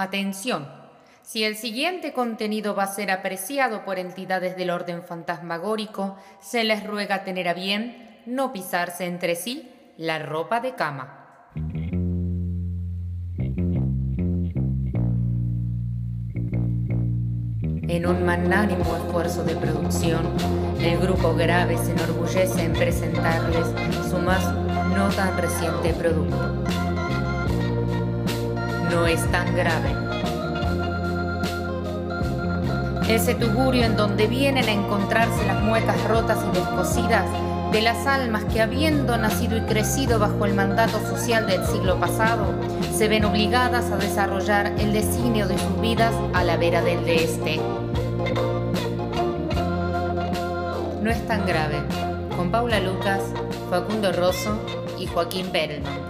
Atención. Si el siguiente contenido va a ser apreciado por entidades del orden fantasmagórico, se les ruega tener a bien no pisarse entre sí la ropa de cama. En un magnánimo esfuerzo de producción, el grupo Grave se enorgullece en presentarles su más no tan reciente producto. No es tan grave. Ese tugurio en donde vienen a encontrarse las muecas rotas y descosidas de las almas que habiendo nacido y crecido bajo el mandato social del siglo pasado, se ven obligadas a desarrollar el designio de sus vidas a la vera del de este. No es tan grave, con Paula Lucas, Facundo Rosso y Joaquín Perelman.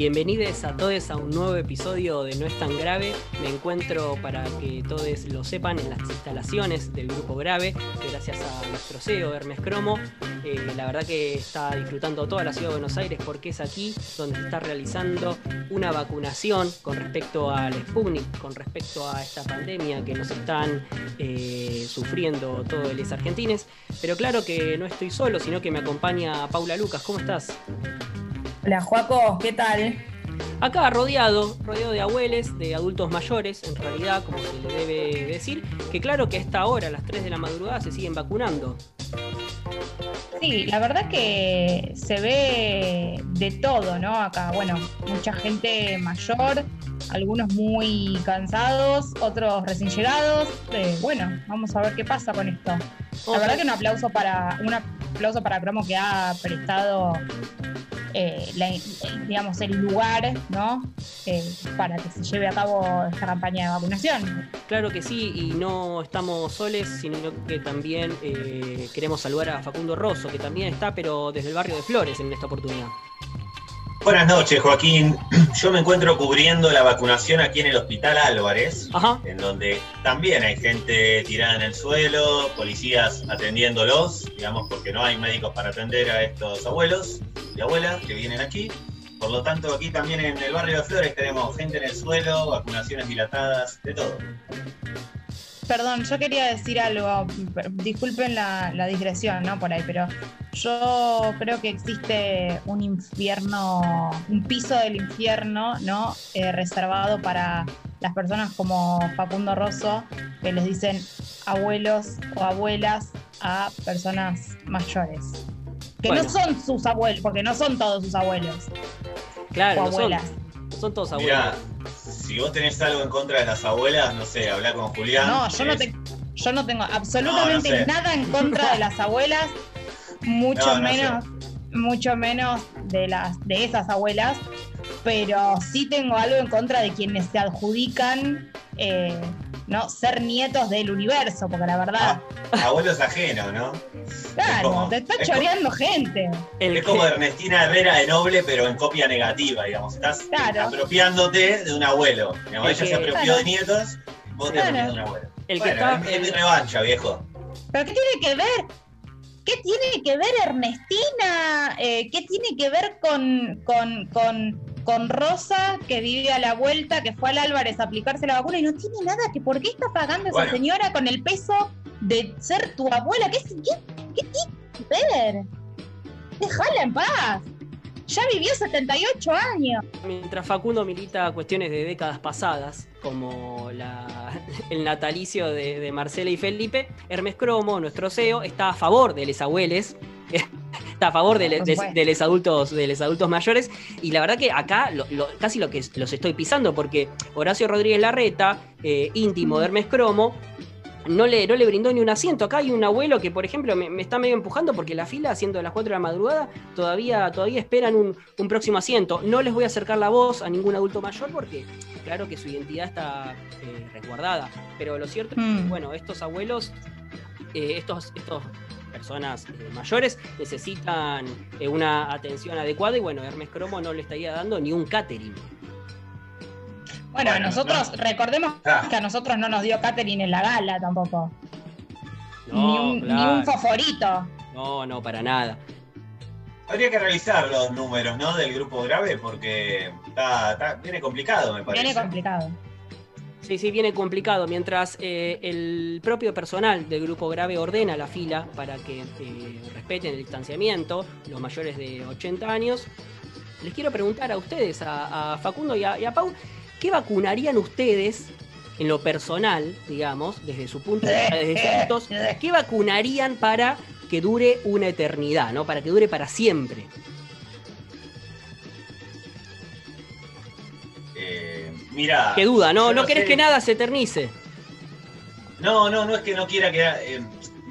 Bienvenidos a todos a un nuevo episodio de No es tan grave. Me encuentro, para que todos lo sepan, en las instalaciones del Grupo Grave, gracias a nuestro CEO Hermes Cromo. Eh, la verdad que está disfrutando toda la ciudad de Buenos Aires porque es aquí donde se está realizando una vacunación con respecto al Sputnik, con respecto a esta pandemia que nos están eh, sufriendo todos los argentines. Pero claro que no estoy solo, sino que me acompaña Paula Lucas. ¿Cómo estás? Hola, Juaco, ¿qué tal? Acá rodeado, rodeado de abuelos, de adultos mayores, en realidad, como se le debe decir, que claro que a esta hora, a las 3 de la madrugada, se siguen vacunando. Sí, la verdad que se ve de todo, ¿no? Acá, bueno, mucha gente mayor, algunos muy cansados, otros recién llegados. Eh, bueno, vamos a ver qué pasa con esto. La verdad que un aplauso para un aplauso para Cromo que ha prestado eh, digamos, el lugar ¿no? Eh, para que se lleve a cabo esta campaña de vacunación. Claro que sí, y no estamos soles, sino que también eh, queremos saludar a Facundo Rosso, que también está, pero desde el barrio de Flores en esta oportunidad. Buenas noches, Joaquín. Yo me encuentro cubriendo la vacunación aquí en el Hospital Álvarez, en donde también hay gente tirada en el suelo, policías atendiéndolos, digamos, porque no hay médicos para atender a estos abuelos y abuelas que vienen aquí. Por lo tanto, aquí también en el barrio de Flores tenemos gente en el suelo, vacunaciones dilatadas, de todo. Perdón, yo quería decir algo, disculpen la, la digresión, ¿no? Por ahí, pero yo creo que existe un infierno, un piso del infierno, ¿no? Eh, reservado para las personas como Facundo Rosso, que les dicen abuelos o abuelas a personas mayores. Que no son sus abuelos, porque no son todos sus abuelos. Claro, o abuelas. Son, todos abuelos. Mirá, si vos tenés algo en contra de las abuelas, no sé, habla con Julián. No, yo no, yo no tengo absolutamente nada en contra de las abuelas mucho menos, mucho menos de las, de esas abuelas, pero sí tengo algo en contra de quienes se adjudican eh, ¿no? ser nietos del universo, porque la verdad. Ah, abuelos ajenos, ¿no? Claro, te está choreando gente. es como Ernestina Herrera de Noble, pero en copia negativa, digamos. Estás apropiándote de un abuelo. ella se apropió de nietos, vos te apropiás de un abuelo. El que está... es, mi revancha, viejo. ¿Pero qué tiene que ver? ¿Qué tiene que ver Ernestina? Eh, ¿Qué tiene que ver con, con, con con Rosa, que vive a la vuelta, que fue al Álvarez a aplicarse la vacuna y no tiene nada que por qué está pagando esa señora con el peso de ser tu abuela. ¿Qué, qué, qué tiene? Déjala en paz. Ya vivió 78 años. Mientras Facundo milita cuestiones de décadas pasadas, como el natalicio de, Marcela y Felipe, Hermes Cromo, nuestro CEO, está a favor de les abueles está a favor de, los adultos, de los adultos mayores. Y la verdad que acá casi lo que los estoy pisando, porque Horacio Rodríguez Larreta, eh, íntimo de Hermes Cromo, no le, no le brindó ni un asiento. Acá hay un abuelo que, por ejemplo, me, está medio empujando porque la fila, siendo las 4 de la madrugada, todavía, todavía esperan un, próximo asiento. No les voy a acercar la voz a ningún adulto mayor porque, claro que su identidad está eh, resguardada. Pero lo cierto es que, mm. bueno, estos abuelos, eh, estos, estos personas eh, mayores necesitan eh, una atención adecuada y bueno, Hermes Cromo no le estaría dando ni un catering. Bueno, nosotros, recordemos ah. que a nosotros no nos dio catering en la gala tampoco. ni, un, favorito. No, no, para nada. Habría que revisar los números, ¿no? Del grupo grave porque está, viene complicado, me parece. Viene complicado. Sí, sí, viene complicado. Mientras eh, el propio personal del grupo grave ordena la fila para que eh, respeten el distanciamiento, los mayores de 80 años, les quiero preguntar a ustedes, a, Facundo y a, Pau, ¿qué vacunarían ustedes en lo personal, digamos, desde su punto de vista, qué vacunarían para que dure una eternidad, ¿no? Para que dure para siempre. Mira. Qué duda, ¿no? No, querés que nada se eternice. No, no, no es que no quiera que. Eh,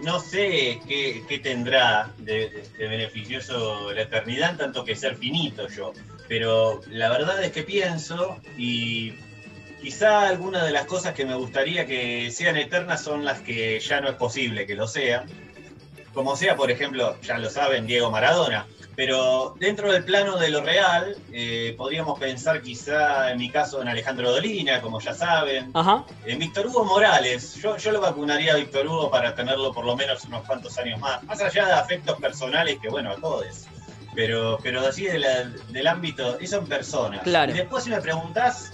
no sé qué, tendrá de, beneficioso la eternidad, tanto que ser finito yo. Pero la verdad es que pienso y quizá algunas de las cosas que me gustaría que sean eternas son las que ya no es posible que lo sean. Como sea, por ejemplo, ya lo saben, Diego Maradona. Pero dentro del plano de lo real, eh, podríamos pensar quizá en mi caso en Alejandro Dolina, como ya saben, en Víctor Hugo Morales. Yo, yo lo vacunaría a Víctor Hugo para tenerlo por lo menos unos cuantos años más, más allá de afectos personales que, bueno, a todos. Pero, pero así del ámbito, y son personas. Claro. después si me preguntás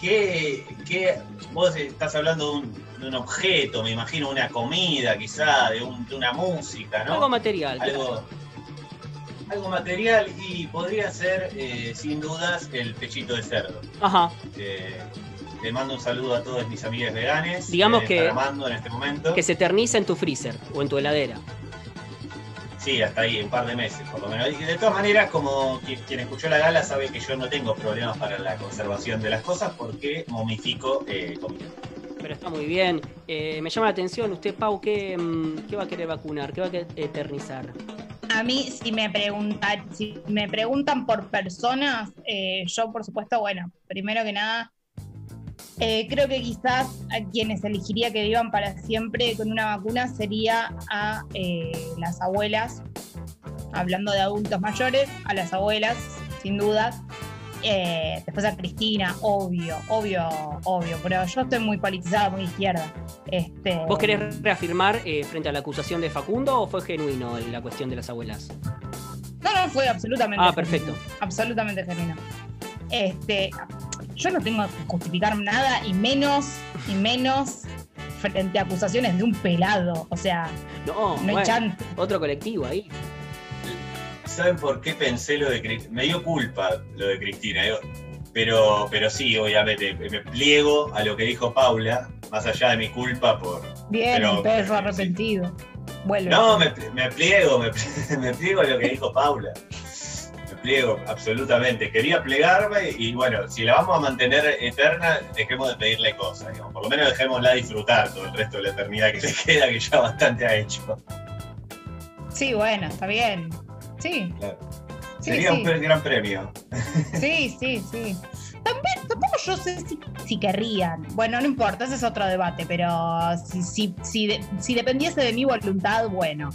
qué, qué vos estás hablando de un, objeto, me imagino una comida quizá, de, una música, ¿no? Algo material. Algo, algo material y podría ser, eh, sin dudas, el pechito de cerdo. Ajá. le mando un saludo a todos mis amigas veganes. Digamos que, en este momento. que se eterniza en tu freezer o en tu heladera. Sí, hasta ahí, un par de meses por lo menos. Y de todas maneras, como quien escuchó la gala sabe que yo no tengo problemas para la conservación de las cosas porque momifico eh, comida. Pero está muy bien. Eh, me llama la atención, usted, Pau, ¿qué, mm, ¿qué va a querer vacunar? ¿Qué va a eternizar? A mí, si me preguntan, si me preguntan por personas, eh, yo por supuesto, bueno, primero que nada, eh, creo que quizás a quienes elegiría que vivan para siempre con una vacuna sería a eh, las abuelas, hablando de adultos mayores, a las abuelas, sin dudas, eh, después a Cristina, obvio, obvio, obvio, pero yo estoy muy politizada, muy izquierda. Este... ¿Vos querés reafirmar eh, frente a la acusación de Facundo o fue genuino la cuestión de las abuelas? No, no, fue absolutamente. Ah, perfecto. Absolutamente genuino. Este, yo no tengo que justificar nada y menos, y menos frente a acusaciones de un pelado. O sea, no, no hay chance. Otro colectivo ahí. ¿Saben por qué pensé lo de Cristina? Me dio culpa lo de Cristina, pero, pero sí, obviamente, me pliego a lo que dijo Paula, más allá de mi culpa por... Bien, pero, perro arrepentido. No, me, pliego, me, pliego a lo que dijo Paula. Me pliego, absolutamente. Quería plegarme y bueno, si la vamos a mantener eterna, dejemos de pedirle cosas, Por lo menos dejémosla disfrutar todo el resto de la eternidad que le queda, que ya bastante ha hecho. Sí, bueno, está bien. Sí. Sería un gran premio. Sí, sí, sí. También, tampoco yo sé si, querrían. Bueno, no importa, ese es otro debate, pero si, si, si, si dependiese de mi voluntad, bueno.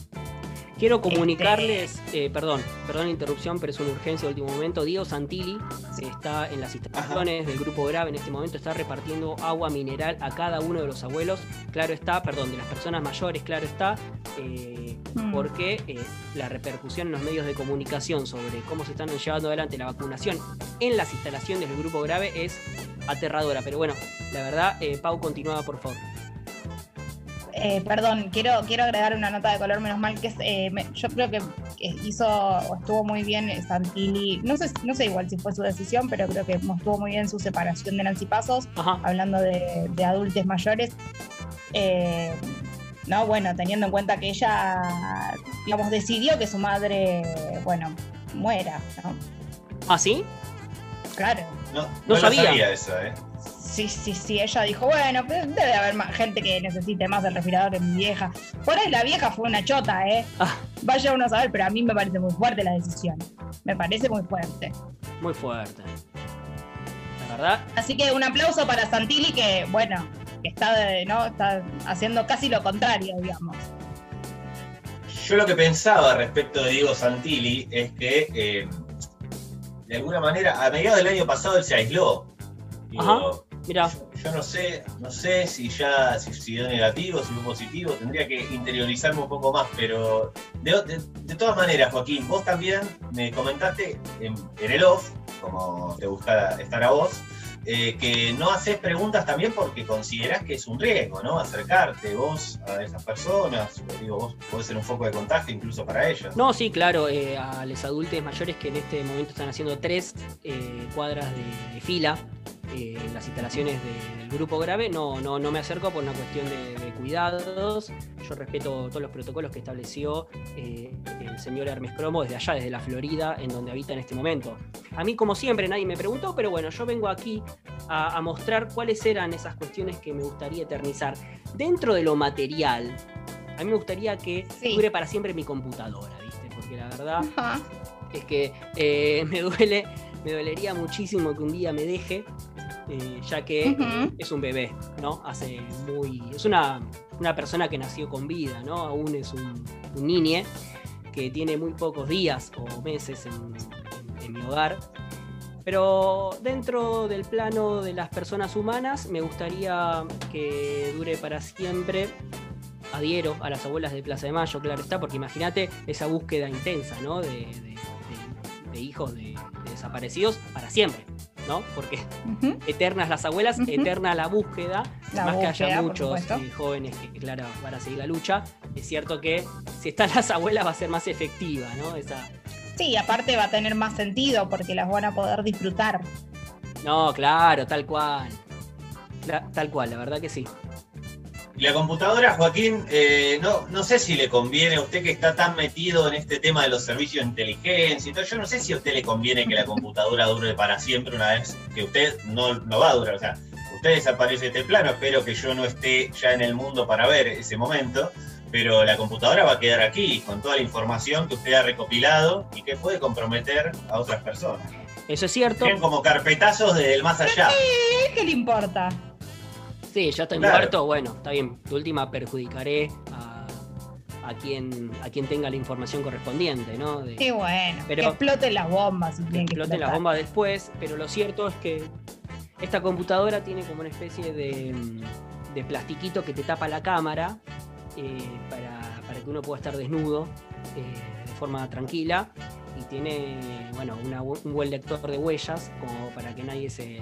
Quiero este, comunicarles, eh, perdón, perdón la interrupción, pero es una urgencia de último momento. Diego Santilli está en las instalaciones del grupo Grave en este momento, está repartiendo agua mineral a cada uno de los abuelos. Claro está, perdón, de las personas mayores, claro está, eh, mm. porque eh, la repercusión en los medios de comunicación sobre cómo se están llevando adelante la vacunación en las instalaciones del grupo Grave es aterradora. Pero bueno, la verdad, Pau, continuaba por favor. Eh, perdón, quiero, quiero agregar una nota de color, menos mal que eh, yo creo que hizo o estuvo muy bien Santilli, no sé, no sé igual si fue su decisión, pero creo que estuvo muy bien su separación de Nancy Pasos, hablando de, adultos mayores. Eh, no, bueno, teniendo en cuenta que ella, digamos, decidió que su madre, bueno, muera, ¿no? ¿Ah, sí? Claro. No, no, sabía. eso, ¿eh? Sí, sí, sí, ella dijo, bueno, pues, debe haber más gente que necesite más el respirador que mi vieja. Por ahí la vieja fue una chota, ¿eh? Ah. Vaya uno a saber, pero a mí me parece muy fuerte la decisión. Me parece muy fuerte. Muy fuerte. La verdad. Así que un aplauso para Santilli que, bueno, está, ¿no? está haciendo casi lo contrario, digamos. Yo lo que pensaba respecto de Diego Santilli es que, eh, de alguna manera, a mediados del año pasado él se aisló. Mira. Yo, no sé, no sé si ya si, dio negativo, si dio positivo, tendría que interiorizarme un poco más, pero de, todas maneras, Joaquín, vos también me comentaste en, el off, como te gusta estar a vos, eh, que no haces preguntas también porque considerás que es un riesgo, ¿no? Acercarte vos a esas personas, digo, vos podés ser un foco de contagio incluso para ellos. No, sí, claro, eh, a los adultos mayores que en este momento están haciendo tres eh, cuadras de fila eh, en las instalaciones del grupo grave, no, no, no me acerco por una cuestión de, cuidados. Yo respeto todos los protocolos que estableció eh, el señor Hermes Cromo desde allá, desde la Florida, en donde habita en este momento. A mí, como siempre, nadie me preguntó, pero bueno, yo vengo aquí a, mostrar cuáles eran esas cuestiones que me gustaría eternizar. Dentro de lo material, a mí me gustaría que dure para siempre mi computadora, ¿viste? Porque la verdad es que eh, me duele me dolería muchísimo que un día me deje, eh, ya que es un bebé, ¿no? Hace muy. Es una, persona que nació con vida, ¿no? Aún es un, un niñe que tiene muy pocos días o meses en, mi hogar. Pero dentro del plano de las personas humanas, me gustaría que dure para siempre adhiero a las abuelas de Plaza de Mayo, claro está, porque imagínate esa búsqueda intensa, ¿no? de, hijos de, desaparecidos para siempre, ¿no? Porque eternas las abuelas, eterna la búsqueda, más que haya muchos eh, jóvenes que, claro, van a seguir la lucha, es cierto que si están las abuelas va a ser más efectiva, ¿no? Esa... Sí, aparte va a tener más sentido porque las van a poder disfrutar. No, claro, tal cual. tal cual, la verdad que sí. La computadora, Joaquín, eh, no, no sé si le conviene a usted que está tan metido en este tema de los servicios de inteligencia y todo. Yo no sé si a usted le conviene que la computadora dure para siempre una vez que usted no, no va a durar. O sea, usted desaparece de este plano. Espero que yo no esté ya en el mundo para ver ese momento. Pero la computadora va a quedar aquí con toda la información que usted ha recopilado y que puede comprometer a otras personas. Eso es cierto. Tienen como carpetazos desde el más allá. ¿Qué le importa? Sí, ya estoy muerto, bueno, está bien. De última perjudicaré a, quien, a quien tenga la información correspondiente, ¿no? Qué bueno. que exploten las bombas. que exploten las bombas después, pero lo cierto es que esta computadora tiene como una especie de, de plastiquito que te tapa la cámara eh, para, para, que uno pueda estar desnudo eh, de forma tranquila y tiene bueno un buen lector de huellas como para que nadie se,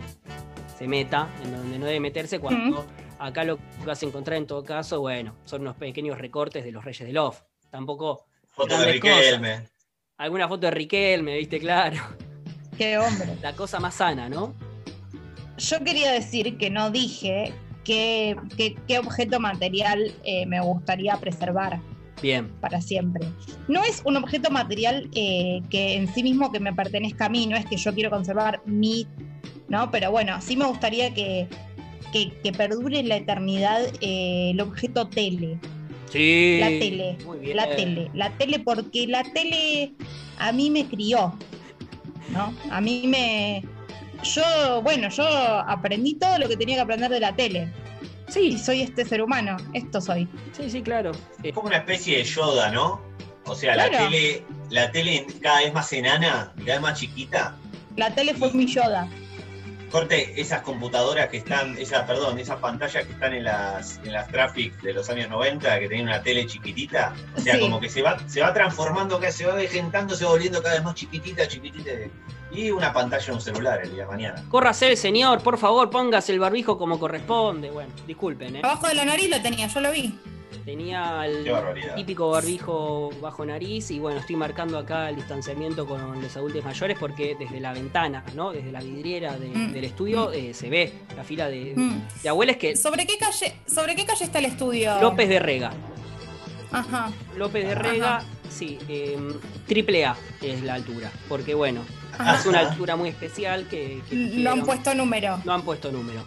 se meta en donde no debe meterse cuando acá lo que vas a encontrar en todo caso, bueno, son unos pequeños recortes de los Reyes de Love. Tampoco. Foto de Riquelme. Alguna foto de Riquelme, viste, claro. Qué hombre. La cosa más sana, ¿no? Yo quería decir que no dije qué, qué, objeto material eh, me gustaría preservar. Bien. Para siempre. No es un objeto material eh, que en sí mismo que me pertenezca a mí, no es que yo quiero conservar mi ¿no? Pero bueno, sí me gustaría que, que, perdure en la eternidad eh, el objeto tele. Sí. La tele. La tele. La tele, porque la tele a mí me crió. ¿No? A mí me. yo, bueno, yo aprendí todo lo que tenía que aprender de la tele. Sí. soy este ser humano, esto soy. Sí, sí, claro. Es como una especie de Yoda, ¿no? O sea, la tele, la tele cada vez más enana, cada vez más chiquita. La tele fue mi Yoda. Corte, esas computadoras que están, esas, perdón, esas pantallas que están en las, en las traffic de los años 90, que tenían una tele chiquitita. O sea, como que se va, se va transformando, se va vejentando, se va volviendo cada vez más chiquitita, chiquitita. Y una pantalla en un celular el día de mañana. Córrase el señor, por favor, póngase el barbijo como corresponde. Bueno, disculpen, ¿eh? Abajo de la nariz lo tenía, yo lo vi. Tenía el típico barbijo bajo nariz y bueno, estoy marcando acá el distanciamiento con los adultos mayores porque desde la ventana, ¿no? Desde la vidriera mm. del estudio eh, se ve la fila de, mm. abuelos que... ¿Sobre qué, calle, ¿Sobre qué calle está el estudio? López de Rega. Ajá. López de Rega, sí, em, triple A es la altura, porque bueno, es una altura muy especial que... no han puesto número. No han puesto número.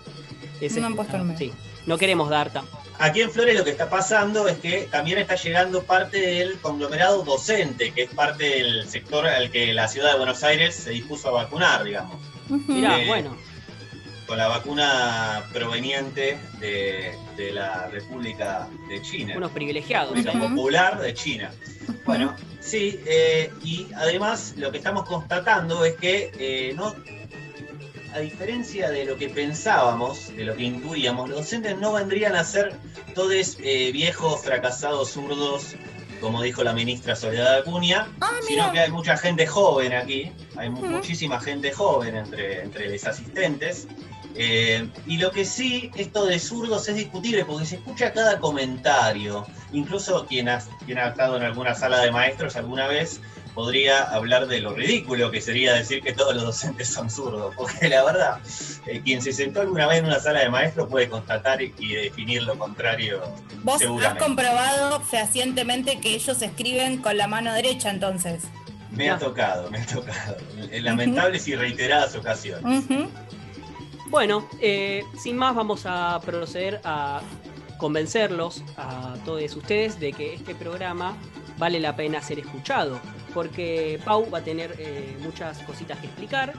no han puesto número. Sí, no queremos dar tampoco Aquí en Flores lo que está pasando es que también está llegando parte del conglomerado docente, que es parte del sector al que la ciudad de Buenos Aires se dispuso a vacunar, digamos. Mirá, eh, bueno. Con la vacuna proveniente de, la República de China. Unos privilegiados. La popular de China. Bueno, sí, eh, y además lo que estamos constatando es que eh, no a diferencia de lo que pensábamos, de lo que intuíamos, los docentes no vendrían a ser todos eh, viejos, fracasados, zurdos, como dijo la ministra Soledad Acuña, ah, sino que hay mucha gente joven aquí, hay muchísima gente joven entre, entre los asistentes. Eh, y lo que sí, esto de zurdos es discutible porque se escucha cada comentario. Incluso quien ha, quien ha estado en alguna sala de maestros alguna vez podría hablar de lo ridículo que sería decir que todos los docentes son zurdos, porque la verdad, eh, quien se sentó alguna vez en una sala de maestros puede constatar y definir lo contrario. Vos has comprobado fehacientemente que ellos escriben con la mano derecha entonces. Me ha tocado, me ha tocado. En lamentables y reiteradas ocasiones. Bueno, eh, sin más vamos a proceder a convencerlos a todos ustedes de que este programa vale la pena ser escuchado porque Pau va a tener eh, muchas cositas que explicar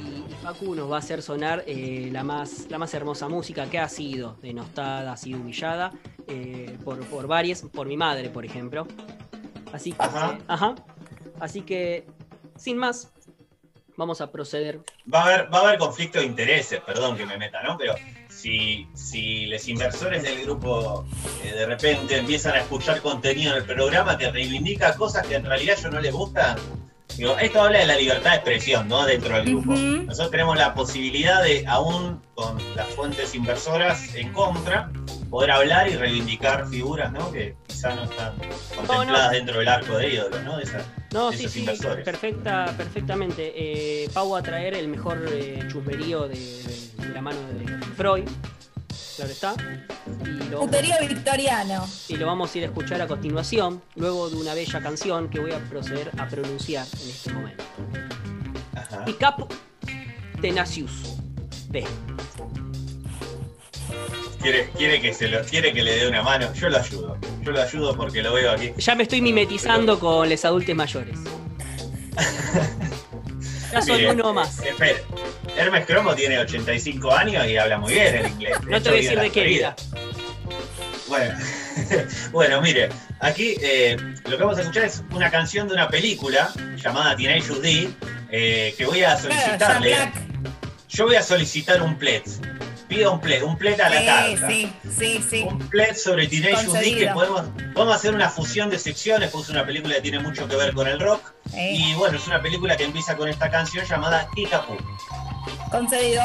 y, Facu nos va a hacer sonar eh, la, más, la más hermosa música que ha sido denostada, ha sido humillada eh, por, por varias, por mi madre, por ejemplo. Así que, ajá. Así que, sin más, vamos a proceder. Va a haber, va a haber conflicto de intereses, perdón que me meta, ¿no? Pero si, si los inversores del grupo eh, de repente empiezan a escuchar contenido en el programa que reivindica cosas que en realidad yo no les gustan, digo, esto habla de la libertad de expresión, ¿no? Dentro del grupo. Nosotros tenemos la posibilidad de, aún con las fuentes inversoras en contra, poder hablar y reivindicar figuras, ¿no? Que quizá no están contempladas dentro del arco de ídolos, ¿no? De, no, sí, sí, perfecta, perfectamente. Eh, Pau a traer el mejor eh, chusmerío de de la mano de Freud, claro está. Y lo, victoriano. Y lo vamos a ir a escuchar a continuación, luego de una bella canción que voy a proceder a pronunciar en este momento. Picap Tenacius B. Quiere, quiere, que se lo, quiere que le dé una mano. Yo lo ayudo. Yo lo ayudo porque lo veo aquí. Ya me estoy mimetizando con los adultos mayores. ya soy uno más. Espera. Hermes Cromo tiene 85 años y habla muy bien el inglés. no te voy a decir de qué vida. Bueno, bueno, mire, aquí eh, lo que vamos a escuchar es una canción de una película llamada Teenage D, eh, que voy a solicitarle. Yo voy a solicitar un plet. Pido un plet, un plet a la carta. Sí, sí, sí. Un plet sobre Teenage D que podemos, podemos hacer una fusión de secciones, porque es una película que tiene mucho que ver con el rock. Y bueno, es una película que empieza con esta canción llamada Kickapoo. Concedido.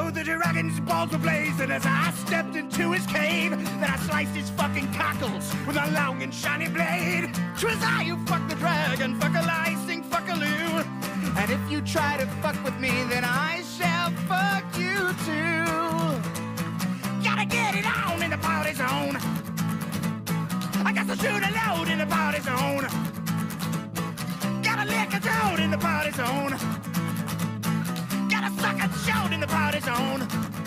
Oh, the Dragon's balls were blazing as I stepped into his cave. Then I sliced his fucking cockles with a long and shiny blade. Twas I who fucked the dragon, fuck a licing, fuck a loo. And if you try to fuck with me, then I shall fuck you too. Gotta get it on in the party zone. I got to shoot a load in the party zone. Gotta lick a toad in the party zone a sucker shout in the party zone.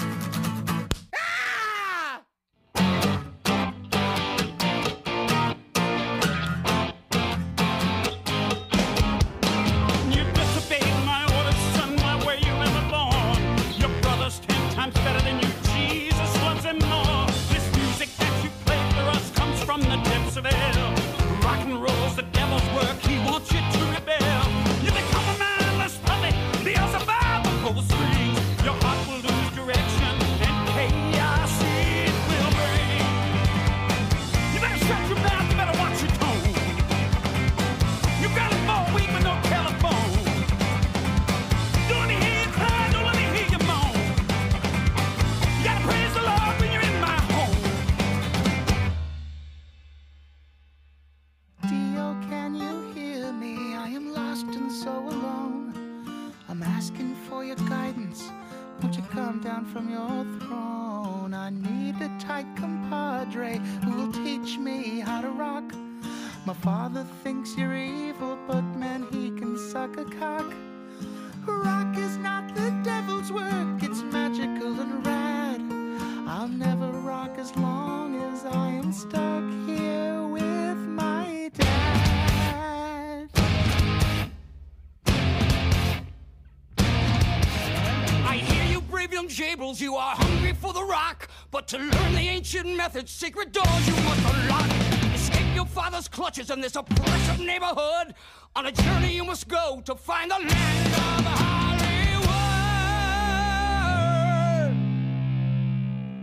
To learn the ancient methods, secret doors you must unlock. Escape your father's clutches in this oppressive neighborhood. On a journey you must go to find the land of Hollywood.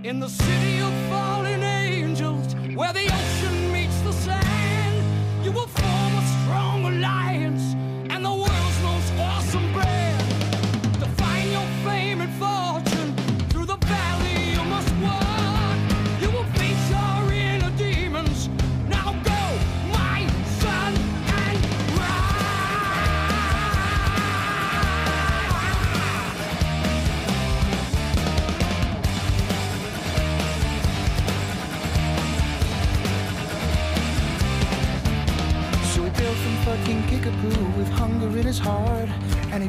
In the city of fallen angels, where the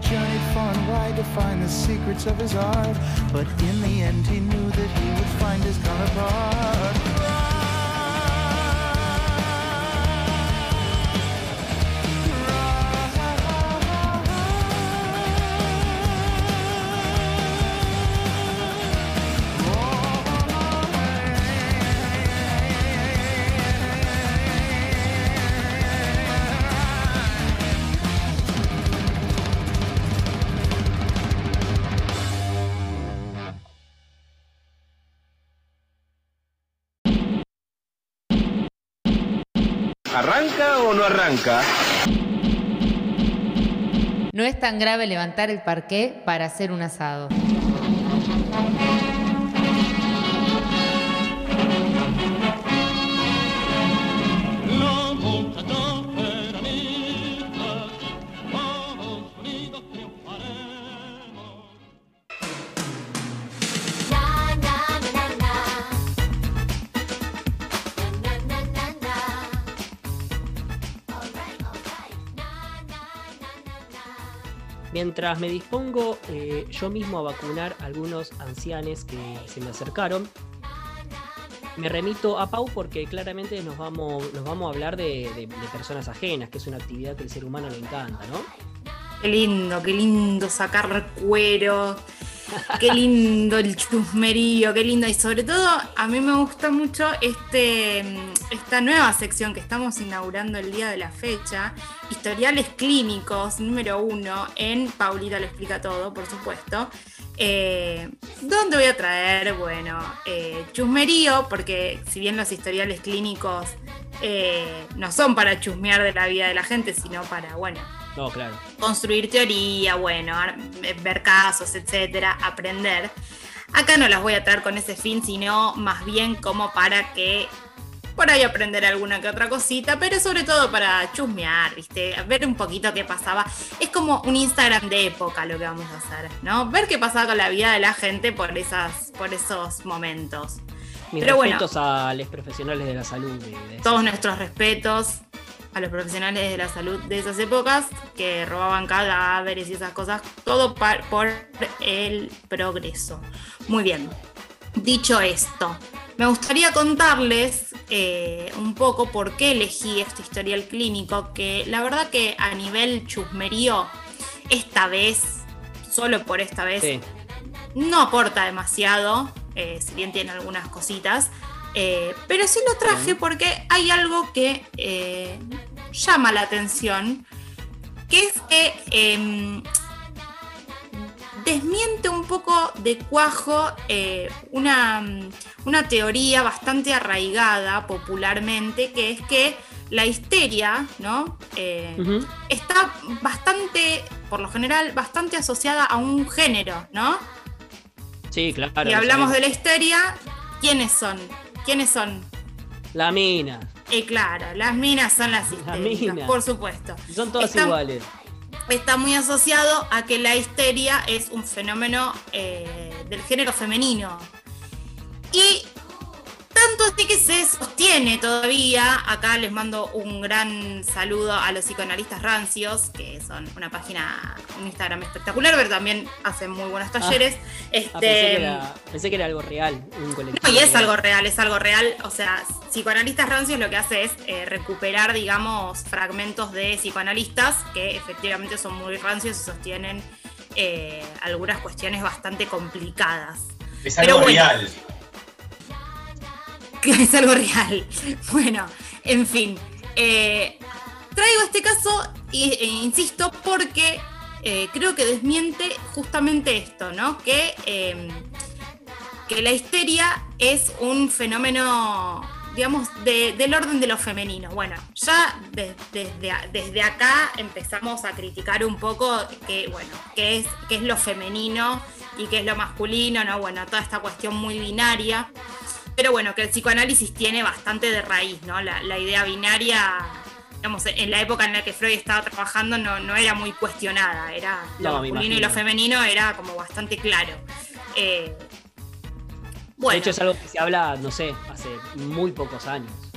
he far and wide to find the secrets of his art. But in the end, he knew that he would find his counterpart. ¿Arranca? No es tan grave levantar el parqué para hacer un asado. Mientras me dispongo eh, yo mismo a vacunar a algunos ancianes que se me acercaron, me remito a Pau porque claramente nos vamos, nos vamos a hablar de, de, personas ajenas, que es una actividad que el ser humano le encanta, ¿no? Qué lindo, qué lindo sacar cuero, Qué lindo el chusmerío, qué lindo. Y sobre todo, a mí me gusta mucho este, esta nueva sección que estamos inaugurando el día de la fecha. Historiales clínicos, número uno, en Paulita lo explica todo, por supuesto. Eh, ¿Dónde voy a traer? Bueno, eh, chusmerío, porque si bien los historiales clínicos eh, no son para chusmear de la vida de la gente, sino para, bueno, Construir teoría, bueno, ver casos, etcétera, aprender. Acá no las voy a traer con ese fin, sino más bien como para que por ahí aprender alguna que otra cosita, pero sobre todo para chusmear, ¿viste? Ver un poquito qué pasaba. Es como un Instagram de época lo que vamos a hacer, ¿no? Ver qué pasaba con la vida de la gente por, esas, por esos momentos. Mis respetos a los profesionales de la salud. todos nuestros respetos a los profesionales de la salud de esas épocas que robaban cadáveres y esas cosas, todo por el progreso. Muy bien, dicho esto, me gustaría contarles eh, un poco por qué elegí este historial clínico, que la verdad que a nivel chusmerío, esta vez, solo por esta vez, no aporta demasiado, eh, si bien tiene algunas cositas, eh, pero sí lo traje porque hay algo que llama la atención, que es que em, desmiente un poco de cuajo eh, una, una, teoría bastante arraigada popularmente, que es que la histeria, ¿no? Eh, está bastante, por lo general, bastante asociada a un género, ¿no? Sí, claro. Y hablamos de la histeria, ¿quiénes son? ¿Quiénes son? La mina. Y claro, las minas son las histéricas, por supuesto. Son todas iguales está muy asociado a que la histeria es un fenómeno eh, del género femenino. Y tanto así que se sostiene todavía. Acá les mando un gran saludo a los psicoanalistas rancios, que son una página, un Instagram espectacular, pero también hacen muy buenos ah. talleres. Ah, este, pensé, que era, algo real, un colectivo. No, y es algo real, es algo real. O sea, psicoanalistas rancios lo que hace es eh, recuperar, digamos, fragmentos de psicoanalistas que efectivamente son muy rancios y sostienen eh, algunas cuestiones bastante complicadas. Es algo real que es algo real. Bueno, en fin. Eh, traigo este caso, e, insisto, porque eh, creo que desmiente justamente esto, ¿no? Que, em, que la histeria es un fenómeno, digamos, del orden de lo femenino. Bueno, ya desde, desde acá empezamos a criticar un poco que, bueno, qué es, qué es lo femenino y qué es lo masculino, ¿no? Bueno, toda esta cuestión muy binaria. Pero bueno, que el psicoanálisis tiene bastante de raíz, ¿no? La, idea binaria, digamos, en la época en la que Freud estaba trabajando no, era muy cuestionada, era lo masculino y lo femenino era como bastante claro. Eh, de hecho es algo que se habla, no sé, hace muy pocos años.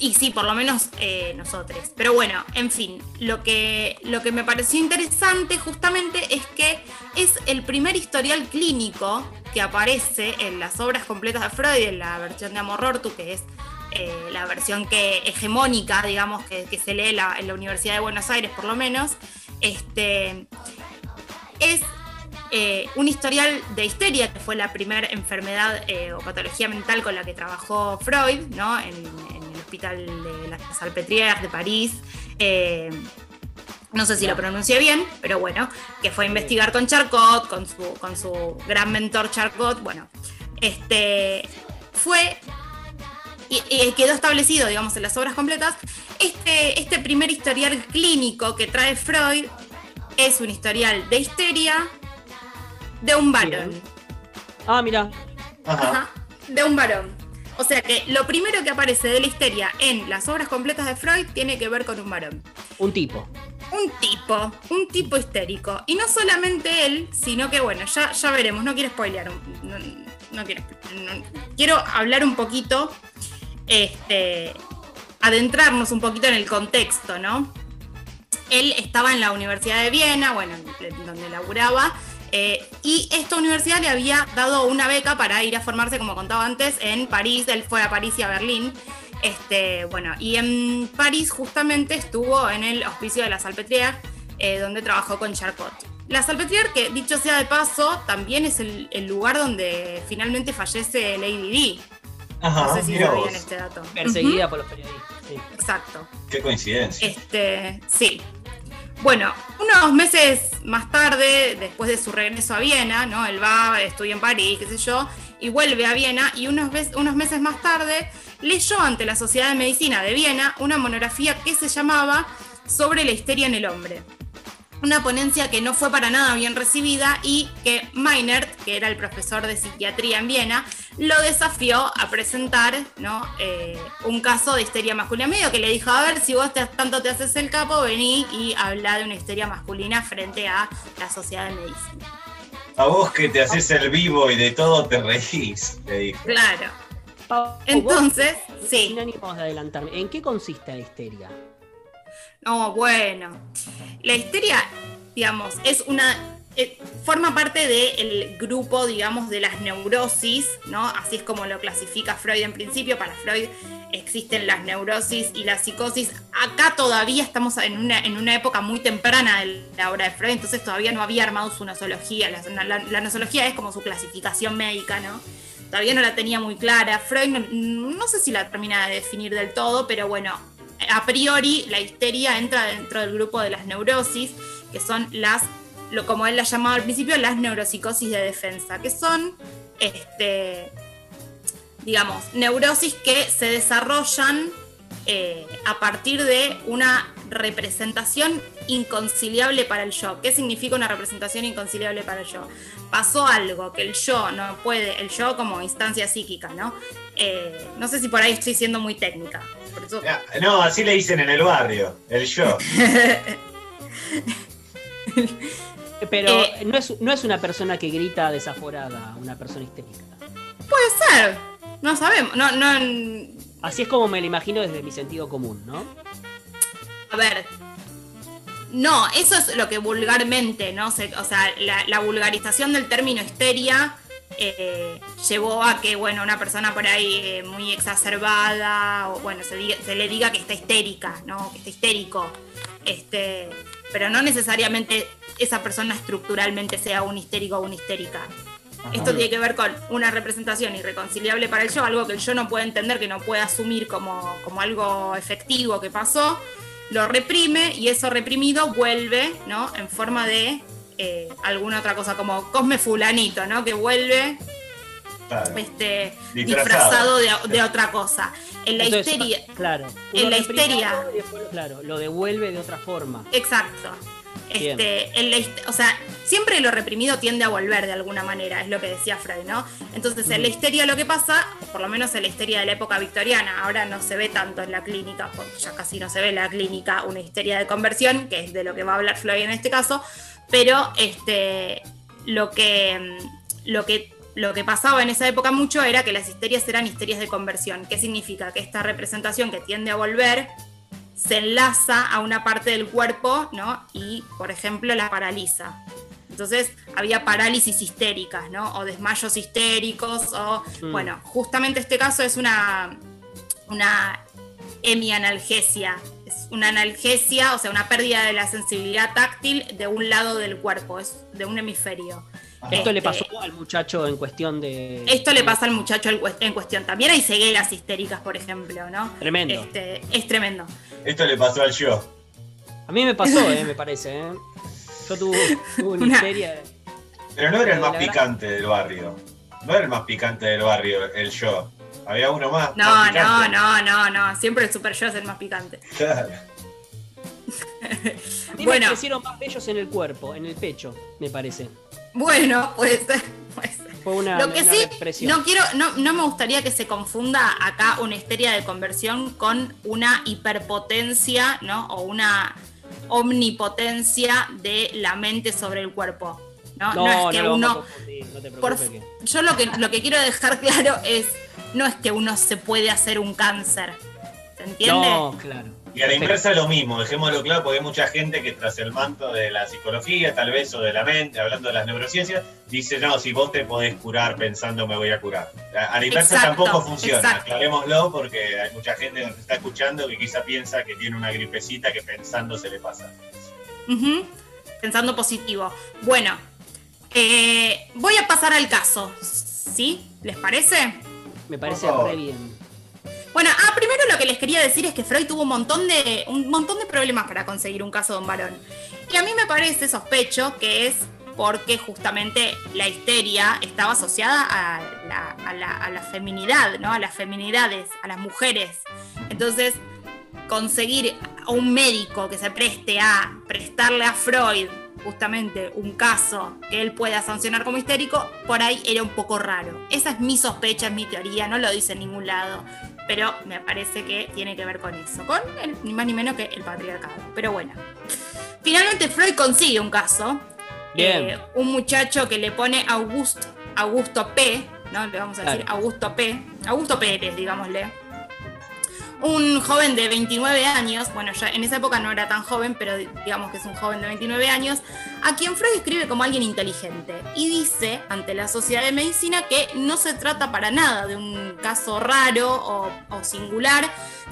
Y sí, por lo menos eh, nosotros. Pero bueno, en fin, lo que, lo que me pareció interesante justamente es que es el primer historial clínico que aparece en las obras completas de Freud, en la versión de Amor Rortu, que es eh, la versión que hegemónica, digamos, que, se lee en la Universidad de Buenos Aires por lo menos, este, es eh, un historial de histeria, que fue la primera enfermedad o patología mental con la que trabajó Freud, ¿no? Hospital de la Salpêtrière de París. Eh, no sé si lo pronuncié bien, pero bueno, que fue a investigar con Charcot, con su, con su gran mentor Charcot. Bueno, este fue y, quedó establecido, digamos, en las obras completas. Este, este primer historial clínico que trae Freud es un historial de histeria de un varón. Ah, mira. de un varón. O sea que lo primero que aparece de la histeria en las obras completas de Freud tiene que ver con un varón. Un tipo. Un tipo, un tipo histérico. Y no solamente él, sino que bueno, ya, ya veremos, no quiero spoilear, no, quiero, quiero hablar un poquito, este, adentrarnos un poquito en el contexto, ¿no? Él estaba en la Universidad de Viena, bueno, donde laburaba, eh, y esta universidad le había dado una beca para ir a formarse, como contaba antes, en París. Él fue a París y a Berlín. Este, bueno, y en París justamente estuvo en el hospicio de la Salpêtrière, eh, donde trabajó con Charcot. La Salpêtrière, que dicho sea de paso, también es el, lugar donde finalmente fallece Lady Di. Ajá, no sé si sabían este dato. Perseguida por los periodistas. Exacto. Qué coincidencia. Este, sí. Bueno, unos meses más tarde, después de su regreso a Viena, ¿no? Él va, estudia en París, qué sé yo, y vuelve a Viena y unos, unos meses más tarde leyó ante la Sociedad de Medicina de Viena una monografía que se llamaba Sobre la histeria en el hombre. Una ponencia que no fue para nada bien recibida y que Meinert, que era el profesor de psiquiatría en Viena, lo desafió a presentar ¿no? Eh, un caso de histeria masculina. Medio que le dijo, a ver, si vos tanto te haces el capo, vení y habla de una histeria masculina frente a la sociedad de medicina. A vos que te haces el vivo y de todo te reís, le dijo. Claro. Entonces, sí. Sin adelantarme, ¿en qué consiste la histeria? No, bueno. La histeria, digamos, es una. Eh, forma parte del grupo, digamos, de las neurosis, ¿no? Así es como lo clasifica Freud en principio. Para Freud existen las neurosis y la psicosis. Acá todavía estamos en una, en una época muy temprana de la obra de Freud, entonces todavía no había armado su nosología. La, nosología es como su clasificación médica, ¿no? Todavía no la tenía muy clara. Freud no sé si la termina de definir del todo, pero bueno, a priori la histeria entra dentro del grupo de las neurosis, que son las, lo, como él la llamaba al principio, las neuropsicosis de defensa, que son, este, digamos, neurosis que se desarrollan eh, a partir de una representación inconciliable para el yo. ¿Qué significa una representación inconciliable para el yo? Pasó algo que el yo no puede, el yo como instancia psíquica, ¿no? Eh, no sé si por ahí estoy siendo muy técnica. No, así le dicen en el barrio, el yo. Pero eh, no, es, no es una persona que grita desaforada, una persona histérica. Puede ser, no sabemos, no, no, Así es como me lo imagino desde mi sentido común, ¿no? A ver, no, eso es lo que vulgarmente, ¿no? o sea, la, vulgarización del término histeria eh, llevó a que, bueno, una persona por ahí eh, muy exacerbada, o bueno, se, le diga que está histérica, ¿no? Que está histérico. Este, pero no necesariamente esa persona estructuralmente sea un histérico o una histérica. Esto tiene que ver con una representación irreconciliable para el yo, algo que el yo no puede entender, que no puede asumir como, algo efectivo que pasó, lo reprime y eso reprimido vuelve ¿no? en forma de eh, alguna otra cosa, como Cosme Fulanito, ¿no? que vuelve este, disfrazado, de, otra cosa. En la histeria. Claro. En la histeria. Claro, lo devuelve de otra forma. Exacto. Este, o sea, siempre lo reprimido tiende a volver de alguna manera, es lo que decía Freud, ¿no? Entonces, en la histeria lo que pasa, por lo menos en la histeria de la época victoriana, ahora no se ve tanto en la clínica, porque ya casi no se ve en la clínica una histeria de conversión, que es de lo que va a hablar Freud en este caso, pero este, lo que, lo que lo que pasaba en esa época mucho era que las histerias eran histerias de conversión. ¿Qué significa? Que esta representación que tiende a volver se enlaza a una parte del cuerpo, ¿no? Y, por ejemplo, la paraliza. Entonces había parálisis histéricas, ¿no? O desmayos histéricos, o, mm. bueno, justamente este caso es una, una hemianalgesia. Es una analgesia, o sea, una pérdida de la sensibilidad táctil de un lado del cuerpo, es de un hemisferio. Esto le pasó al muchacho en cuestión de. Esto le pasa al muchacho en cuestión. También hay cegueras histéricas, por ejemplo, ¿no? Tremendo. Este, es tremendo. Esto le pasó al yo. A mí me pasó, eh, me parece. Eh. Yo tuve, una histeria. Pero no era el más picante del barrio. No era el más picante del barrio, el yo. Había uno más. No, no, no, no, no. Siempre el super yo es el más picante. Claro. bueno. Me crecieron más bellos en el cuerpo, en el pecho, me parece. Bueno, puede ser. Fue una, Lo que sí, no quiero, no, no, me gustaría que se confunda acá una histeria de conversión con una hiperpotencia, ¿no? O una omnipotencia de la mente sobre el cuerpo. No, no, es que uno. Yo lo que, lo que quiero dejar claro es, no es que uno se puede hacer un cáncer. ¿Se entiende? No, claro. Y a la inversa lo mismo, dejémoslo claro, porque hay mucha gente que tras el manto de la psicología, tal vez, o de la mente, hablando de las neurociencias, dice, no, si vos te podés curar pensando me voy a curar. A la inversa tampoco funciona, aclarémoslo, porque hay mucha gente que nos está escuchando que quizá piensa que tiene una gripecita que pensando se le pasa. Pensando positivo. Bueno, eh, voy a pasar al caso, ¿sí? ¿Les parece? Me parece re bien. Bueno, ah, primero lo que les quería decir es que Freud tuvo un montón de, un montón de problemas para conseguir un caso de un varón. Y a mí me parece, sospecho, que es porque justamente la histeria estaba asociada a la, feminidad, ¿no? A las feminidades, a las mujeres. Entonces, conseguir o un médico que se preste a prestarle a Freud justamente un caso que él pueda sancionar como histérico, por ahí era un poco raro. Esa es mi sospecha, es mi teoría, no lo dice en ningún lado, pero me parece que tiene que ver con eso, con ni más ni menos que el patriarcado. Pero bueno, finalmente Freud consigue un caso. Eh, un muchacho que le pone Augusto, Augusto P, ¿no? Le vamos a decir Augusto P, Augusto Pérez, digámosle un joven de 29 años, bueno, ya en esa época no era tan joven, pero digamos que es un joven de 29 años, a quien Freud escribe como alguien inteligente y dice ante la Sociedad de Medicina que no se trata para nada de un caso raro o, singular,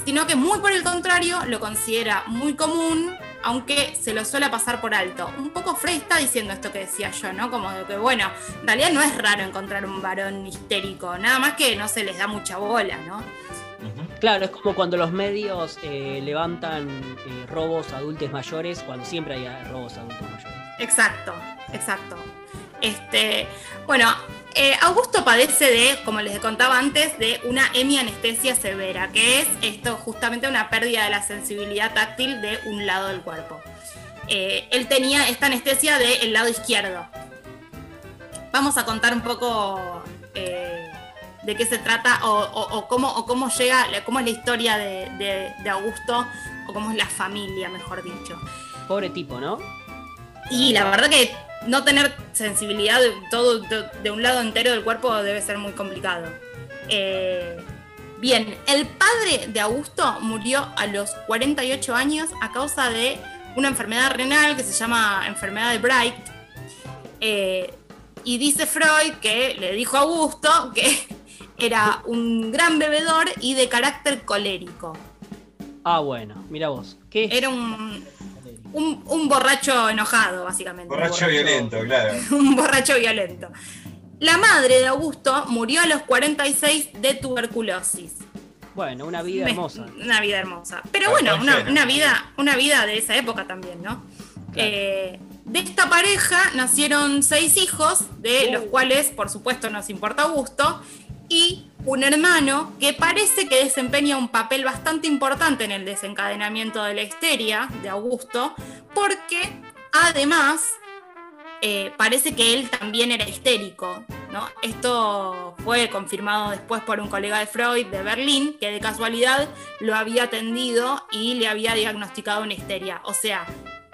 sino que muy por el contrario lo considera muy común, aunque se lo suele pasar por alto. Un poco Freud está diciendo esto que decía yo, ¿no? Como de que, bueno, en realidad no es raro encontrar un varón histérico, nada más que no se les da mucha bola, ¿no? Claro, es como cuando los medios eh, levantan eh, robos a adultos mayores, cuando siempre hay robos a adultos mayores. Exacto, exacto. Este, bueno, eh, Augusto padece de, como les contaba antes, de una hemianestesia severa, que es esto justamente una pérdida de la sensibilidad táctil de un lado del cuerpo. él tenía esta anestesia del lado izquierdo. Vamos a contar un poco de qué se trata o, cómo, o cómo llega, cómo es la historia de, Augusto o cómo es la familia, mejor dicho. Pobre tipo, ¿no? Y la verdad que no tener sensibilidad de, todo, de, un lado entero del cuerpo debe ser muy complicado. Eh, bien, el padre de Augusto murió a los 48 años a causa de una enfermedad renal que se llama enfermedad de Bright. Eh, y dice Freud que le dijo a Augusto que era un gran bebedor y de carácter colérico. Ah, bueno, mira vos. ¿Qué? Era un, un, borracho enojado, básicamente. Borracho, violento, claro. un borracho violento. La madre de Augusto murió a los 46 de tuberculosis. Bueno, una vida hermosa. Una vida hermosa. Pero bueno, una, vida, una vida de esa época también, ¿no? Eh, de esta pareja nacieron seis hijos, de los cuales, por supuesto, nos importa Augusto, y un hermano que parece que desempeña un papel bastante importante en el desencadenamiento de la histeria de Augusto, porque además eh, parece que él también era histérico. ¿no? Esto fue confirmado después por un colega de Freud de Berlín, que de casualidad lo había atendido y le había diagnosticado una histeria. O sea,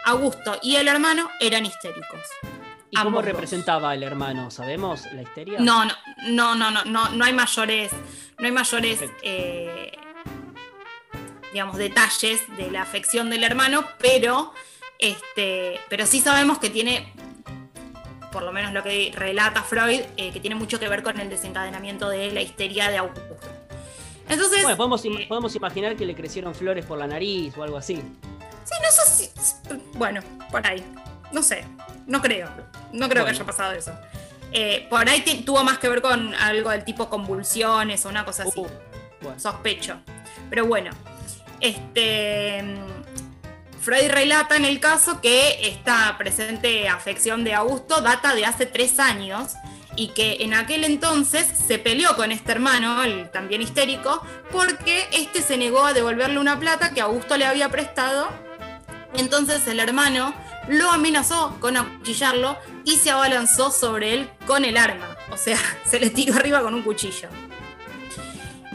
Augusto y el hermano eran histéricos. ¿Y cómo representaba el hermano? ¿Sabemos la histeria? No, no, no, no, no, no, no hay mayores, no hay mayores, eh, digamos, detalles de la afección del hermano, pero, este, pero sí sabemos que tiene, por lo menos lo que relata Freud, eh, que tiene mucho que ver con el desencadenamiento de la histeria de Augusto. Entonces, bueno, podemos, eh, podemos imaginar que le crecieron flores por la nariz o algo así. Sí, no sé si. Bueno, por ahí. No sé. No creo. No creo que haya pasado eso. Eh, por ahí tuvo más que ver con algo del tipo convulsiones o una cosa así. Uh, Sospecho. Pero bueno. Este. Freud relata en el caso que esta presente afección de Augusto data de hace tres años y que en aquel entonces se peleó con este hermano, el también histérico, porque este se negó a devolverle una plata que Augusto le había prestado. Entonces el hermano lo amenazó con acuchillarlo y se abalanzó sobre él con el arma. O sea, se le tiró arriba con un cuchillo.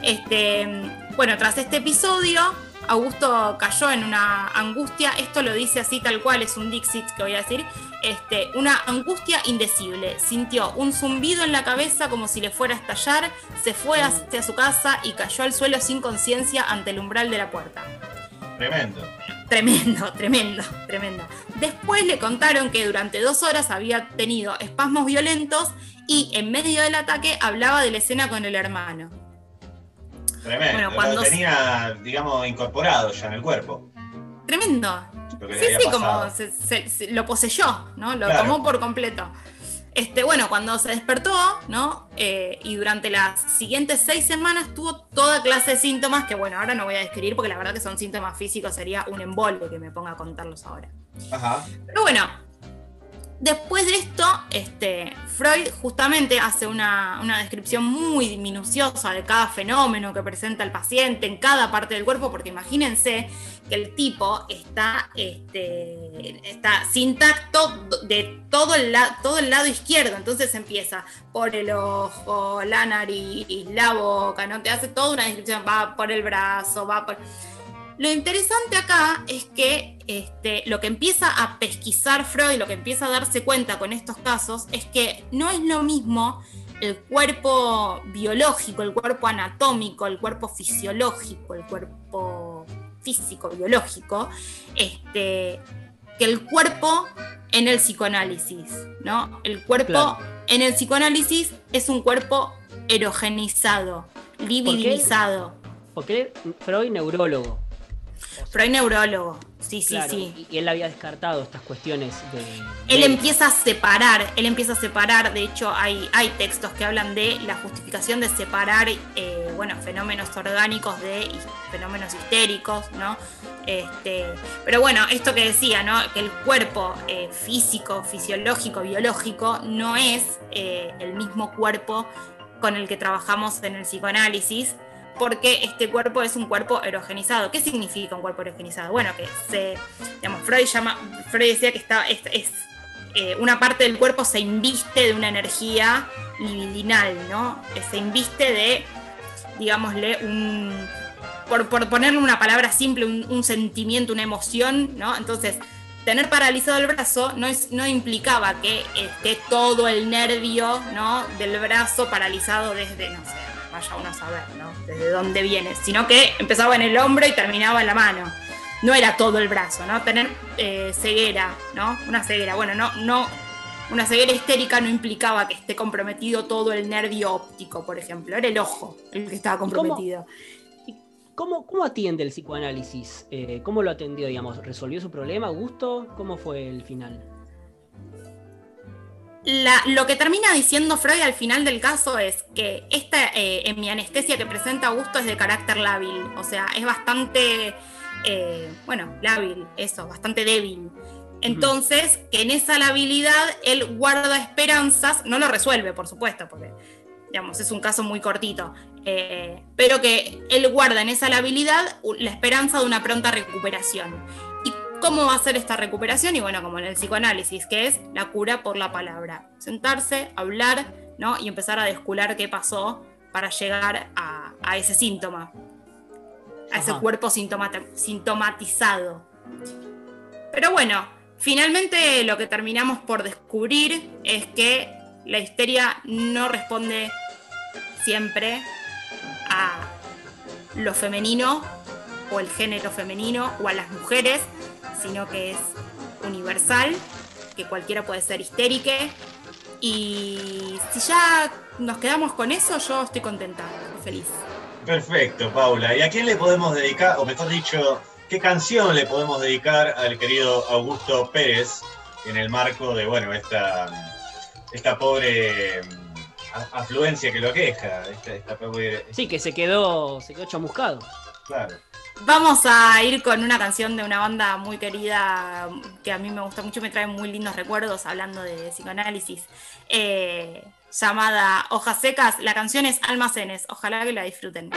Este, bueno, tras este episodio, Augusto cayó en una angustia, esto lo dice así tal cual, es un Dixit que voy a decir, este, una angustia indecible. Sintió un zumbido en la cabeza como si le fuera a estallar, se fue hacia su casa y cayó al suelo sin conciencia ante el umbral de la puerta. Tremendo. Tremendo, tremendo, tremendo. Después le contaron que durante dos horas había tenido espasmos violentos y en medio del ataque hablaba de la escena con el hermano. Tremendo, lo tenía, digamos, incorporado ya en el cuerpo. Tremendo. Sí, sí, como lo poseyó, ¿no? Lo tomó por completo. Este, bueno, cuando se despertó, ¿no? Eh, y durante las siguientes seis semanas tuvo toda clase de síntomas que, bueno, ahora no voy a describir porque la verdad que son síntomas físicos, sería un embole que me ponga a contarlos ahora. Ajá. Pero bueno, Después de esto, este, Freud justamente hace una, descripción muy minuciosa de cada fenómeno que presenta el paciente en cada parte del cuerpo, porque imagínense que el tipo está, este, sin tacto de todo el, todo el lado izquierdo, entonces empieza por el ojo, la nariz, la boca, ¿no? Te hace toda una descripción, va por el brazo, va por lo interesante acá es que este, lo que empieza a pesquisar Freud, lo que empieza a darse cuenta con estos casos, es que no es lo mismo el cuerpo biológico, el cuerpo anatómico, el cuerpo fisiológico, el cuerpo físico, biológico, este, que el cuerpo en el psicoanálisis, ¿no? El cuerpo en el psicoanálisis es un cuerpo erogenizado, libidinizado. ¿Por qué? Freud neurólogo. Freud neurólogo, sí, sí, sí. Y él había descartado estas cuestiones de... Él empieza a separar, él empieza a separar, de hecho hay, hay textos que hablan de la justificación de separar, eh, bueno, fenómenos orgánicos de fenómenos histéricos, ¿no? Este, pero bueno, esto que decía, ¿no? Que el cuerpo eh, físico, fisiológico, biológico no es eh, el mismo cuerpo con el que trabajamos en el psicoanálisis, porque este cuerpo es un cuerpo erogenizado. ¿Qué significa un cuerpo erogenizado? Bueno, que se, digamos, Freud, llama, Freud decía que está, es, eh, una parte del cuerpo se inviste de una energía libidinal, ¿no? Se inviste de, digámosle, un, por, ponerle una palabra simple, un, sentimiento, una emoción, ¿no? Entonces, tener paralizado el brazo no, es, no implicaba que esté todo el nervio, ¿no? Del brazo paralizado desde, no sé, vaya uno a saber, ¿no? Desde dónde viene, sino que empezaba en el hombro y terminaba en la mano. No era todo el brazo, ¿no? Tener eh, ceguera, ¿no? Una ceguera. Bueno, no, no, una ceguera histérica no implicaba que esté comprometido todo el nervio óptico, por ejemplo. Era el ojo el que estaba comprometido. ¿Cómo, cómo, atiende el psicoanálisis? Eh, ¿Cómo lo atendió, digamos? ¿Resolvió su problema, Gusto? ¿Cómo fue el final? Lo que termina diciendo Freud al final del caso es que esta eh, mi anestesia que presenta Augusto es de carácter lábil, o sea, es bastante, eh, bueno, lábil, eso, bastante débil. Entonces, que en esa labilidad él guarda esperanzas, no lo resuelve, por supuesto, porque digamos, es un caso muy cortito, eh, pero que él guarda en esa labilidad la esperanza de una pronta recuperación. ¿Cómo va a ser esta recuperación? Y bueno, como en el psicoanálisis, que es la cura por la palabra. Sentarse, hablar, ¿no? Y empezar a descular qué pasó para llegar a, ese síntoma, a ese cuerpo sintomatizado. Pero bueno, finalmente lo que terminamos por descubrir es que la histeria no responde siempre a lo femenino o el género femenino o a las mujeres, sino que es universal, que cualquiera puede ser histérica. Y si ya nos quedamos con eso, yo estoy contenta, feliz. Perfecto, Paula. ¿Y a quién le podemos dedicar, o mejor dicho, qué canción le podemos dedicar al querido Augusto Pérez en el marco de, bueno, esta, esta pobre mm, afluencia que lo queja? Sí, que se quedó, se quedó chamuscado. Claro. Vamos a ir con una canción de una banda muy querida que a mí me gusta mucho, me trae muy lindos recuerdos hablando de psicoanálisis, eh, llamada Hojas Secas. La canción es Almacenes, ojalá que la disfruten.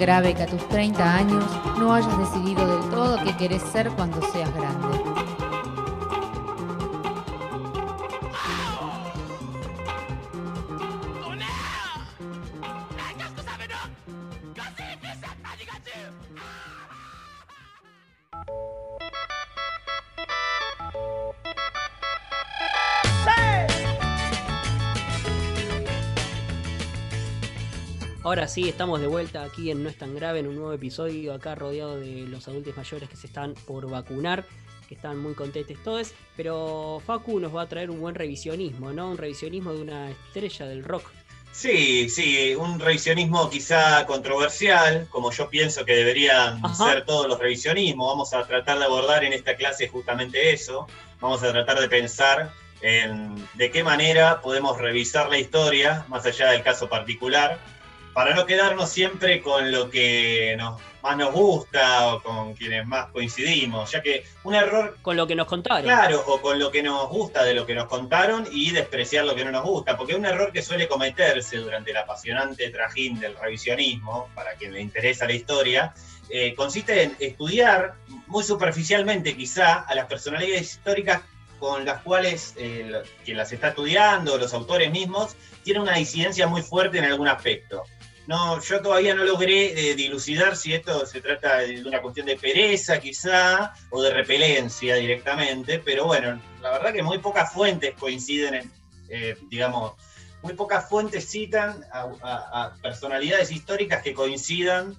Grave que a tus 30 años no hayas decidido del todo qué querés ser cuando seas grande. Ahora sí, estamos de vuelta aquí en No es tan grave, en un nuevo episodio, acá rodeado de los adultos mayores que se están por vacunar, que están muy contentos todos, pero Facu nos va a traer un buen revisionismo, ¿no? Un revisionismo de una estrella del rock. Sí, sí, un revisionismo quizá controversial, como yo pienso que deberían ser todos los revisionismos. Vamos a tratar de abordar en esta clase justamente eso. Vamos a tratar de pensar en de qué manera podemos revisar la historia, más allá del caso particular, para no quedarnos siempre con lo que nos, más nos gusta o con quienes más coincidimos, ya que un error... Con lo que nos contaron. Claro, o con lo que nos gusta de lo que nos contaron y despreciar lo que no nos gusta, porque un error que suele cometerse durante el apasionante trajín del revisionismo, para quien le interesa la historia, eh, consiste en estudiar muy superficialmente quizá a las personalidades históricas con las cuales eh, quien las está estudiando, los autores mismos, tienen una disidencia muy fuerte en algún aspecto. No, yo todavía no logré eh, dilucidar si esto se trata de una cuestión de pereza quizá o de repelencia directamente, pero bueno, la verdad que muy pocas fuentes coinciden en, eh, digamos, muy pocas fuentes citan a, personalidades históricas que coincidan,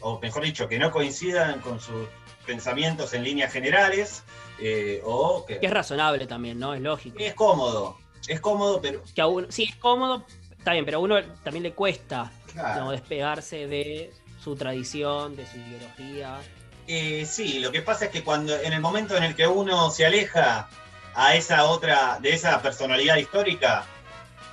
o mejor dicho, que no coincidan con sus pensamientos en líneas generales, eh, o que, es razonable también, ¿no? Es lógico. Es cómodo, es cómodo, pero... Que sí, es cómodo, está bien, pero a uno también le cuesta no despegarse de su tradición, de su ideología. Eh, sí, lo que pasa es que cuando en el momento en el que uno se aleja a esa otra, de esa personalidad histórica,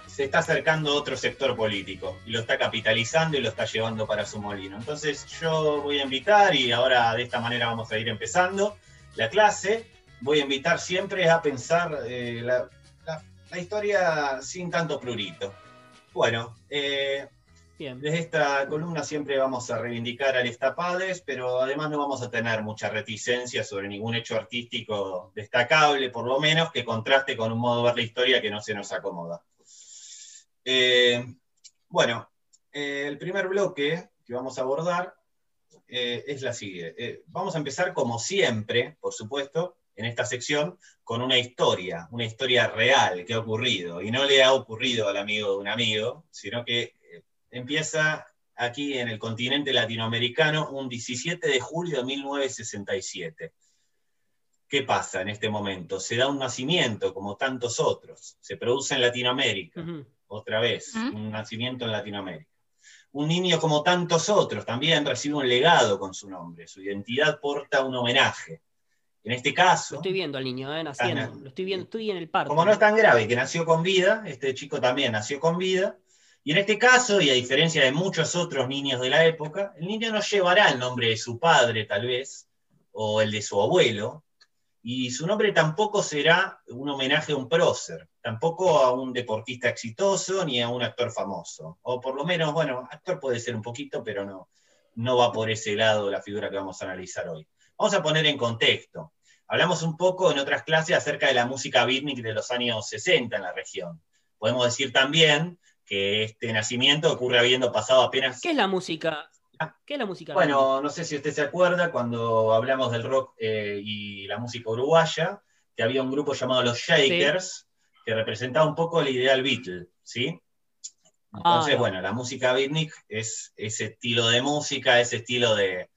se está acercando a otro sector político y lo está capitalizando y lo está llevando para su molino. Entonces yo voy a invitar, y ahora de esta manera vamos a ir empezando la clase, voy a invitar siempre a pensar eh, la, historia sin tanto prurito. Bueno, eh, desde esta columna siempre vamos a reivindicar al Estapades, pero además no vamos a tener mucha reticencia sobre ningún hecho artístico destacable, por lo menos, que contraste con un modo de ver la historia que no se nos acomoda. Eh, bueno, eh, el primer bloque que vamos a abordar eh, es la siguiente. vamos a empezar como siempre, por supuesto, en esta sección, con una historia, una historia real que ha ocurrido, y no le ha ocurrido al amigo de un amigo, sino que empieza aquí en el continente latinoamericano un 17 de julio de 1967. ¿Qué pasa en este momento? Se da un nacimiento como tantos otros, se produce en Latinoamérica, otra vez, un nacimiento en Latinoamérica. Un niño como tantos otros también recibe un legado con su nombre, su identidad porta un homenaje. En este caso... Lo estoy viendo al niño, ¿eh? naciendo, lo estoy viendo, estoy en el parto. Como no es tan grave, que nació con vida, este chico también nació con vida, y en este caso, y a diferencia de muchos otros niños de la época, el niño no llevará el nombre de su padre, tal vez, o el de su abuelo, y su nombre tampoco será un homenaje a un prócer, tampoco a un deportista exitoso ni a un actor famoso. O por lo menos, bueno, actor puede ser un poquito, pero no, no va por ese lado la figura que vamos a analizar hoy. Vamos a poner en contexto. Hablamos un poco en otras clases acerca de la música beatnik de los años 60 en la región. Podemos decir también que este nacimiento ocurre habiendo pasado apenas... ¿Qué es la música? ¿Qué es la música? Bueno, no sé si usted se acuerda cuando hablamos del rock eh, y la música uruguaya, que había un grupo llamado Los Shakers, que representaba un poco el ideal Beatle, ¿sí? Entonces, ah, bueno, la música beatnik es ese estilo de música, ese estilo de...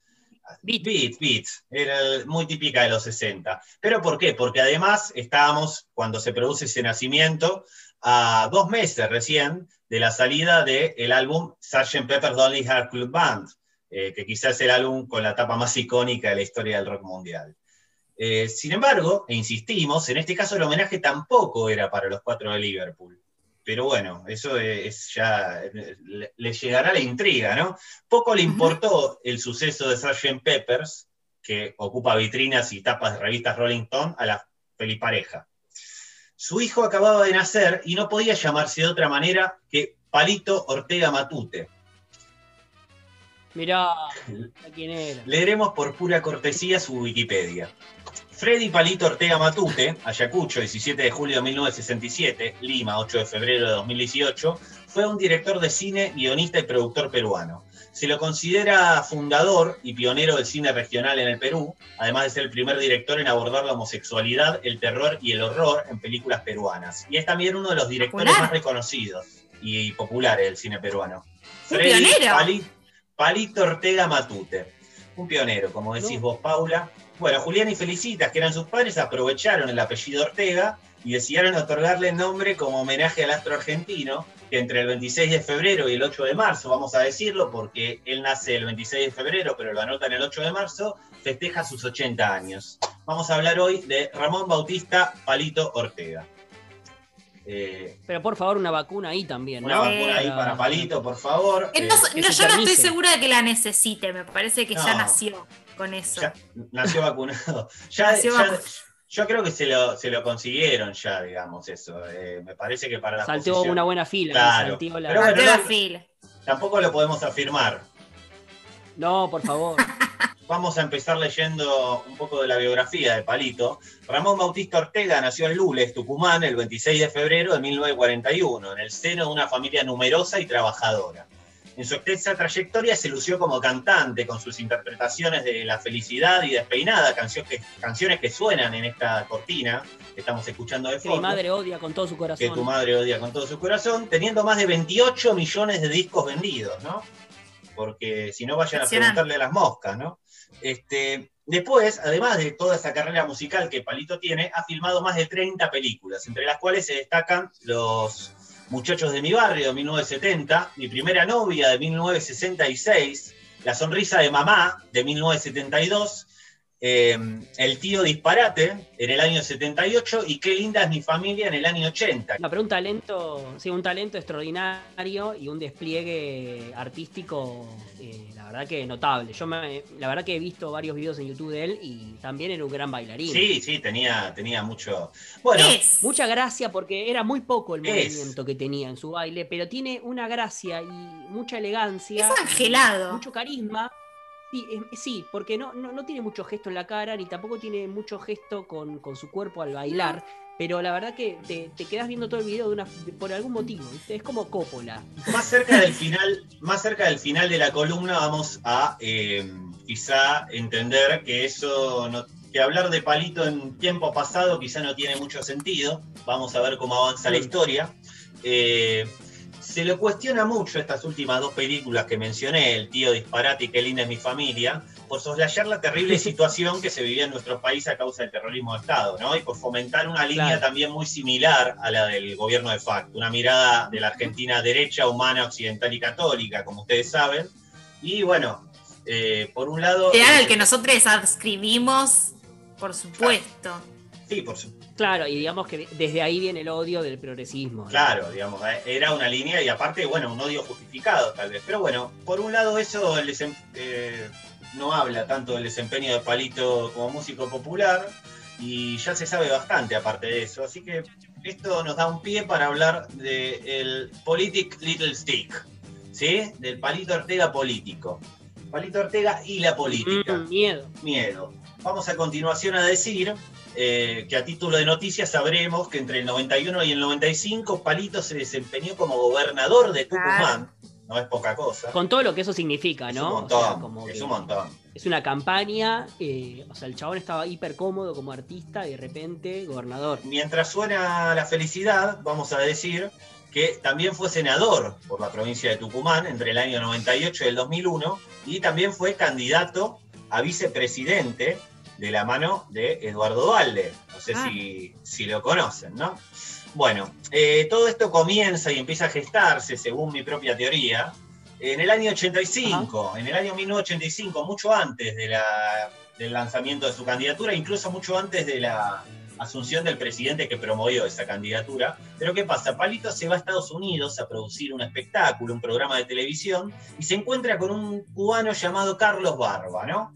Beat. Beat, beat, era muy típica de los 60. ¿Pero por qué? Porque además estábamos, cuando se produce ese nacimiento, a dos meses recién de la salida del álbum Sgt. Pepper's Lonely Heart Club Band, eh, que quizás es el álbum con la tapa más icónica de la historia del rock mundial. Eh, sin embargo, e insistimos, en este caso el homenaje tampoco era para los cuatro de Liverpool. Pero bueno, eso es ya le, llegará la intriga, ¿no? Poco le importó el suceso de Sgt. Peppers, que ocupa vitrinas y tapas de revistas Rolling Stone, a la feliz pareja. Su hijo acababa de nacer y no podía llamarse de otra manera que Palito Ortega Matute. Mirá, quién era? Leeremos por pura cortesía su Wikipedia. Freddy Palito Ortega Matute, Ayacucho, 17 de julio de 1967, Lima, 8 de febrero de 2018, fue un director de cine, guionista y productor peruano. Se lo considera fundador y pionero del cine regional en el Perú, además de ser el primer director en abordar la homosexualidad, el terror y el horror en películas peruanas. Y es también uno de los directores más reconocidos y populares del cine peruano. Freddy Palito Ortega Matute. Un pionero, como decís vos, Paula. Bueno, Julián y Felicitas, que eran sus padres, aprovecharon el apellido Ortega y decidieron otorgarle el nombre como homenaje al astro argentino, que entre el 26 de febrero y el 8 de marzo, vamos a decirlo, porque él nace el 26 de febrero, pero lo anotan el 8 de marzo, festeja sus 80 años. Vamos a hablar hoy de Ramón Bautista Palito Ortega. Eh, Pero por favor, una vacuna ahí también. Una vacuna ahí para Palito, por favor. Eh, yo no estoy segura de que la necesite, me parece que ya nació con eso. nació vacunado. yo creo que se lo, consiguieron ya, digamos, eso. Eh, me parece que para la Saltó una buena fila. Claro. la fila. Tampoco lo podemos afirmar. No, por favor. Vamos a empezar leyendo un poco de la biografía de Palito. Ramón Bautista Ortega nació en Lules, Tucumán, el 26 de febrero de 1941, en el seno de una familia numerosa y trabajadora. En su extensa trayectoria se lució como cantante con sus interpretaciones de La felicidad y Despeinada, canciones que suenan en esta cortina que estamos escuchando de fondo. Que mi madre odia con todo su corazón. Que tu madre odia con todo su corazón, teniendo más de 28 millones de discos vendidos, ¿no? Porque si no vayan a preguntarle a las moscas, ¿no? Este, después, además de toda esa carrera musical que Palito tiene, ha filmado más de 30 películas, entre las cuales se destacan Los Muchachos de mi barrio de 1970, Mi primera novia de 1966, La sonrisa de mamá de 1972 eh, el tío Disparate en el año 78 y Qué linda es mi familia en el año 80. No, pero un talento, sí, un talento extraordinario y un despliegue artístico, eh, la verdad que notable. Yo la verdad que he visto varios videos en YouTube de él y también era un gran bailarín. Sí, sí, tenía, tenía mucho. Bueno, mucha gracia porque era muy poco el movimiento que tenía en su baile, pero tiene una gracia y mucha elegancia. Es angelado. Mucho carisma Sí, porque no, no, tiene mucho gesto en la cara, ni tampoco tiene mucho gesto con, su cuerpo al bailar, pero la verdad que te, te quedas viendo todo el video de una, por algún motivo, es como Coppola. Más cerca del final, más cerca del final de la columna vamos a eh, quizá entender que eso no, que hablar de Palito en tiempo pasado quizá no tiene mucho sentido. Vamos a ver cómo avanza la historia. Eh, se lo cuestiona mucho estas últimas dos películas que mencioné, El tío disparate y Qué linda es mi familia, por soslayar la terrible situación que se vivía en nuestro país a causa del terrorismo de Estado, ¿no? Y por fomentar una línea también muy similar a la del gobierno de facto, una mirada de la Argentina derecha, humana, occidental y católica, como ustedes saben. Y bueno, eh, por un lado... Era el que nosotros adscribimos, por supuesto. Sí, por supuesto Claro, y digamos que desde ahí viene el odio del progresismo. Claro, digamos, eh, era una línea y aparte, bueno, un odio justificado tal vez. Pero bueno, por un lado eso eh, no habla tanto del desempeño de Palito como músico popular y ya se sabe bastante aparte de eso. Así que esto nos da un pie para hablar del Politic Little Stick, ¿sí? Del Palito Ortega político. Palito Ortega y la política. Mm, miedo. Miedo. Vamos a continuación a decir eh, que a título de noticias sabremos que entre el 91 y el 95 Palito se desempeñó como gobernador de Tucumán. No es poca cosa. Con todo lo que eso significa, ¿no? Es un montón. es un montón. Es una campaña, eh, o sea, el chabón estaba hiper cómodo como artista y de repente gobernador. Mientras suena la felicidad, vamos a decir que también fue senador por la provincia de Tucumán entre el año 98 y el 2001 y también fue candidato a vicepresidente de la mano de Eduardo Dualde. No sé ah. si, lo conocen, ¿no? Bueno, eh, todo esto comienza y empieza a gestarse, según mi propia teoría, en el año 85, en el año 1985, mucho antes de la, del lanzamiento de su candidatura, incluso mucho antes de la asunción del presidente que promovió esa candidatura. Pero ¿qué pasa? Palito se va a Estados Unidos a producir un espectáculo, un programa de televisión, y se encuentra con un cubano llamado Carlos Barba, ¿no?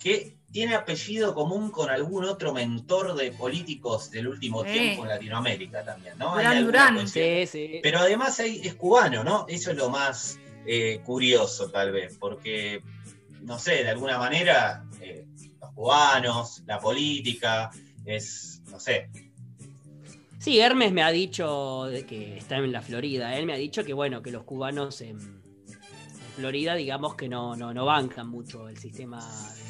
Que tiene apellido común con algún otro mentor de políticos del último tiempo en Latinoamérica también, ¿no? Durán, Durán. Sí, sí. Pero además es cubano, ¿no? Eso es lo más eh, curioso tal vez, porque, no sé, de alguna manera, eh, los cubanos, la política, es, no sé. Sí, Hermes me ha dicho de que está en la Florida, él me ha dicho que bueno, que los cubanos en Florida digamos que no, no, no bancan mucho el sistema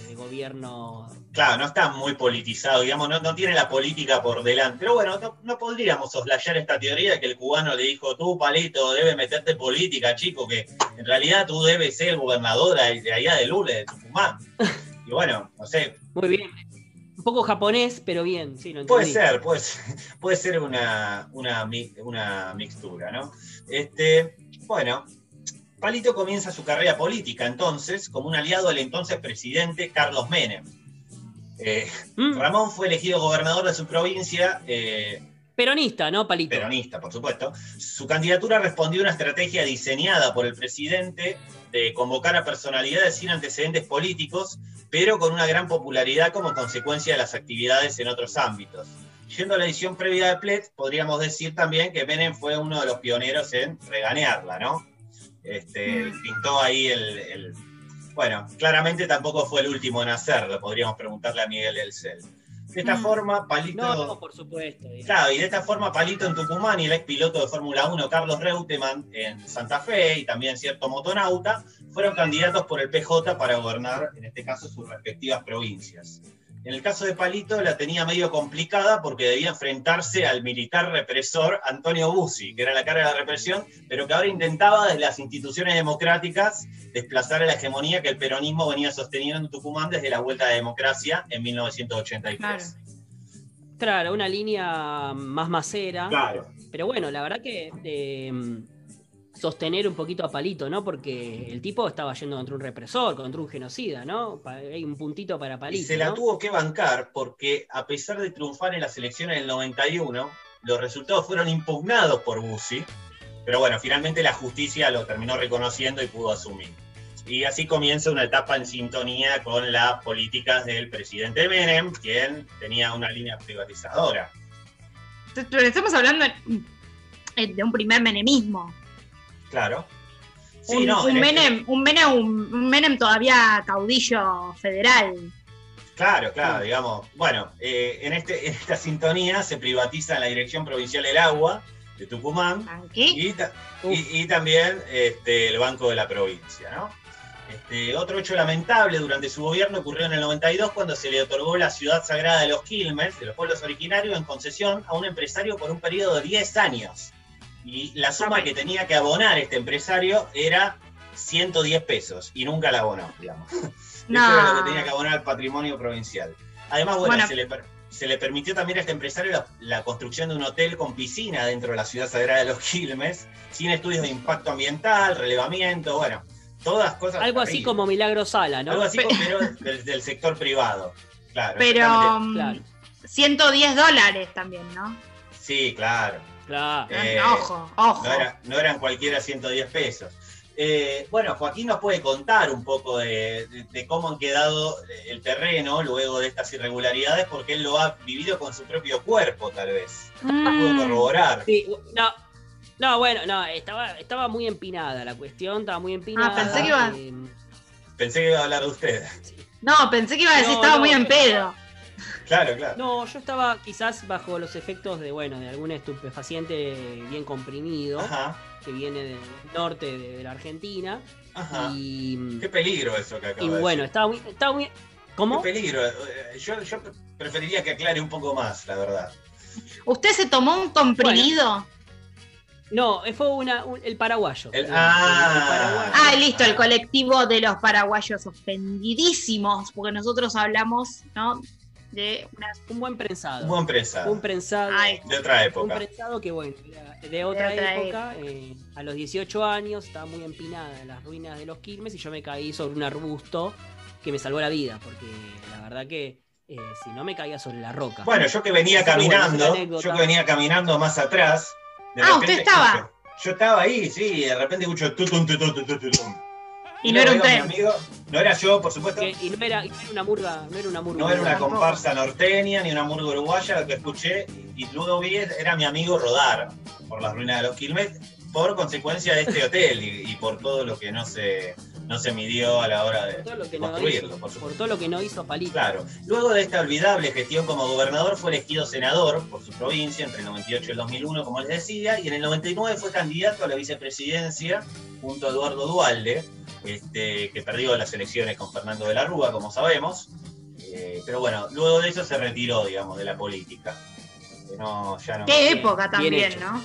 de gobierno. Claro, no está muy politizado, digamos, no, no tiene la política por delante. Pero bueno, no, podríamos soslayar esta teoría de que el cubano le dijo, tú, palito, debes meterte política, chico, que en realidad tú debes ser el gobernador de allá de Lule, de Tucumán. Y bueno, no sé. Muy bien. Un poco japonés, pero bien, sí, Puede ser, puede ser, puede ser una, una, una mixtura, ¿no? Este, bueno, Palito comienza su carrera política entonces como un aliado del entonces presidente Carlos Menem. Eh, mm. Ramón fue elegido gobernador de su provincia. Eh, peronista, ¿no, Palito? Peronista, por supuesto. Su candidatura respondió a una estrategia diseñada por el presidente de convocar a personalidades sin antecedentes políticos, pero con una gran popularidad como consecuencia de las actividades en otros ámbitos. Yendo a la edición previa de Plet, podríamos decir también que Menem fue uno de los pioneros en reganearla, ¿no? Este, pintó ahí el, Bueno, claramente tampoco fue el último en hacerlo, podríamos preguntarle a Miguel Elcel. De esta mm. forma, Palito. No, por supuesto. Claro, y de esta forma, Palito en Tucumán y el ex piloto de Fórmula 1, Carlos Reutemann, en Santa Fe, y también cierto motonauta, fueron candidatos por el PJ para gobernar, en este caso, sus respectivas provincias. En el caso de Palito la tenía medio complicada porque debía enfrentarse al militar represor Antonio Bussi, que era la cara de la represión, pero que ahora intentaba desde las instituciones democráticas desplazar a la hegemonía que el peronismo venía sosteniendo en Tucumán desde la vuelta a la democracia en 1983. Claro. Claro, una línea más macera. Claro. Pero bueno, la verdad que eh, sostener un poquito a Palito, ¿no? Porque el tipo estaba yendo contra un represor, contra un genocida, ¿no? Hay un puntito para Palito. Y se la tuvo que bancar porque a pesar de triunfar en las elecciones del 91, los resultados fueron impugnados por Bussi, pero bueno, finalmente la justicia lo terminó reconociendo y pudo asumir. Y así comienza una etapa en sintonía con las políticas del presidente Menem, quien tenía una línea privatizadora. Pero estamos hablando de un primer menemismo. Claro. un, este Menem, un, Menem, todavía caudillo federal. Claro, claro, digamos. Bueno, eh, en, este, en esta sintonía se privatiza la Dirección Provincial del Agua de Tucumán y, y, también este, el Banco de la Provincia, ¿no? Este, otro hecho lamentable durante su gobierno ocurrió en el 92 cuando se le otorgó la ciudad sagrada de los Quilmes, de los pueblos originarios, en concesión a un empresario por un periodo de 10 años y la suma que tenía que abonar este empresario era 110 pesos y nunca la abonó, digamos. No. Eso era lo que tenía que abonar al patrimonio provincial. Además, bueno, Se, le, permitió también a este empresario la, construcción de un hotel con piscina dentro de la ciudad sagrada de los Quilmes, sin estudios de impacto ambiental, relevamiento, bueno, todas cosas. Algo así como Milagro Sala, ¿no? Algo así, pero del, sector privado. Claro. Pero 110 mm, dólares también, ¿no? Sí, claro. Claro. Eh, ojo, ojo. No, eran cualquiera 110 pesos. Eh, bueno, Joaquín nos puede contar un poco de, cómo han quedado el terreno luego de estas irregularidades, porque él lo ha vivido con su propio cuerpo, tal vez. Mm. Puedo corroborar. Sí, no, no, bueno, no, estaba, estaba muy empinada la cuestión, estaba muy empinada. Ah, pensé que iba, eh, pensé que iba a hablar de usted. No, pensé que iba a decir estaba muy en pedo. Claro, claro. No, yo estaba quizás bajo los efectos de, bueno, de algún estupefaciente bien comprimido, que viene del norte de, la Argentina. Ajá. Y, Qué peligro eso que acaba Y bueno, estaba muy, estaba muy... ¿Cómo? Qué peligro. Yo, yo preferiría que aclare un poco más, la verdad. ¿Usted se tomó un comprimido? No, fue una, el paraguayo. ah, ah, listo, el colectivo de los paraguayos ofendidísimos, porque nosotros hablamos, ¿no? De un buen prensado. Un buen prensado. Un prensado. de otra época. Un prensado que, bueno, de otra, época. Eh, a los 18 años estaba muy empinada en las ruinas de los Quilmes y yo me caí sobre un arbusto que me salvó la vida, porque la verdad que eh, si no me caía sobre la roca. Bueno, yo que venía caminando, yo que venía caminando más atrás. ah, usted estaba. Yo, estaba ahí, sí, y de repente escucho tutum, tutum, tutum, tutum. Y no era un tren. no era yo, por supuesto. y no era, una murga, no era una murga. No era una comparsa norteña ni una murga uruguaya, lo que escuché. Y luego vi, era mi amigo rodar por las ruinas de los Quilmes. por consecuencia de este hotel y, por todo lo que no se, no se midió a la hora de construirlo. por, todo lo que no hizo Palito. Claro. Luego de esta olvidable gestión como gobernador, fue elegido senador por su provincia entre el 98 y el 2001, como les decía, y en el 99 fue candidato a la vicepresidencia junto a Eduardo Dualde, este, que perdió las elecciones con Fernando de la Rúa, como sabemos. Eh, pero bueno, luego de eso se retiró, digamos, de la política. Qué época también, ¿no?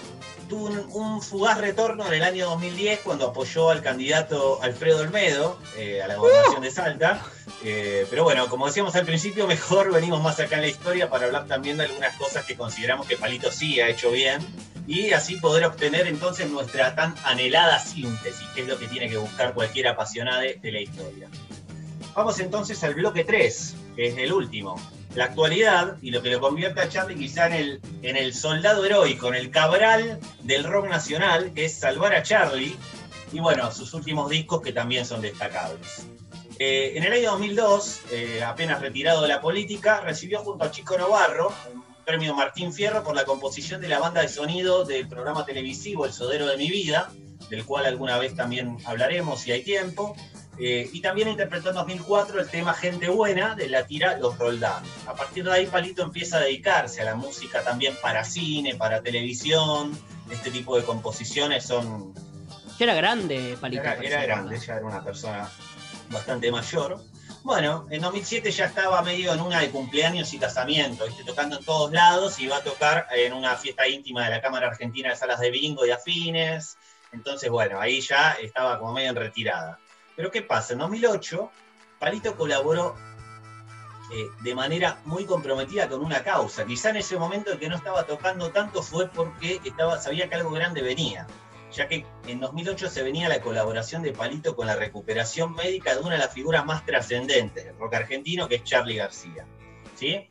Tuvo un, fugaz retorno en el año 2010 cuando apoyó al candidato Alfredo Olmedo eh, a la gobernación de Salta. Eh, pero bueno, como decíamos al principio, mejor venimos más acá en la historia para hablar también de algunas cosas que consideramos que Palito sí ha hecho bien y así poder obtener entonces nuestra tan anhelada síntesis, que es lo que tiene que buscar cualquier apasionado de la historia. Vamos entonces al bloque 3, que es el último la actualidad y lo que lo convierte a Charlie quizá en el, en el soldado heroico, en el cabral del rock nacional, que es Salvar a Charlie, y bueno, sus últimos discos que también son destacables. Eh, en el año 2002, eh, apenas retirado de la política, recibió junto a Chico Novarro un premio Martín Fierro por la composición de la banda de sonido del programa televisivo El Sodero de mi Vida, del cual alguna vez también hablaremos si hay tiempo. Eh, y también interpretó en 2004 el tema Gente Buena de la tira Los Roldán. A partir de ahí Palito empieza a dedicarse a la música también para cine, para televisión. Este tipo de composiciones son... Ya era grande Palito. Era, grande, ya era una persona bastante mayor. Bueno, en 2007 ya estaba medio en una de cumpleaños y casamiento, tocando en todos lados y iba a tocar en una fiesta íntima de la Cámara Argentina de Salas de Bingo y Afines. Entonces, bueno, ahí ya estaba como medio en retirada. Pero ¿qué pasa? En 2008, Palito colaboró eh, de manera muy comprometida con una causa. Quizá en ese momento el que no estaba tocando tanto fue porque estaba, sabía que algo grande venía, ya que en 2008 se venía la colaboración de Palito con la recuperación médica de una de las figuras más trascendentes del rock argentino, que es Charlie García. ¿Sí?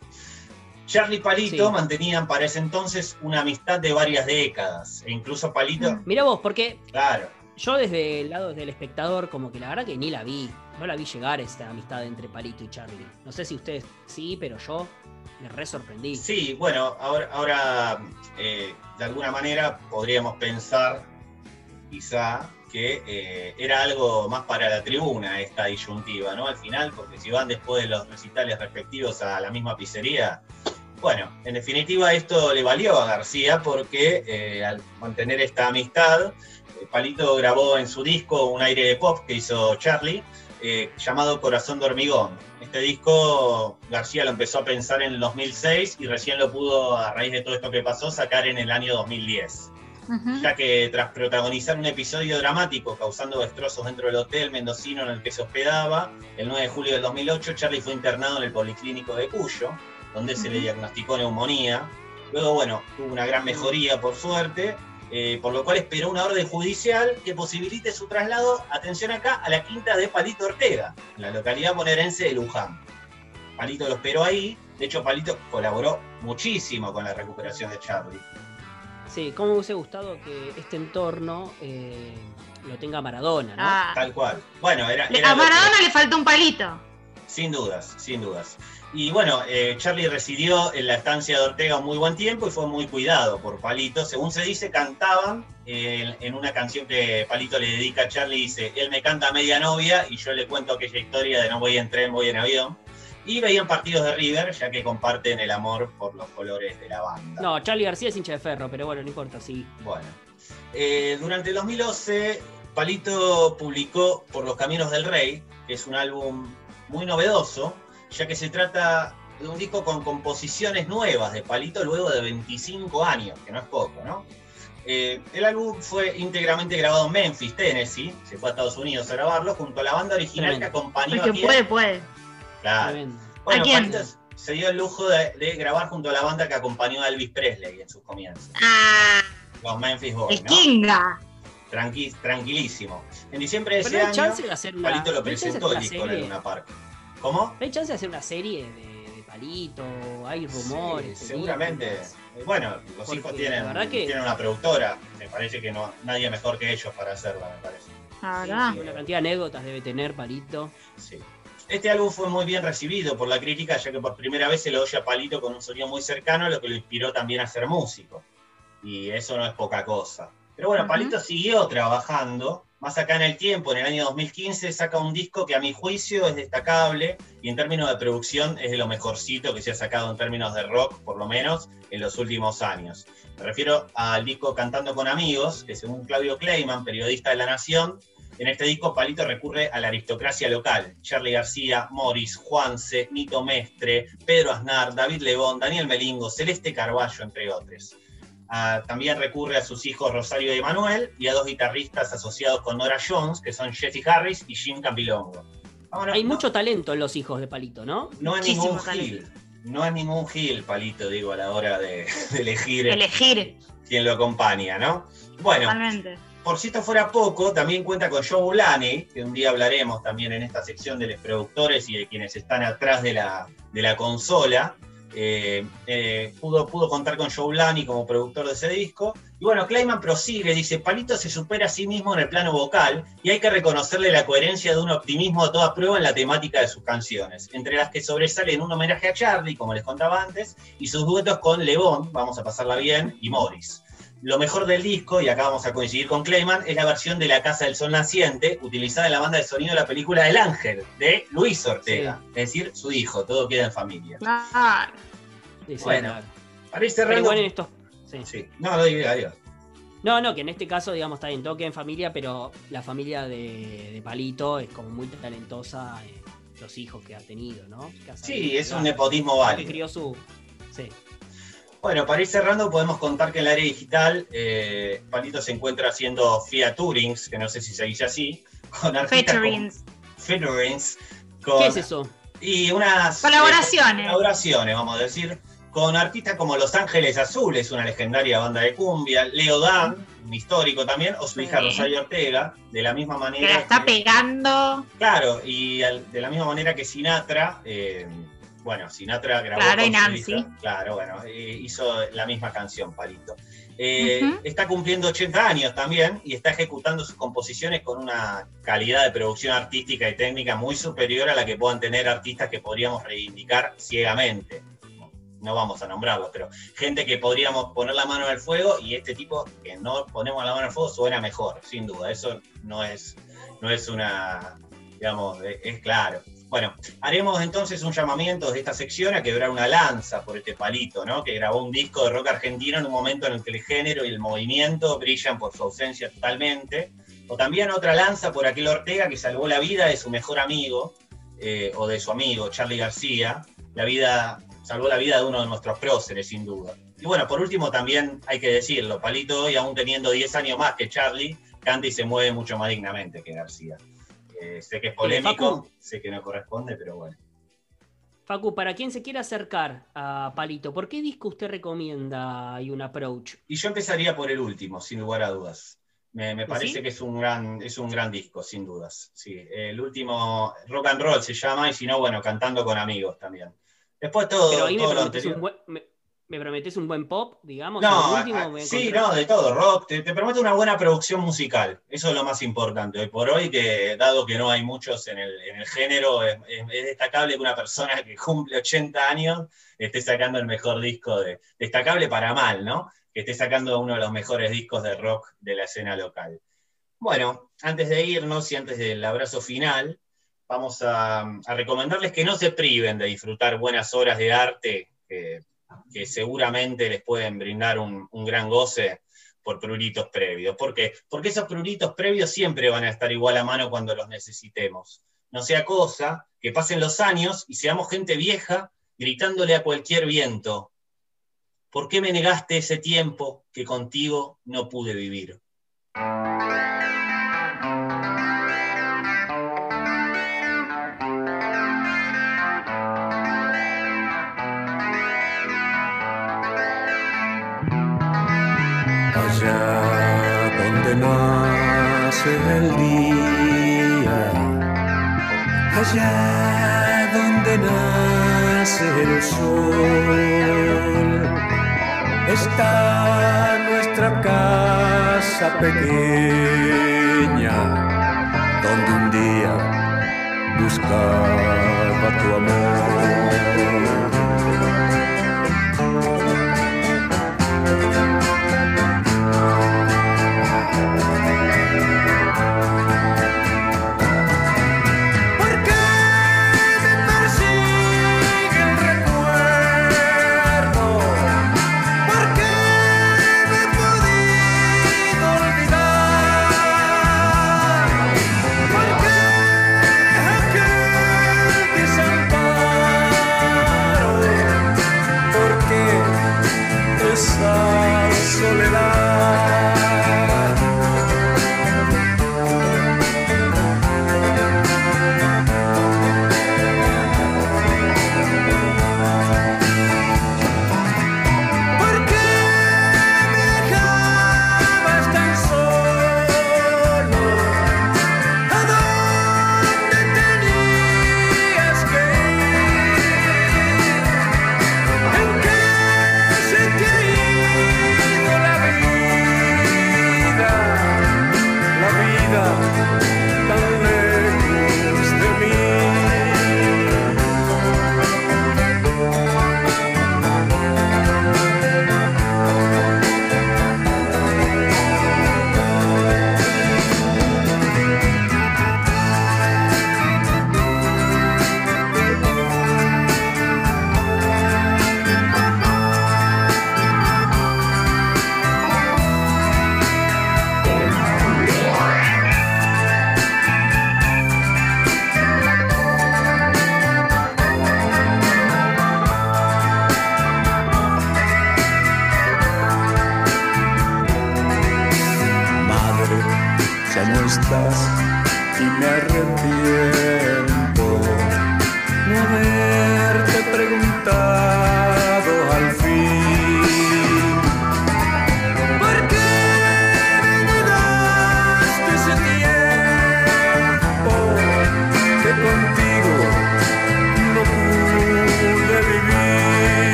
Charlie y Palito mantenían para ese entonces una amistad de varias décadas. E incluso Palito. Mira vos, porque. Claro yo desde el lado del espectador, como que la verdad que ni la vi. No la vi llegar esta amistad entre Palito y Charlie. No sé si ustedes sí, pero yo me re sorprendí. Sí, bueno, ahora, ahora eh, de alguna manera podríamos pensar quizá que eh, era algo más para la tribuna esta disyuntiva, ¿no? Al final, porque si van después de los recitales respectivos a la misma pizzería, bueno, en definitiva esto le valió a García porque eh, al mantener esta amistad, Palito grabó en su disco un aire de pop que hizo Charlie, eh, llamado Corazón de Hormigón. Este disco García lo empezó a pensar en el 2006 y recién lo pudo, a raíz de todo esto que pasó, sacar en el año 2010. Ya que tras protagonizar un episodio dramático causando destrozos dentro del hotel mendocino en el que se hospedaba, el 9 de julio del 2008 Charlie fue internado en el Policlínico de Cuyo, donde se le diagnosticó neumonía. Luego, bueno, tuvo una gran mejoría por suerte eh, por lo cual esperó una orden judicial que posibilite su traslado, atención acá, a la quinta de Palito Ortega, en la localidad bonaerense de Luján. Palito lo esperó ahí, de hecho Palito colaboró muchísimo con la recuperación de Charlie. Sí, cómo me hubiese gustado que este entorno eh, lo tenga Maradona, ¿no? Ah. Tal cual. Bueno, era, a Maradona le faltó un palito. Sin dudas, sin dudas. Y bueno, eh, Charlie residió en la estancia de Ortega un muy buen tiempo y fue muy cuidado por Palito. Según se dice, cantaban eh, en una canción que Palito le dedica a Charlie, dice, él me canta a media novia y yo le cuento aquella historia de no voy en tren, voy en avión. Y veían partidos de River, ya que comparten el amor por los colores de la banda. No, Charlie García es hincha de ferro, pero bueno, no importa, sí. Bueno. Eh, durante el 2011, Palito publicó Por los Caminos del Rey, que es un álbum muy novedoso, ya que se trata de un disco con composiciones nuevas de Palito luego de 25 años, que no es poco, ¿no? Eh, el álbum fue íntegramente grabado en Memphis, Tennessee, se fue a Estados Unidos a grabarlo, junto a la banda original que acompañó a puede, puede. Claro. Bueno, Palito se dio el lujo de, grabar junto a la banda que acompañó a Elvis Presley en sus comienzos. Ah. Los Memphis Boys, ¿no? Kinga. tranquilísimo. En diciembre de ese año, Palito lo presentó el disco en Luna Park. ¿Cómo? ¿Hay chance de hacer una serie de, Palito? ¿Hay rumores? seguramente. Bueno, los hijos tienen, una productora. Me parece que no nadie mejor que ellos para hacerla, me parece. Ah, una cantidad de anécdotas debe tener Palito. Sí. Este álbum fue muy bien recibido por la crítica, ya que por primera vez se lo oye a Palito con un sonido muy cercano, lo que lo inspiró también a ser músico. Y eso no es poca cosa. Pero bueno, Palito siguió trabajando, más acá en el tiempo, en el año 2015, saca un disco que a mi juicio es destacable y en términos de producción es de lo mejorcito que se ha sacado en términos de rock, por lo menos, en los últimos años. Me refiero al disco Cantando con Amigos, que según Claudio Kleiman, periodista de La Nación, en este disco, Palito recurre a la aristocracia local. Charlie García, Morris, Juanse, Nito Mestre, Pedro Aznar, David Lebón, Daniel Melingo, Celeste Carballo, entre otros. Ah, también recurre a sus hijos Rosario y Manuel y a dos guitarristas asociados con Nora Jones, que son Jesse Harris y Jim Campilongo. hay mucho talento en los hijos de Palito, ¿no? No es ningún Gil. No es ningún Gil, Palito, digo, a la hora de, elegir, elegir quién lo acompaña, ¿no? Bueno, Totalmente por si esto fuera poco, también cuenta con Joe Bulani, que un día hablaremos también en esta sección de los productores y de quienes están atrás de la, de la consola. Eh, eh, pudo, pudo contar con Joe Bulani como productor de ese disco. Y bueno, Clayman prosigue, dice, Palito se supera a sí mismo en el plano vocal y hay que reconocerle la coherencia de un optimismo a toda prueba en la temática de sus canciones, entre las que sobresalen un homenaje a Charlie, como les contaba antes, y sus duetos con Levon, vamos a pasarla bien, y Morris. Lo mejor del disco, y acá vamos a coincidir con Clayman, es la versión de La Casa del Sol Naciente, utilizada en la banda de sonido de la película El Ángel, de Luis Ortega, es decir, su hijo, todo queda en familia. Claro. bueno, para ir cerrando... en esto... Sí. No, no, adiós. No, no, que en este caso, digamos, está en toque en familia, pero la familia de, Palito es como muy talentosa, eh, los hijos que ha tenido, ¿no? sí, es un nepotismo válido. crió su... Sí. Bueno, para ir cerrando, podemos contar que en el área digital, eh, Palito se encuentra haciendo featurings, que no sé si se dice así, con artistas. Featurings. Featurings. ¿Qué es eso? Y unas. Colaboraciones. colaboraciones, vamos a decir, con artistas como Los Ángeles Azules, una legendaria banda de cumbia, Leo Dan, un histórico también, o su hija Rosario Ortega, de la misma manera. Que la está pegando. Claro, y de la misma manera que Sinatra. Eh, bueno, Sinatra grabó claro, con Nancy. claro, bueno, eh, hizo la misma canción, Palito. Eh, está cumpliendo 80 años también y está ejecutando sus composiciones con una calidad de producción artística y técnica muy superior a la que puedan tener artistas que podríamos reivindicar ciegamente. No vamos a nombrarlos, pero gente que podríamos poner la mano en el fuego y este tipo que no ponemos la mano en el fuego suena mejor, sin duda. Eso no es, no es una, digamos, es claro. Bueno, haremos entonces un llamamiento de esta sección a quebrar una lanza por este palito, ¿no? Que grabó un disco de rock argentino en un momento en el que el género y el movimiento brillan por su ausencia totalmente. O también otra lanza por aquel Ortega que salvó la vida de su mejor amigo, eh, o de su amigo, Charlie García. La vida, salvó la vida de uno de nuestros próceres, sin duda. Y bueno, por último también hay que decirlo, Palito hoy, aún teniendo 10 años más que Charlie, canta y se mueve mucho más dignamente que García. Eh, sé que es polémico, sé que no corresponde, pero bueno. Facu, para quien se quiera acercar a Palito, ¿por qué disco usted recomienda y un approach? Y yo empezaría por el último, sin lugar a dudas. Me, parece que es un, gran, es un gran disco, sin dudas. Sí, el último, Rock and Roll se llama, y si no, bueno, cantando con amigos también. Después todo, todo lo anterior me prometes un buen pop, digamos. No, sí, no, de todo, rock. Te, prometo una buena producción musical. Eso es lo más importante. Hoy por hoy, que dado que no hay muchos en el, género, es, destacable que una persona que cumple 80 años esté sacando el mejor disco de. Destacable para mal, ¿no? Que esté sacando uno de los mejores discos de rock de la escena local. Bueno, antes de irnos y antes del abrazo final, vamos a, recomendarles que no se priven de disfrutar buenas horas de arte que seguramente les pueden brindar un, gran goce por pruritos previos. ¿Por qué? Porque esos pruritos previos siempre van a estar igual a mano cuando los necesitemos. No sea cosa que pasen los años y seamos gente vieja gritándole a cualquier viento, ¿por qué me negaste ese tiempo que contigo no pude vivir? El día, allá donde nace el sol, está nuestra casa pequeña, donde un día buscaba tu amor.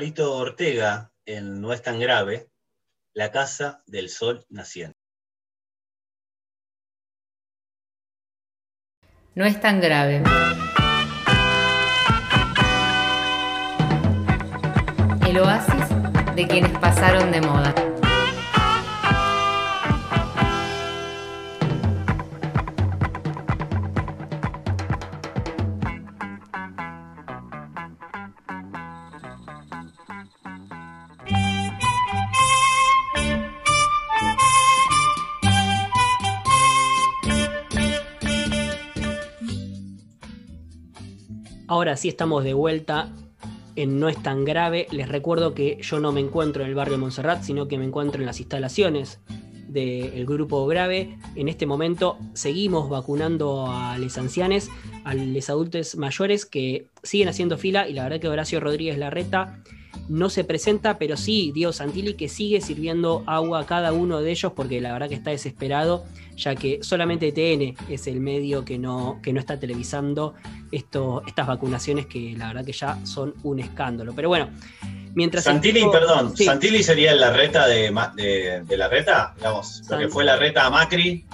Palito Ortega en No es tan grave, La Casa del Sol Naciente. No es tan grave. El oasis de quienes pasaron de moda. Ahora sí estamos de vuelta en No es tan grave. Les recuerdo que yo no me encuentro en el barrio Montserrat, sino que me encuentro en las instalaciones del grupo Grave. En este momento seguimos vacunando a los ancianes, a los adultos mayores que siguen haciendo fila y la verdad que Horacio Rodríguez Larreta no se presenta, pero sí Diego Santilli que sigue sirviendo agua a cada uno de ellos porque la verdad que está desesperado, ya que solamente TN es el medio que no, que no está televisando esto, estas vacunaciones que la verdad que ya son un escándalo. Pero bueno, mientras... Santilli, tipo- perdón, Sí. Santilli sería la reta de, de, de la reta, digamos, lo que San- fue la reta a Macri,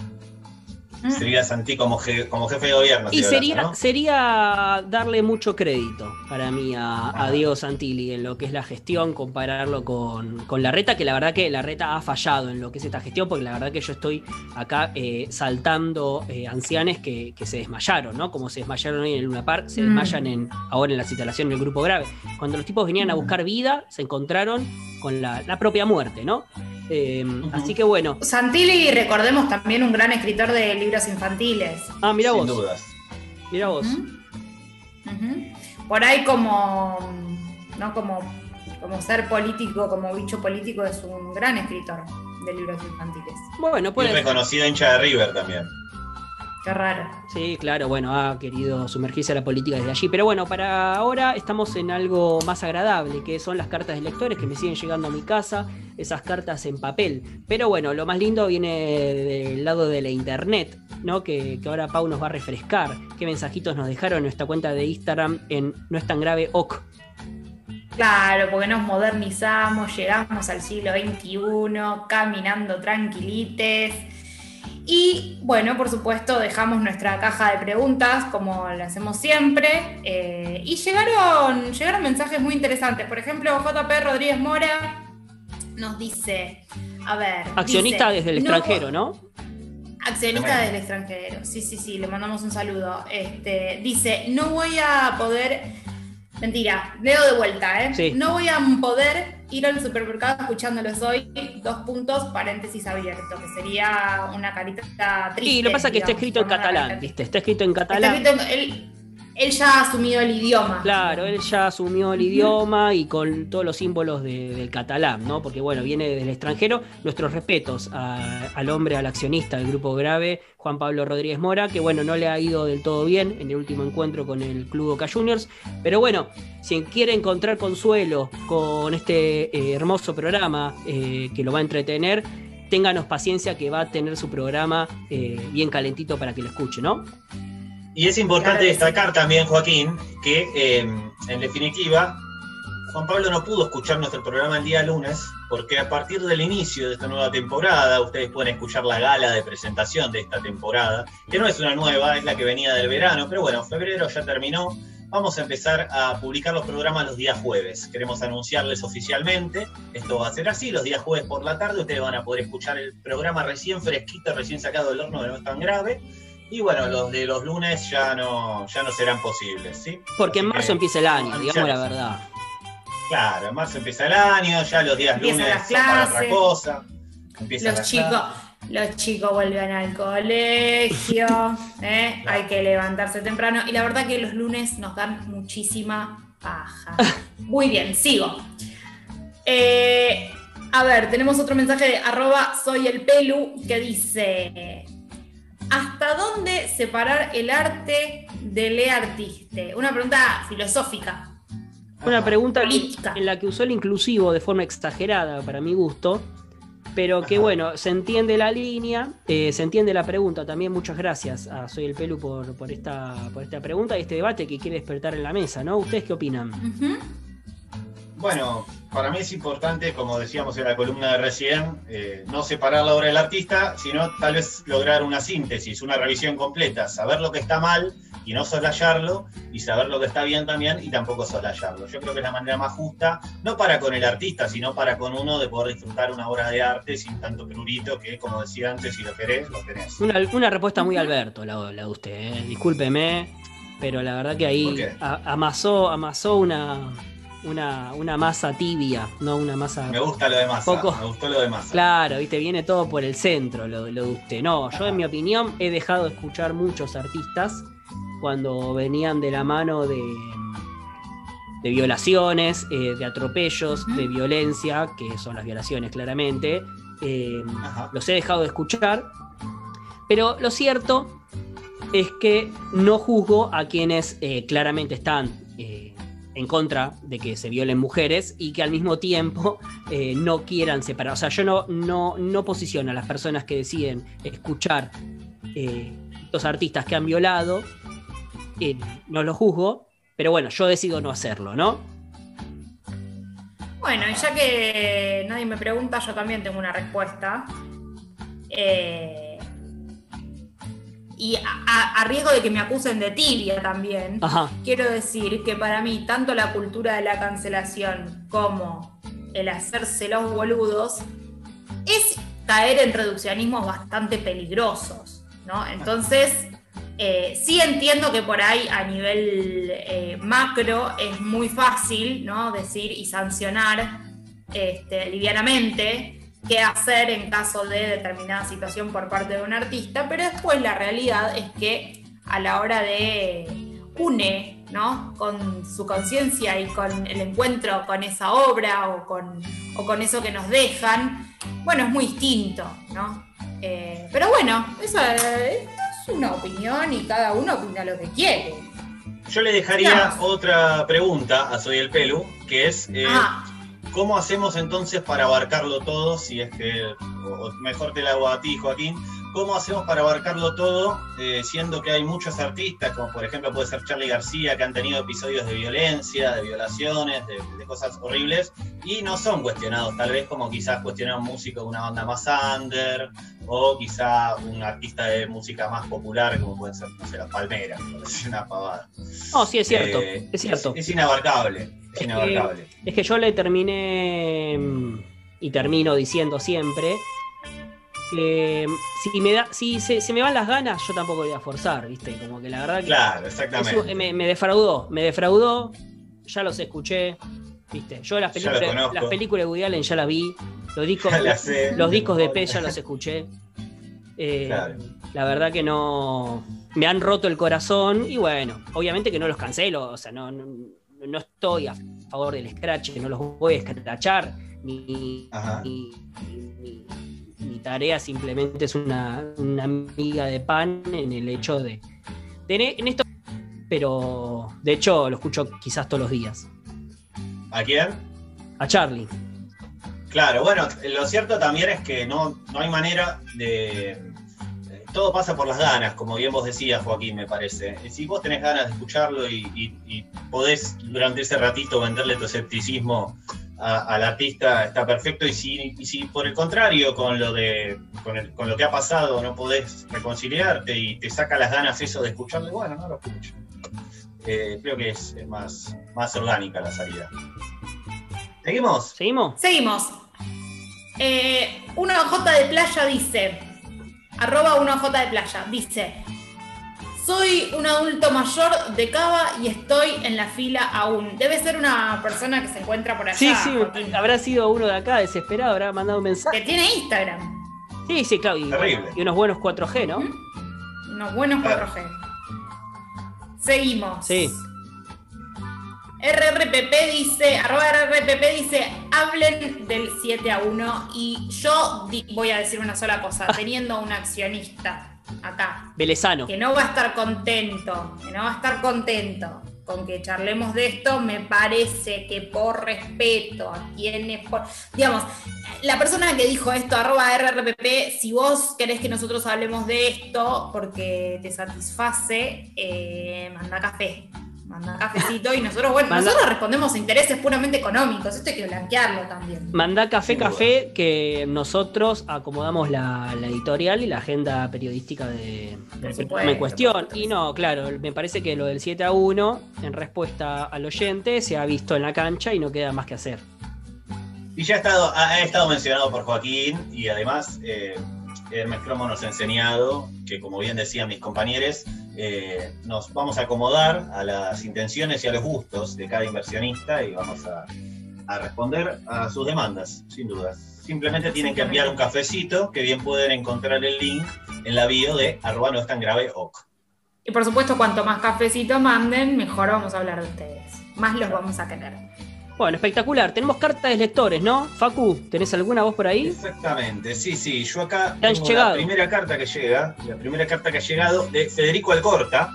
sería Santi como, je- como jefe de gobierno. Y sería, hablando, ¿no? sería darle mucho crédito para mí a, a Diego Santilli en lo que es la gestión, compararlo con, con la reta, que la verdad que la reta ha fallado en lo que es esta gestión, porque la verdad que yo estoy acá eh, saltando eh, ancianes que, que se desmayaron, ¿no? Como se desmayaron hoy en el Luna Park, se Mm. desmayan en, ahora en la instalación del grupo grave. Cuando los tipos venían a buscar vida, se encontraron con la, la propia muerte, ¿no? Eh, Así que bueno. Santilli, recordemos también un gran escritor de libros infantiles. Ah, mira Sin vos. dudas. Mira vos. Por ahí como, ¿no? como, como ser político, como bicho político, es un gran escritor de libros infantiles. Bueno, Y puede un reconocido hincha de River también. Qué raro. Sí, claro, bueno, ha querido sumergirse a la política desde allí. Pero bueno, para ahora estamos en algo más agradable, que son las cartas de lectores que me siguen llegando a mi casa, esas cartas en papel. Pero bueno, lo más lindo viene del lado de la internet, ¿no? Que, que ahora Pau nos va a refrescar. ¿Qué mensajitos nos dejaron en nuestra cuenta de Instagram en No es tan grave OK? Claro, porque nos modernizamos, llegamos al siglo XXI, caminando tranquilites. Y bueno, por supuesto, dejamos nuestra caja de preguntas como lo hacemos siempre. eh, y llegaron, llegaron mensajes muy interesantes. Por ejemplo, JP Rodríguez Mora nos dice: a ver. Accionista dice, desde el no- extranjero, ¿no? Accionista Bueno. del extranjero. Sí, sí, sí, le mandamos un saludo. Este, dice, no voy a poder. Mentira, leo de vuelta, ¿eh? Sí. No voy a poder ir al supermercado escuchándolos hoy. Dos puntos, paréntesis abierto, que sería una carita triste. Y lo que pasa es que está escrito en catalán, ¿viste? Está escrito en Está catalán. escrito en- él, él ya ha asumido el idioma. Claro, él ya asumió el idioma y con todos los símbolos de- del catalán, ¿no? Porque bueno, viene del extranjero. Nuestros respetos a- al hombre, al accionista del grupo Grave, Juan Pablo Rodríguez Mora, que bueno, no le ha ido del todo bien en el último encuentro con el Club Boca Juniors. Pero bueno, si quiere encontrar consuelo con este eh, hermoso programa eh, que lo va a entretener, ténganos paciencia que va a tener su programa eh, bien calentito para que lo escuche, ¿no? Y es importante Claro que sí. destacar también, Joaquín, que eh, en definitiva, Juan Pablo no pudo escuchar nuestro programa el día lunes, porque a partir del inicio de esta nueva temporada, ustedes pueden escuchar la gala de presentación de esta temporada, que no es una nueva, es la que venía del verano, pero bueno, febrero ya terminó. Vamos a empezar a publicar los programas los días jueves. Queremos anunciarles oficialmente. Esto va a ser así. Los días jueves por la tarde ustedes van a poder escuchar el programa recién fresquito, recién sacado del horno, que no es tan grave. Y bueno, los de los lunes ya no, ya no serán posibles, ¿sí? Porque en marzo que, empieza el año, digamos la verdad. Claro, en marzo empieza el año, ya los días Empiezan lunes las son para otra clases. cosa. Empiezan Los las chicos, clases. los chicos vuelven al colegio, ¿eh? hay que levantarse temprano y la verdad que los lunes nos dan muchísima paja. Muy bien, sigo. Eh, a ver, tenemos otro mensaje de arroba soy el pelu que dice ¿Hasta dónde separar el arte del artiste? Una pregunta filosófica. Una pregunta Política. en la que usó el inclusivo de forma exagerada para mi gusto, pero que Ajá. bueno, se entiende la línea, eh, se entiende la pregunta. También muchas gracias a Soy el Pelu por, por, esta, por esta pregunta y este debate que quiere despertar en la mesa, ¿no? ¿Ustedes qué opinan? Bueno, para mí es importante, como decíamos en la columna de recién, eh, no separar la obra del artista, sino tal vez lograr una síntesis, una revisión completa, saber lo que está mal y no soslayarlo, y saber lo que está bien también y tampoco soslayarlo. Yo creo que es la manera más justa, no para con el artista, sino para con uno de poder disfrutar una obra de arte sin tanto prurito que, como decía antes, si lo querés, lo tenés. Una, una respuesta muy Alberto, la, la de usted, ¿eh? discúlpeme, pero la verdad que ¿Por ahí amasó, amasó una, una, una masa tibia, no una masa... Me gusta lo de masa, Poco. me gustó lo de masa. Claro, viste, viene todo por el centro lo, lo de usted. No, yo en mi opinión he dejado de escuchar muchos artistas cuando venían de la mano de, de violaciones, eh, de atropellos, de violencia, que son las violaciones claramente. Eh, Ajá. los he dejado de escuchar. Pero lo cierto es que no juzgo a quienes eh, claramente están en contra de que se violen mujeres y que al mismo tiempo eh, no quieran separar. O sea, yo no, no, no posiciono a las personas que deciden escuchar eh, los artistas que han violado, eh, no lo juzgo, pero bueno, yo decido no hacerlo, ¿no? Bueno, y ya que nadie me pregunta, yo también tengo una respuesta. Eh, y a, riesgo de que me acusen de tibia también, Ajá. quiero decir que para mí tanto la cultura de la cancelación como el hacerse los boludos es caer en reduccionismos bastante peligrosos, ¿no? Entonces, eh, sí entiendo que por ahí a nivel eh, macro es muy fácil, ¿no? Decir y sancionar este, livianamente qué hacer en caso de determinada situación por parte de un artista, pero después la realidad es que a la hora de une, ¿no? Con su conciencia y con el encuentro con esa obra o con, o con eso que nos dejan, bueno, es muy distinto, ¿no? Eh, pero bueno, esa es una opinión y cada uno opina lo que quiere. Yo le dejaría otra pregunta a Soy el Pelu, que es eh, Ah, ¿cómo hacemos entonces para abarcarlo todo? Si es que, o mejor te la hago a ti, Joaquín, ¿cómo hacemos para abarcarlo todo, eh, siendo que hay muchos artistas, como por ejemplo puede ser Charlie García, que han tenido episodios de violencia, de violaciones, de, de cosas horribles, y no son cuestionados, tal vez como quizás cuestionar un músico de una banda más under, o quizá un artista de música más popular, como pueden ser, no sé, las palmeras, decir una pavada. No, sí, es cierto, Eh, es cierto. Es, inabarcable, es que- inabarcable. Es que yo le terminé mm, y termino diciendo siempre, que si me da, si se, me van las ganas, yo tampoco voy a forzar, ¿viste? Como que la verdad que. Claro, exactamente. me, defraudó, me defraudó, ya los escuché, ¿viste? Yo las películas, las películas de Woody Allen ya las vi, los discos, los discos de P ya los escuché. Eh, la verdad que no. Me han roto el corazón y bueno, obviamente que no los cancelo, o sea, no, no, estoy a favor del scratch, no los voy a escrachar, ni, mi tarea simplemente es una, una, amiga de pan en el hecho de, en esto pero de hecho lo escucho quizás todos los días ¿a quién? a Charlie claro bueno lo cierto también es que no, no hay manera de todo pasa por las ganas, como bien vos decías, Joaquín, me parece. Si vos tenés ganas de escucharlo y podés durante ese ratito venderle tu escepticismo al artista está perfecto y si, si por el contrario con lo de con, lo que ha pasado no podés reconciliarte y te saca las ganas eso de escucharle, bueno, no lo escucho. Eh, creo que es, más, más orgánica la salida. ¿Seguimos? ¿Seguimos? Seguimos. Eh, una J de playa dice, arroba una J de playa, dice, soy un adulto mayor de Cava y estoy en la fila aún. Debe ser una persona que se encuentra por allá. Sí, sí, habrá sido uno de acá desesperado, habrá mandado un mensaje. Que tiene Instagram. Sí, sí, claro. Y, unos buenos 4G, ¿no? Unos buenos 4G. Seguimos. Sí. RRPP dice, arroba RRPP dice, hablen del 7 a 1 y yo voy a decir una sola cosa, teniendo un accionista acá. Belezano. Que no va a estar contento, que no va a estar contento con que charlemos de esto, me parece que por respeto a quienes, por, digamos, la persona que dijo esto, arroba RRPP, si vos querés que nosotros hablemos de esto porque te satisface, eh, manda café manda cafecito y nosotros, bueno, nosotros respondemos a intereses puramente económicos, esto hay que blanquearlo también. Manda café, café, que nosotros acomodamos la, editorial y la agenda periodística de, en cuestión. Y no, claro, me parece que lo del 7 a 1, en respuesta al oyente, se ha visto en la cancha y no queda más que hacer. Y ya ha estado, ha, estado mencionado por Joaquín y además eh, Hermes Cromo nos ha enseñado que, como bien decían mis compañeros, eh, nos vamos a acomodar a las intenciones y a los gustos de cada inversionista y vamos a, responder a sus demandas, sin dudas. Simplemente tienen que enviar un cafecito, que bien pueden encontrar el link en la bio de arroba no es tan grave. Y por supuesto, cuanto más cafecito manden, mejor vamos a hablar de ustedes. Más los vamos a querer. Bueno, espectacular. Tenemos cartas de lectores, ¿no? Facu, ¿tenés alguna voz por ahí? Exactamente, sí, sí. Yo acá tengo la primera carta que llega, la primera carta que ha llegado de Federico Alcorta,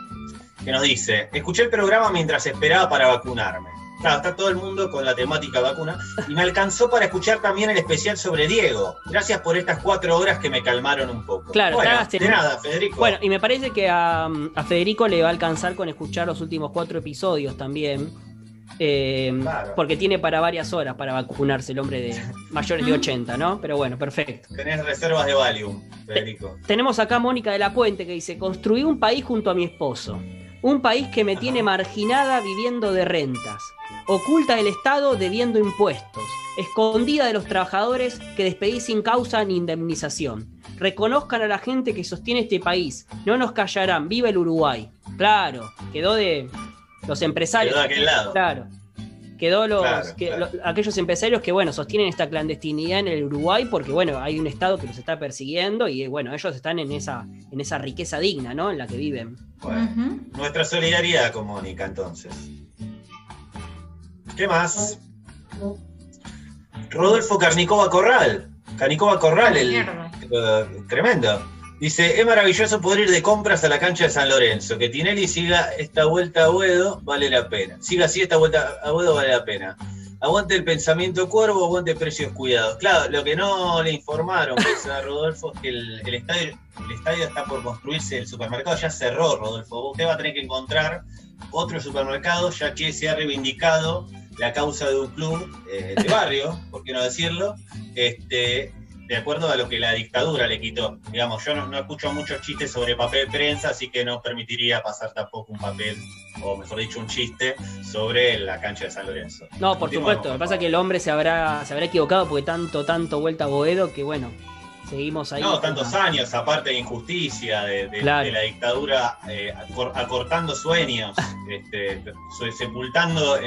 que nos dice, escuché el programa mientras esperaba para vacunarme. Claro, está todo el mundo con la temática vacuna. Y me alcanzó para escuchar también el especial sobre Diego. Gracias por estas cuatro horas que me calmaron un poco. Claro, bueno, de nada, Federico. Bueno, y me parece que a, a Federico le va a alcanzar con escuchar los últimos cuatro episodios también eh, porque tiene para varias horas para vacunarse el hombre de mayores de 80, ¿no? Pero bueno, perfecto. Tenés reservas de Valium, Federico. tenemos acá a Mónica de la Puente que dice: Construí un país junto a mi esposo. Un país que me tiene marginada viviendo de rentas. Oculta del Estado debiendo impuestos. Escondida de los trabajadores que despedí sin causa ni indemnización. Reconozcan a la gente que sostiene este país. No nos callarán. Viva el Uruguay. Claro, quedó de, los empresarios. Quedó de aquel lado. Claro. Quedó los, aquellos empresarios que, bueno, sostienen esta clandestinidad en el Uruguay porque, bueno, hay un Estado que los está persiguiendo y, bueno, ellos están en esa, en esa riqueza digna, ¿no? En la que viven. Nuestra solidaridad con Mónica, entonces. ¿Qué más? Rodolfo Carnicova Corral. Carnicova Corral, el, tremendo. Dice, es maravilloso poder ir de compras a la cancha de San Lorenzo. Que Tinelli siga esta vuelta a Buedo, vale la pena. Siga así esta vuelta a Buedo, vale la pena. Aguante el pensamiento cuervo, aguante precios cuidados. Claro, lo que no le informaron a Rodolfo es que el, estadio, el estadio está por construirse, el supermercado ya cerró, Rodolfo. Usted va a tener que encontrar otro supermercado, ya que se ha reivindicado la causa de un club eh, de barrio, por qué no decirlo, este, de acuerdo a lo que la dictadura le quitó. Digamos, yo no, escucho muchos chistes sobre papel prensa, así que no permitiría pasar tampoco un papel, o mejor dicho, un chiste sobre la cancha de San Lorenzo. No, por supuesto. Lo que pasa es que el hombre se habrá, se habrá equivocado porque tanto, tanto vuelta a Boedo que bueno, seguimos ahí. No, tantos años, aparte de injusticia, de, la dictadura, eh, acortando sueños, este, sepultando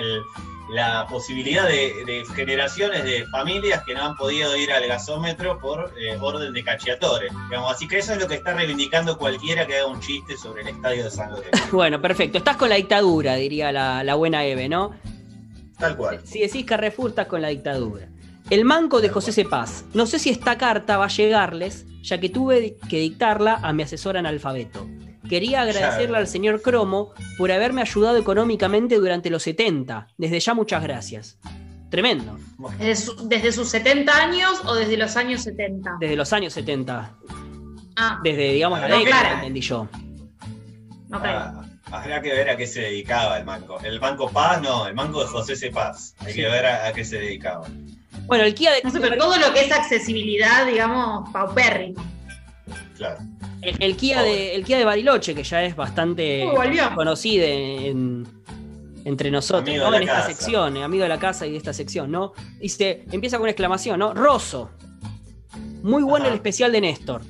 la posibilidad de, generaciones de familias que no han podido ir al gasómetro por eh, orden de cachiatores. así que eso es lo que está reivindicando cualquiera que haga un chiste sobre el estadio de San Lorenzo. bueno, perfecto. Estás con la dictadura, diría la, la buena Eve, ¿no? Tal cual. Si decís Carrefour, estás con la dictadura. El manco de José Cepaz. No sé si esta carta va a llegarles, ya que tuve que dictarla a mi asesor analfabeto. Quería agradecerle al señor Cromo por haberme ayudado económicamente durante los 70. Desde ya muchas gracias. Tremendo. ¿Desde, sus 70 años o desde los años 70? Desde los años 70. Ah. Desde, digamos, la década, entendí yo. Ah, habrá que ver a qué se dedicaba el manco. El Banco Paz, no, el manco de José C. Paz. Hay que ver a, qué se dedicaba. Bueno, el Kia de. No sé, pero todo lo que es accesibilidad, digamos, paupérrimo. Claro. El, Kia de, el Kia de Bariloche, que ya es bastante conocido entre nosotros, en esta sección, amigo de la casa y de esta sección, ¿no? Dice, empieza con una exclamación, ¿no? Rosso. Muy bueno el especial de Néstor.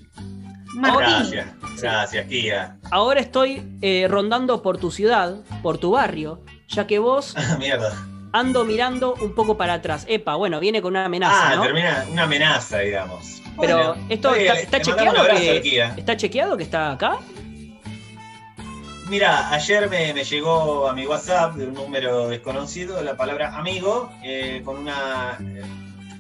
Gracias, gracias, Kia. Ahora estoy eh, rondando por tu ciudad, por tu barrio, ya que vos. Mierda ando mirando un poco para atrás. Epa, bueno, viene con una amenaza. Ah, termina una amenaza, digamos. Pero esto está, chequeado que, está chequeado que está acá. Mira, ayer me, llegó a mi WhatsApp de un número desconocido la palabra amigo eh, con una eh,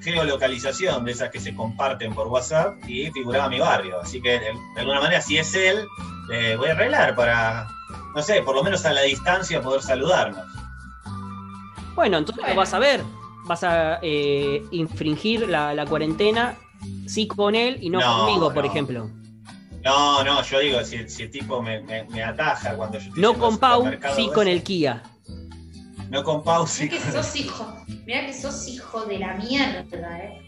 geolocalización de esas que se comparten por WhatsApp y figuraba mi barrio. Así que de, alguna manera, si es él, voy a arreglar para, no sé, por lo menos a la distancia poder saludarnos. Bueno, entonces lo vas a ver. Vas a eh, infringir la, cuarentena, sí con él y no, conmigo, por ejemplo. No, no, yo digo, si, el tipo me, ataja cuando yo No con Pau, sí con el Kia. No con Pau, sí. Mirá que sos hijo, mirá que sos hijo de la mierda, eh.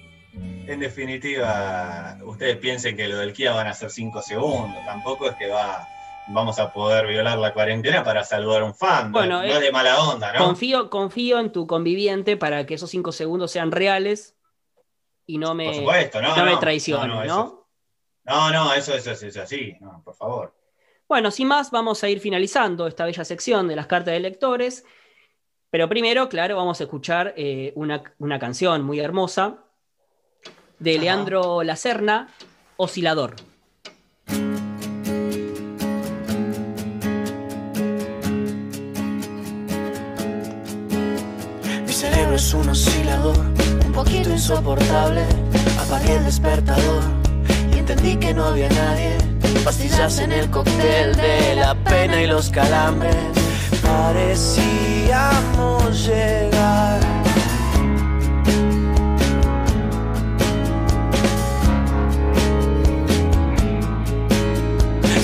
En definitiva, ustedes piensen que lo del Kia van a ser cinco segundos, tampoco es que va vamos a poder violar la cuarentena para saludar a un fan. Bueno, no, es de mala onda, ¿no? Confío, confío en tu conviviente para que esos cinco segundos sean reales y no me, no, me traicionen, ¿no? No, no, eso, eso, es así, por favor. Bueno, sin más, vamos a ir finalizando esta bella sección de las cartas de lectores. Pero primero, claro, vamos a escuchar eh, una, canción muy hermosa de Leandro Lacerna, Oscilador. es un oscilador, poquito insoportable. Apagué el despertador y entendí que no había nadie. Pastillas en el cóctel de la pena y los calambres. Parecíamos llegar.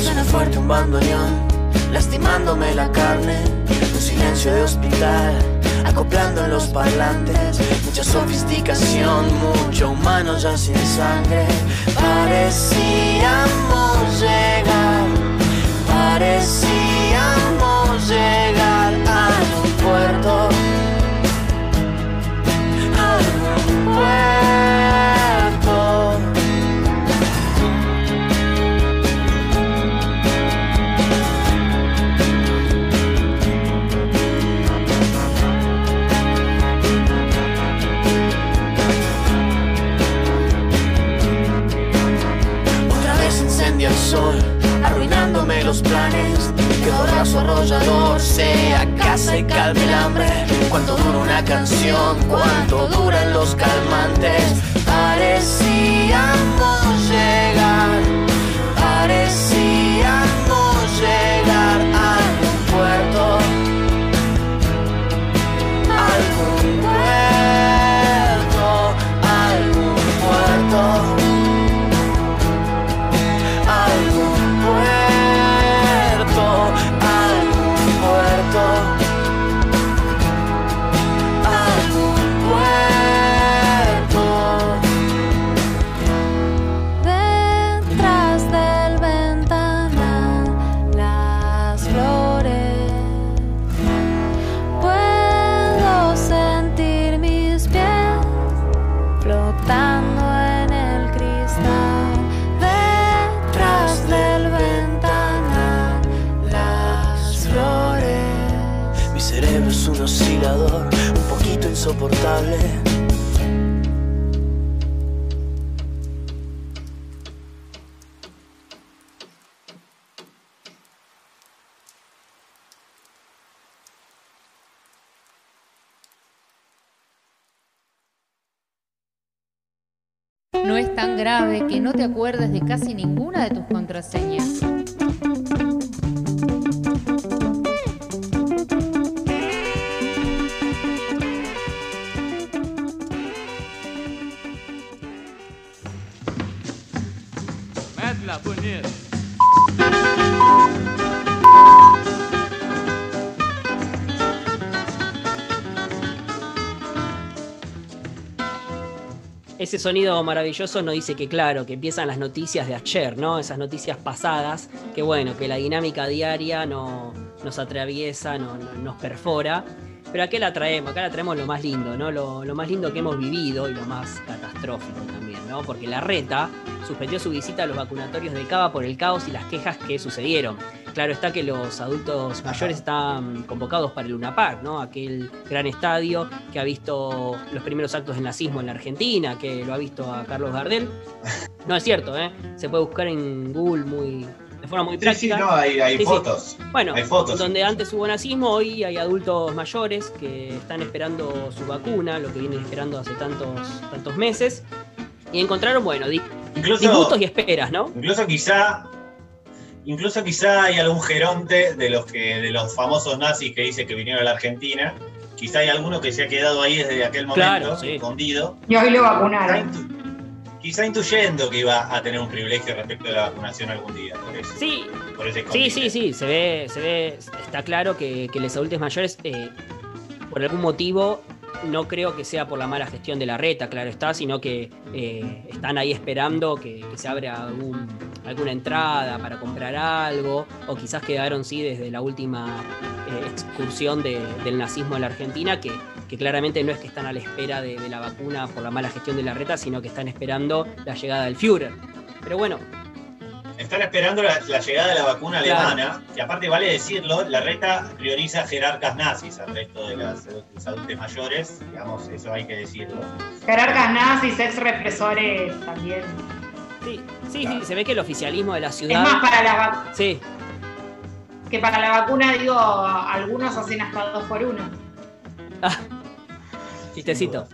Suena fuerte un bandoneón, lastimándome la carne. Un silencio de hospital acoplando los parlantes. Mucha sofisticación, mucho humano ya sin sangre. Parecíamos llegar, parecíamos llegar arrollador sea casa y calme el hambre. Cuánto dura una canción, cuánto duran los calmantes. Parecíamos grave que no te acuerdes de casi ninguna de tus contraseñas. Ese sonido maravilloso nos dice que, claro, que empiezan las noticias de ayer, ¿no? Esas noticias pasadas, que bueno, que la dinámica diaria no, nos atraviesa, no, no- nos perfora. Pero acá la traemos, acá la traemos lo más lindo, ¿no? Lo, lo más lindo que hemos vivido y lo más catastrófico también, ¿no? Porque la reta suspendió su visita a los vacunatorios de Cava por el caos y las quejas que sucedieron. Claro está que los adultos mayores están convocados para el Luna Park, ¿no? Aquel gran estadio que ha visto los primeros actos del nazismo en la Argentina, que lo ha visto a Carlos Gardel. No es cierto, ¿eh? Se puede buscar en Google muy, de forma muy Sí, sí, práctica. no, hay, hay Sí, sí. fotos. Bueno, Hay fotos, donde antes hubo nazismo, hoy hay adultos mayores que están esperando su vacuna, lo que vienen esperando hace tantos, tantos meses. Y encontraron, bueno, di- Incluso, disgustos y esperas, ¿no? incluso quizá. Incluso quizá hay algún geronte de los que de los famosos nazis que dice que vinieron a la Argentina. Quizá hay alguno que se ha quedado ahí desde aquel momento, Claro, sí. escondido. Y hoy lo vacunaron. Quizá intuyendo que iba a tener un privilegio respecto a la vacunación algún día. Por eso, Sí, por ese Sí, sí, sí, se ve, se ve, está claro que, que los adultos mayores, eh, por algún motivo, no creo que sea por la mala gestión de la reta, claro está, sino que eh, están ahí esperando que, se abra alguna entrada para comprar algo, o quizás quedaron, sí, desde la última eh, excursión de- del nazismo en la Argentina, que, que claramente no es que están a la espera de, de la vacuna por la mala gestión de la reta, sino que están esperando la llegada del Führer. Pero bueno, Están esperando la, la llegada de la vacuna Claro. alemana, que aparte vale decirlo, la reta prioriza jerarcas nazis al resto de las- de los adultos mayores, digamos, eso hay que decirlo. Jerarcas nazis, ex represores también. sí, sí, sí, se ve que el oficialismo de la Es ciudad... más, para la vac- Sí, que para la vacuna, digo, algunos hacen hasta dos por uno. chistecito.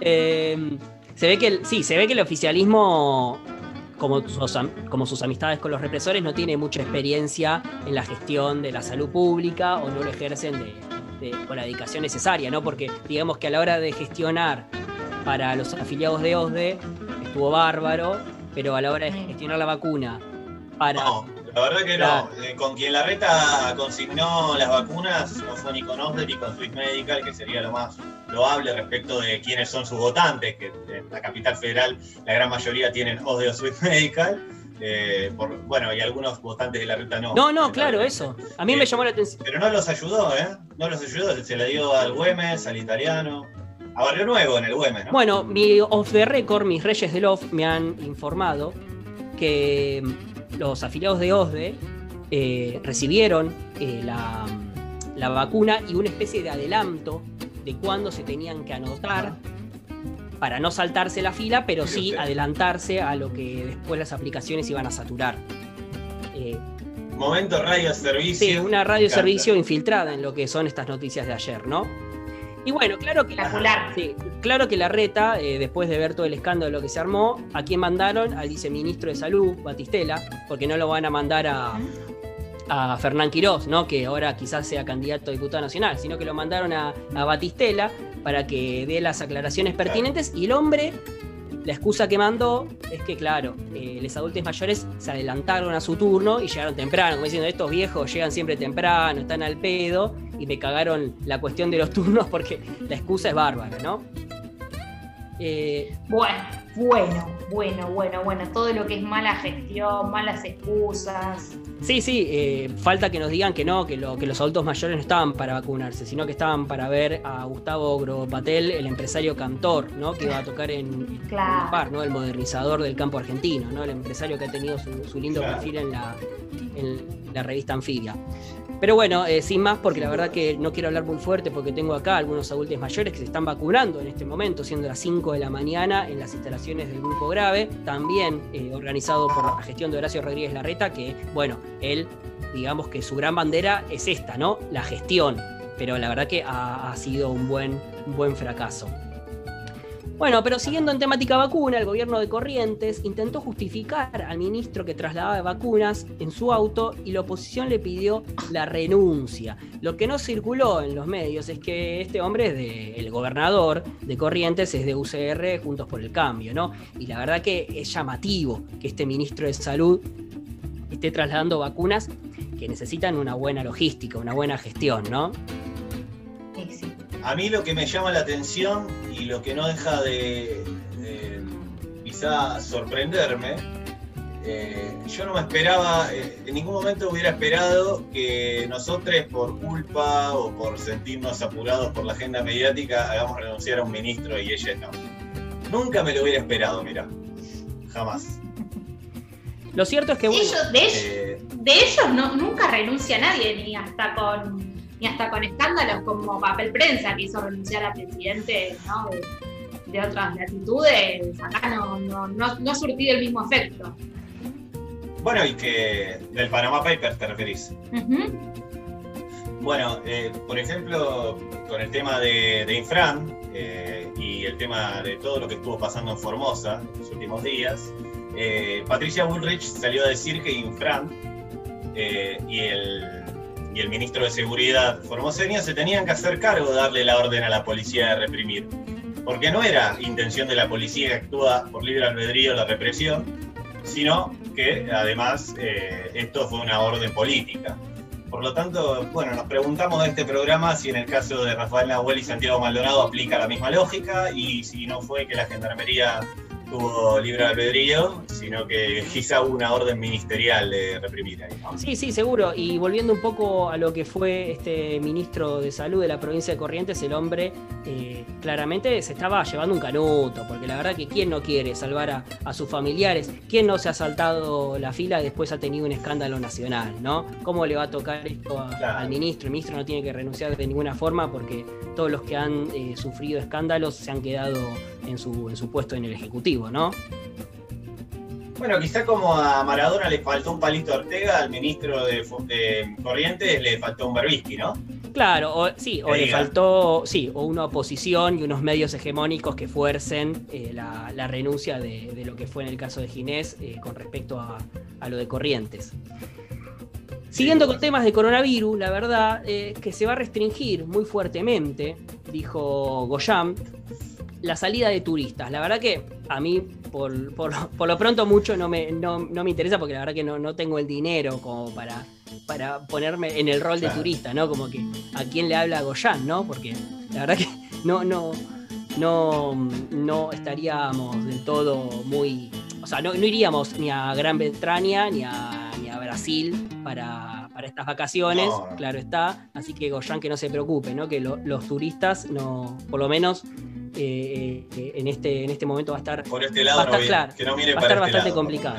Eh, se ve que el, sí, se ve que el oficialismo, como sus, am- como sus amistades con los represores, no tiene mucha experiencia en la gestión de la salud pública o no lo ejercen de, de- con la dedicación necesaria, ¿no? Porque digamos que a la hora de gestionar para los afiliados de OSDE estuvo bárbaro, pero a la hora de gestionar la vacuna para. No, la verdad que Claro. no. Eh, con quien la reta consignó las vacunas no fue ni con OSDE ni con Swiss Medical, que sería lo más loable respecto de quiénes son sus votantes, que en la capital federal la gran mayoría tienen OSDE o Swiss Medical. eh, por- bueno, y algunos votantes de la reta no. No, no, claro, eso. A mí me Eh, llamó la atención. Pero no los ayudó, ¿eh? No los ayudó, se la dio al Güemes, al italiano, a Barrio Nuevo en el Güemes, ¿no? Bueno, mi off the record, mis reyes del off, me han informado que los afiliados de OSDE eh, recibieron eh, la, la vacuna y una especie de adelanto de cuándo se tenían que anotar para no saltarse la fila, pero sí adelantarse a lo que después las aplicaciones iban a saturar. Eh, Momento radio servicio. Sí, una radio servicio infiltrada en lo que son estas noticias de ayer, ¿no? Y bueno, claro que la, sí, claro que la reta, eh, después de ver todo el escándalo que se armó, ¿a quién mandaron? Al viceministro de Salud, Batistela, porque no lo van a mandar a, a Fernán Quirós, ¿no? que ahora quizás sea candidato a diputado nacional, sino que lo mandaron a, a Batistela para que dé las aclaraciones pertinentes y el hombre, la excusa que mandó es que, claro, eh, los adultos mayores se adelantaron a su turno y llegaron temprano, como diciendo, estos viejos llegan siempre temprano, están al pedo y me cagaron la cuestión de los turnos porque la excusa es bárbara, ¿no? Eh, Bueno, bueno, bueno, bueno, bueno, todo lo que es mala gestión, malas excusas. Sí, sí, eh, falta que nos digan que no, que, lo, que los adultos mayores no estaban para vacunarse, sino que estaban para ver a Gustavo Gropatel, el empresario cantor, ¿no? Que va a tocar en, Claro. Par, ¿no? El modernizador del campo argentino, ¿no? El empresario que ha tenido su, su lindo Claro. perfil en la, en la revista Anfibia. Pero bueno, eh, sin más, porque la verdad que no quiero hablar muy fuerte, porque tengo acá algunos adultos mayores que se están vacunando en este momento, siendo las 5 de la mañana en las instalaciones del Grupo Grave, también eh, organizado por la gestión de Horacio Rodríguez Larreta, que, bueno, él, digamos que su gran bandera es esta, ¿no? La gestión. Pero la verdad que ha, sido un buen, un buen fracaso. Bueno, pero siguiendo en temática vacuna, el gobierno de Corrientes intentó justificar al ministro que trasladaba vacunas en su auto y la oposición le pidió la renuncia. Lo que no circuló en los medios es que este hombre es de, el gobernador de Corrientes, es de UCR, Juntos por el Cambio, ¿no? Y la verdad que es llamativo que este ministro de Salud esté trasladando vacunas que necesitan una buena logística, una buena gestión, ¿no? A mí lo que me llama la atención y lo que no deja de, de quizá sorprenderme, eh, yo no me esperaba, eh, en ningún momento hubiera esperado que nosotros por culpa o por sentirnos apurados por la agenda mediática hagamos renunciar a un ministro y ella no. Nunca me lo hubiera esperado, mira. Jamás. Lo cierto es que... bueno, Ellos- de, ellos, Eh, de ellos no, nunca renuncia nadie, ni hasta con ni hasta con escándalos como papel prensa que hizo renunciar al presidente ¿no? de, de otras latitudes, acá no, no, no, no ha surtido el mismo efecto. bueno, y que del Panama Papers te referís. Bueno, eh, por ejemplo, con el tema de, de Infran eh, y el tema de todo lo que estuvo pasando en Formosa en los últimos días, eh, Patricia Bullrich salió a decir que Infran y, el, y el ministro de Seguridad formoseño se tenían que hacer cargo de darle la orden a la policía de reprimir. Porque no era intención de la policía que actúa por libre albedrío la represión, sino que además eh, esto fue una orden política. Por lo tanto, bueno, nos preguntamos de este programa si en el caso de Rafael Nahuel y Santiago Maldonado aplica la misma lógica y si no fue que la gendarmería tuvo libre albedrío, sino que quizá hubo una orden ministerial de reprimir ahí. ¿no? Sí, sí, seguro. Y volviendo un poco a lo que fue este ministro de salud de la provincia de Corrientes, el hombre eh, claramente se estaba llevando un canuto, porque la verdad que quién no quiere salvar a, a sus familiares, quién no se ha saltado la fila y después ha tenido un escándalo nacional, ¿no? ¿Cómo le va a tocar esto a- Claro. al ministro? El ministro no tiene que renunciar de ninguna forma porque todos los que han eh, sufrido escándalos se han quedado en su, en su puesto en el Ejecutivo, ¿no? Bueno, quizá como a Maradona le faltó un palito a Ortega, al ministro de, Corrientes le faltó un Berbisky, ¿no? Claro, o, sí, o le faltó, sí, o una oposición y unos medios hegemónicos que fuercen eh, la, la renuncia de, de lo que fue en el caso de Ginés eh, con respecto a, a lo de Corrientes. Siguiendo con temas de coronavirus, la verdad es que se va a restringir muy fuertemente, dijo Goyam, la salida de turistas. La verdad que a mí, por, por- por lo pronto, mucho no me, no, no me interesa porque la verdad que no, no tengo el dinero como para, para ponerme en el rol de turista, ¿no? Como que a quién le habla Goyam, ¿no? Porque la verdad que no, no, no, no estaríamos del todo muy. O sea, no, no iríamos ni a Gran Bretaña ni a, ni a Brasil para, para estas vacaciones, No, claro está. Así que Goyán que no se preocupe, ¿no? Que lo- los turistas no, por lo menos eh, eh, en, este, en este momento va a estar Por este Va a no estar viene- claro, que no mire va a para estar este bastante lado, complicado.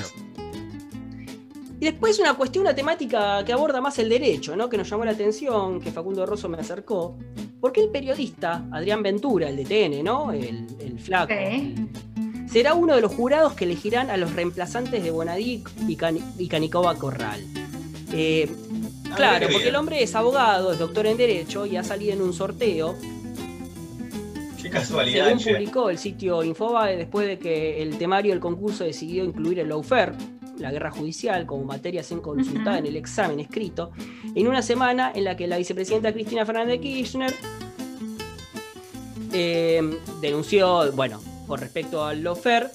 Y después una cuestión, una temática que aborda más el derecho, ¿no? Que nos llamó la atención, que Facundo Rosso me acercó. ¿Por qué el periodista Adrián Ventura, el de TN, ¿no? El, el flaco. Será uno de los jurados que elegirán a los reemplazantes de Bonadí y, Can- y Canicova Corral. Eh, claro, porque el hombre es abogado, es doctor en Derecho y ha salido en un sorteo Qué casualidad, según che. publicó el sitio Infobae, después de que el temario del concurso decidió incluir el lawfare, la guerra judicial, como materia sin consultada Ujú. en el examen escrito, en una semana en la que la vicepresidenta Cristina Fernández de Kirchner eh, denunció, bueno, con respecto al lawfare,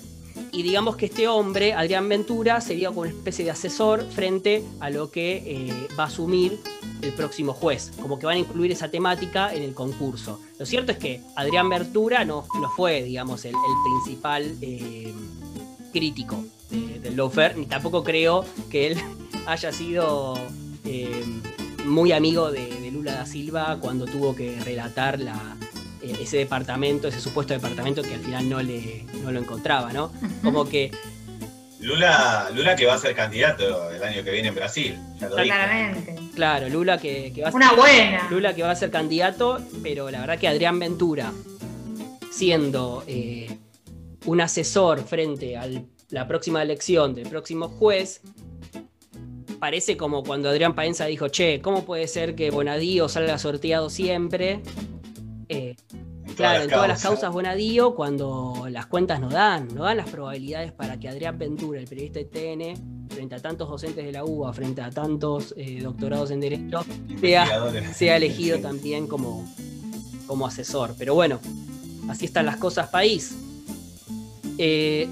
y digamos que este hombre, Adrián Ventura, sería como una especie de asesor frente a lo que eh, va a asumir el próximo juez, como que van a incluir esa temática en el concurso. Lo cierto es que Adrián Ventura no, no fue, digamos, el, principal eh, crítico del lawfare, ni tampoco creo que él haya sido eh, muy amigo de, Lula da Silva cuando tuvo que relatar la, ese departamento, ese supuesto departamento que al final no, le, lo encontraba, ¿no? Como que... Lula, Lula que va a ser candidato el año que viene en Brasil, Claramente. Claro, Lula que, va a ser... Una buena. Lula que va a ser candidato, pero la verdad que Adrián Ventura, siendo eh, un asesor frente a la próxima elección del próximo juez, parece como cuando Adrián Paenza dijo, che, ¿cómo puede ser que Bonadío salga sorteado siempre? Eh, claro, en todas las causas Bonadío, cuando las cuentas no dan, no dan las probabilidades para que Adrián Ventura, el periodista de TN, frente a tantos docentes de la UBA, frente a tantos eh, doctorados en Derecho, sea, elegido también como, como asesor. Pero bueno, así están las cosas país. Eh,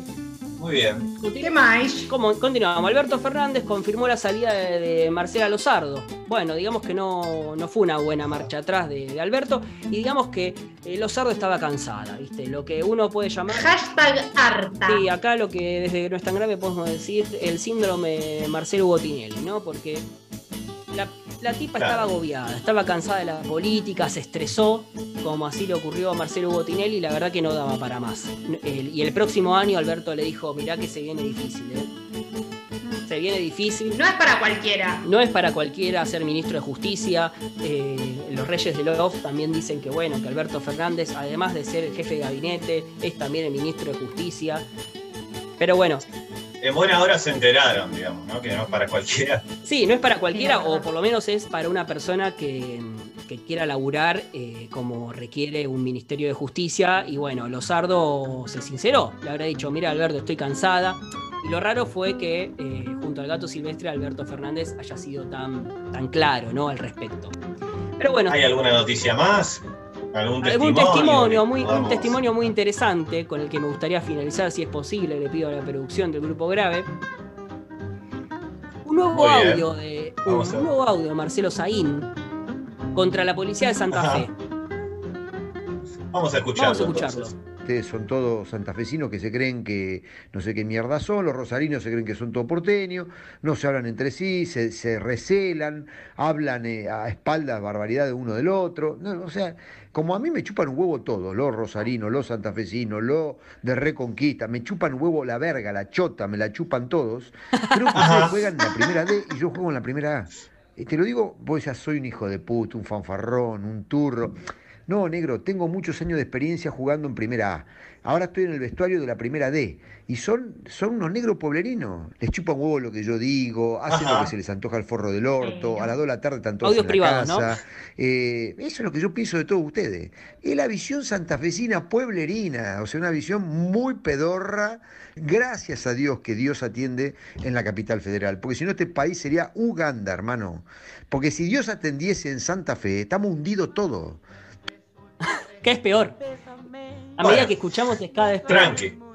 muy bien. ¿Qué más? continuamos. Alberto Fernández confirmó la salida de, Marcela Lozardo. Bueno, digamos que no, fue una buena marcha atrás de, Alberto y digamos que eh, Lozardo estaba cansada, ¿viste? Lo que uno puede llamar... Hashtag harta. Sí, acá lo que desde no es tan grave podemos decir el síndrome Marcelo Botinelli, ¿no? Porque la, tipa estaba agobiada, estaba cansada de la política, se estresó, como así le ocurrió a Marcelo Botinelli, y la verdad que no daba para más. y el próximo año Alberto le dijo, mirá que se viene difícil, ¿eh? Se viene difícil. No es para cualquiera. No es para cualquiera ser ministro de Justicia. Eh, los Reyes de Love también dicen que bueno, que Alberto Fernández, además de ser el jefe de gabinete, es también el ministro de Justicia. Pero bueno, en buena hora se enteraron, digamos, ¿no? Que no es para cualquiera. Sí, no es para cualquiera, o por lo menos es para una persona que, quiera laburar eh, como requiere un Ministerio de Justicia. Y bueno, Lozardo se sinceró, le habrá dicho, mira Alberto, estoy cansada. Y lo raro fue que eh, junto al gato silvestre Alberto Fernández haya sido tan, tan claro ¿no? al respecto. Pero bueno. ¿Hay alguna noticia más? ¿Algún testimonio? muy, un testimonio muy interesante con el que me gustaría finalizar, si es posible, le pido a la producción del Grupo Grave. Un nuevo audio de. Un, nuevo audio de Marcelo Saín contra la policía de Santa Fe. Vamos a escucharlo. Vamos a escucharlo son todos santafesinos que se creen que no sé qué mierda son, los rosarinos se creen que son todo porteños, no se hablan entre sí, se, recelan, hablan eh, a espaldas barbaridad de uno del otro. No, o sea, como a mí me chupan un huevo todo, los rosarinos, los santafesinos, los de Reconquista, me chupan un huevo la verga, la chota, me la chupan todos. Creo que ustedes juegan en la primera D y yo juego en la primera A. Y te lo digo, vos ya soy un hijo de puta, un fanfarrón, un turro. No, negro, tengo muchos años de experiencia jugando en primera A. Ahora estoy en el vestuario de la primera D. Y son, son unos negros pueblerinos. Les chupan huevo lo que yo digo, hacen lo que se les antoja al forro del orto, a las 2 de la tarde están todos en la casa. Eh, eso es lo que yo pienso de todos ustedes. Es la visión santafesina pueblerina, o sea, una visión muy pedorra. Gracias a Dios que Dios atiende en la capital federal, porque si no este país sería Uganda, hermano. Porque si Dios atendiese en Santa Fe, estamos hundidos todos. ¿Qué es peor? A medida que escuchamos es cada vez peor. Tranqui.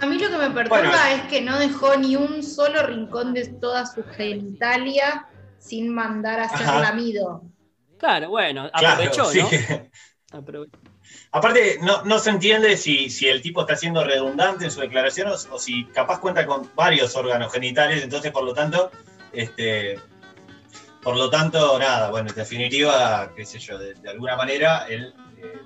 A mí lo que me perturba es que no dejó ni un solo rincón de toda su genitalia sin mandar a hacer lamido. Claro, bueno, aprovechó, ¿no? Aparte, no, se entiende si, si, el tipo está siendo redundante en su declaración o, si capaz cuenta con varios órganos genitales, entonces por lo tanto, este, por lo tanto, nada, bueno, en definitiva, qué sé yo, de, alguna manera, él eh,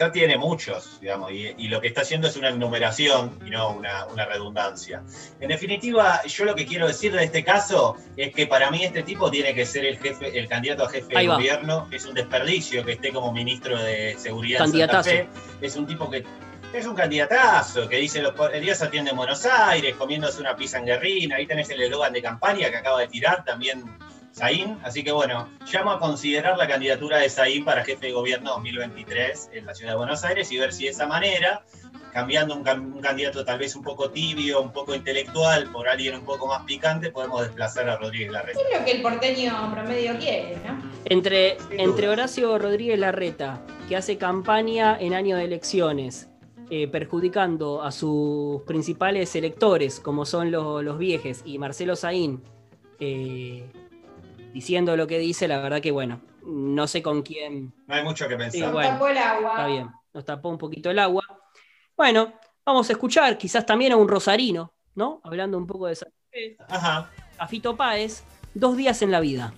ya tiene muchos, digamos, y, lo que está haciendo es una enumeración y no una, redundancia. En definitiva, yo lo que quiero decir de este caso es que para mí este tipo tiene que ser el jefe, el candidato a jefe de gobierno. Es un desperdicio que esté como ministro de Seguridad en Santa Fe. Es un tipo que es un candidatazo que dice los días atiende en Buenos Aires, comiéndose una pizza en Guerrina. Ahí tenés el eslogan de campaña que acaba de tirar también Saín. Así que bueno, llamo a considerar la candidatura de Saín para jefe de gobierno 2023 en la ciudad de Buenos Aires y ver si de esa manera, cambiando un, candidato tal vez un poco tibio, un poco intelectual, por alguien un poco más picante, podemos desplazar a Rodríguez Larreta. Es lo que el porteño promedio quiere, ¿no? Entre, entre Horacio Rodríguez Larreta, que hace campaña en año de elecciones, eh, perjudicando a sus principales electores, como son los viejes, y Marcelo Saín, eh, diciendo lo que dice, la verdad que bueno, no sé con quién. No hay mucho que pensar. Nos tapó el agua. Está bien, nos tapó un poquito el agua. Bueno, vamos a escuchar quizás también a un rosarino, ¿no? Hablando un poco de Fe. Ajá. A Fito Páez, dos días en la vida.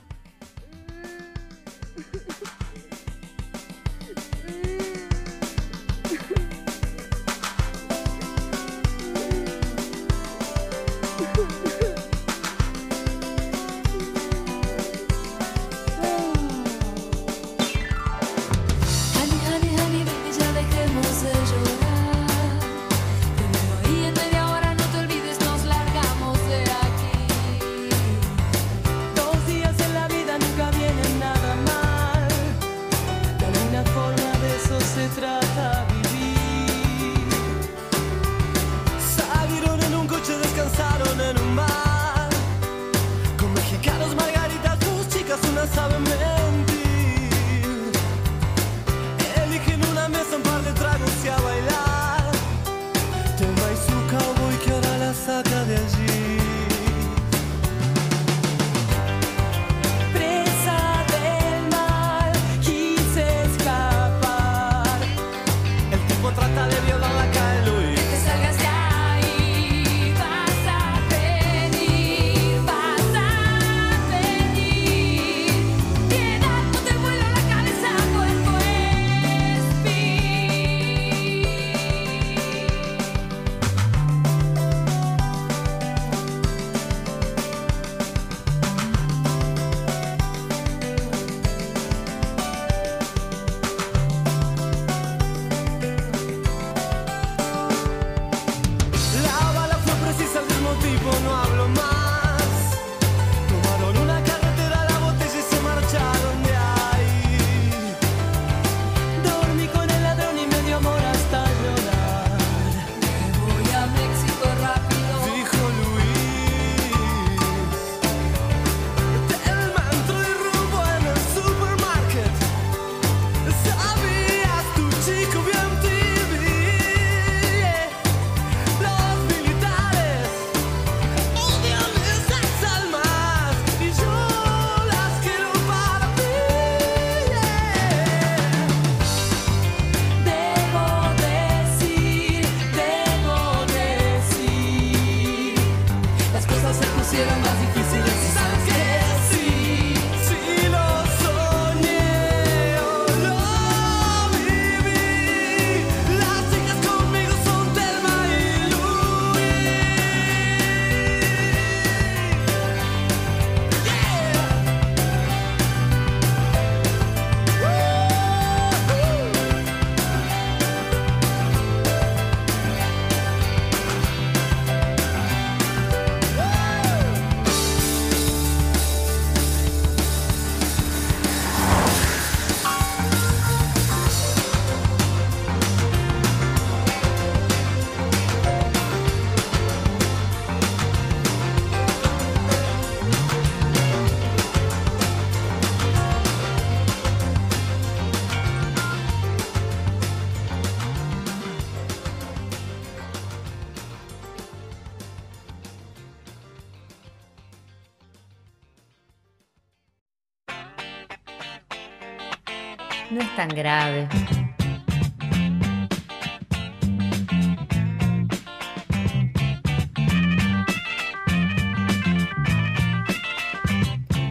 Grave.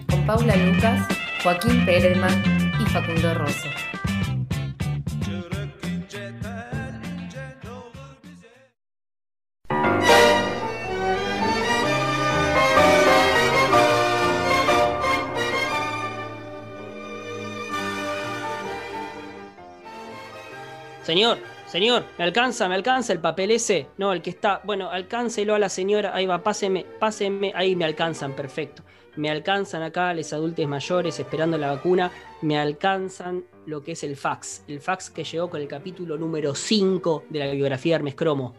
Con Paula Lucas, Joaquín Perelman y Facundo Rosso. Señor, me alcanza, me alcanza el papel ese. No, el que está. Bueno, alcáncelo a la señora. Ahí va, páseme, páseme. Ahí me alcanzan, perfecto. Me alcanzan acá los adultos mayores esperando la vacuna. Me alcanzan lo que es el fax. El fax que llegó con el capítulo número 5 de la biografía de Hermes Cromo.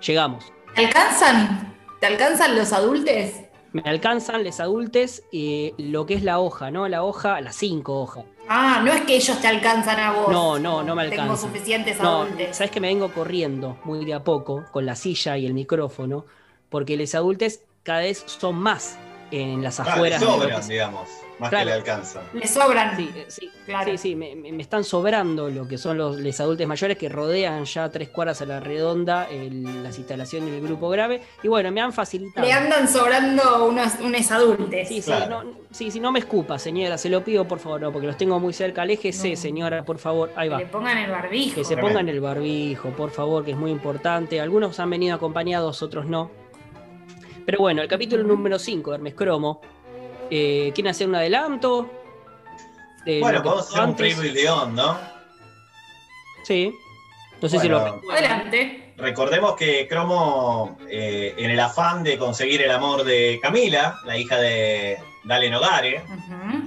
Llegamos. ¿Te alcanzan? ¿Te alcanzan los adultos? Me alcanzan les adultes eh, lo que es la hoja, ¿no? La hoja, las cinco hojas. Ah, no es que ellos te alcanzan a vos. No, no, no me alcanza. Tengo suficientes No, adultos. sabes que me vengo corriendo muy de a poco con la silla y el micrófono, porque los adultos cada vez son más en las Claro, afueras. le de lo que sobran, es- digamos, más Claro. que le alcanzan. Le sobran. Sí, eh, sí, Claro. sí, sí, me, me- me están sobrando lo que son los, los adultos mayores que rodean ya tres cuadras a la redonda el- las instalaciones del grupo grave. Y bueno, me han facilitado. Le andan sobrando unos, unos adultos. Sí, sí, no, sí, sí, no me escupa, señora, se lo pido por favor, no, porque los tengo muy cerca. Aléjese, señora, por favor. Ahí va. Le pongan el barbijo. Que se pongan el barbijo, por favor, que es muy importante. Algunos han venido acompañados, otros no. Pero bueno, el capítulo número 5 de Hermes Cromo. Eh, ¿Quieren hacer un adelanto? De Bueno, podemos hacer un preview de on, ¿no? Sí. No sé si lo. Adelante. Recordemos que Cromo, eh, en el afán de conseguir el amor de Camila, la hija de Dale Nogare,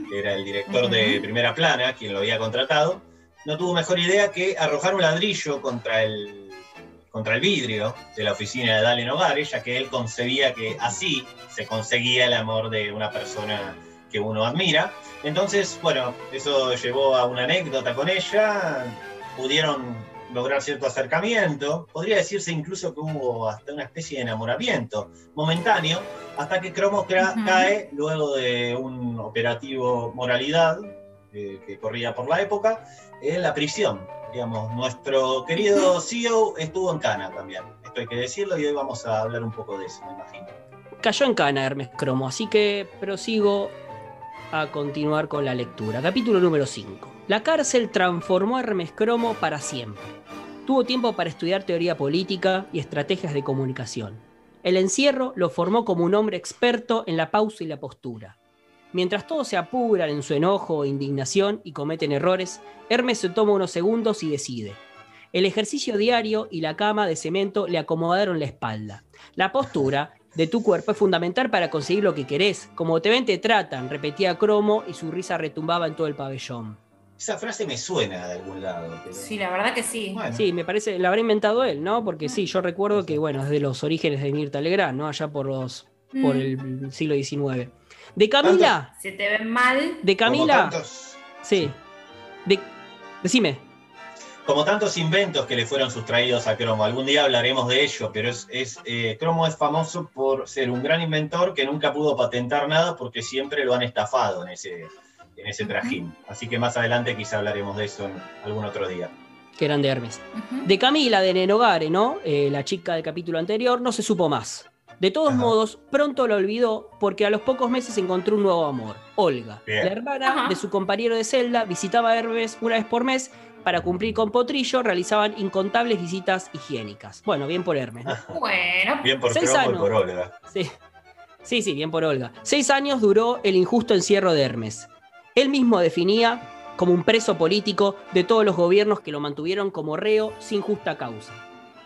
que era el director de Primera Plana, quien lo había contratado, no tuvo mejor idea que arrojar un ladrillo contra el, contra el vidrio de la oficina de Dale Nogare, ya que él concebía que así se conseguía el amor de una persona que uno admira. Entonces, bueno, eso llevó a una anécdota con ella, pudieron lograr cierto acercamiento, podría decirse incluso que hubo hasta una especie de enamoramiento momentáneo, hasta que Cromo cra- Ujú. cae luego de un operativo moralidad eh, que corría por la época en la prisión. Digamos, nuestro querido CEO estuvo en Cana también, esto hay que decirlo y hoy vamos a hablar un poco de eso, me imagino. Cayó en cana Hermes Cromo, así que prosigo a continuar con la lectura. Capítulo número 5. La cárcel transformó a Hermes Cromo para siempre. Tuvo tiempo para estudiar teoría política y estrategias de comunicación. El encierro lo formó como un hombre experto en la pausa y la postura. Mientras todos se apuran en su enojo e indignación y cometen errores, Hermes se toma unos segundos y decide. El ejercicio diario y la cama de cemento le acomodaron la espalda. La postura de tu cuerpo es fundamental para conseguir lo que querés. Como te ven, te tratan, repetía Cromo y su risa retumbaba en todo el pabellón. Esa frase me suena de algún lado. pero- Sí, la verdad que sí. Sí, me parece, la habrá inventado él, ¿no? Porque sí, yo recuerdo que, bueno, es de los orígenes de Mirta Legrand, ¿no? Allá por los por Mm. el siglo XIX. De Camila, Si te ven mal. de Camila, Como tantos, sí. De, decime. como tantos inventos que le fueron sustraídos a Cromo. Algún día hablaremos de ello, pero es, es, eh, Cromo es famoso por ser un gran inventor que nunca pudo patentar nada porque siempre lo han estafado en ese, en ese trajín. Así que más adelante quizá hablaremos de eso en algún otro día. que eran de Hermes. De Camila de Nenogare, ¿no? Eh, la chica del capítulo anterior, no se supo más. De todos modos, pronto lo olvidó porque a los pocos meses encontró un nuevo amor, Olga. Bien. La hermana de su compañero de celda visitaba a Hermes una vez por mes. Para cumplir con Potrillo realizaban incontables visitas higiénicas. Bueno, bien por Hermes. ¿no? Bueno. Bien por Seis años. por Olga. Sí. sí, sí, bien por Olga. Seis años duró el injusto encierro de Hermes. Él mismo definía como un preso político de todos los gobiernos que lo mantuvieron como reo sin justa causa.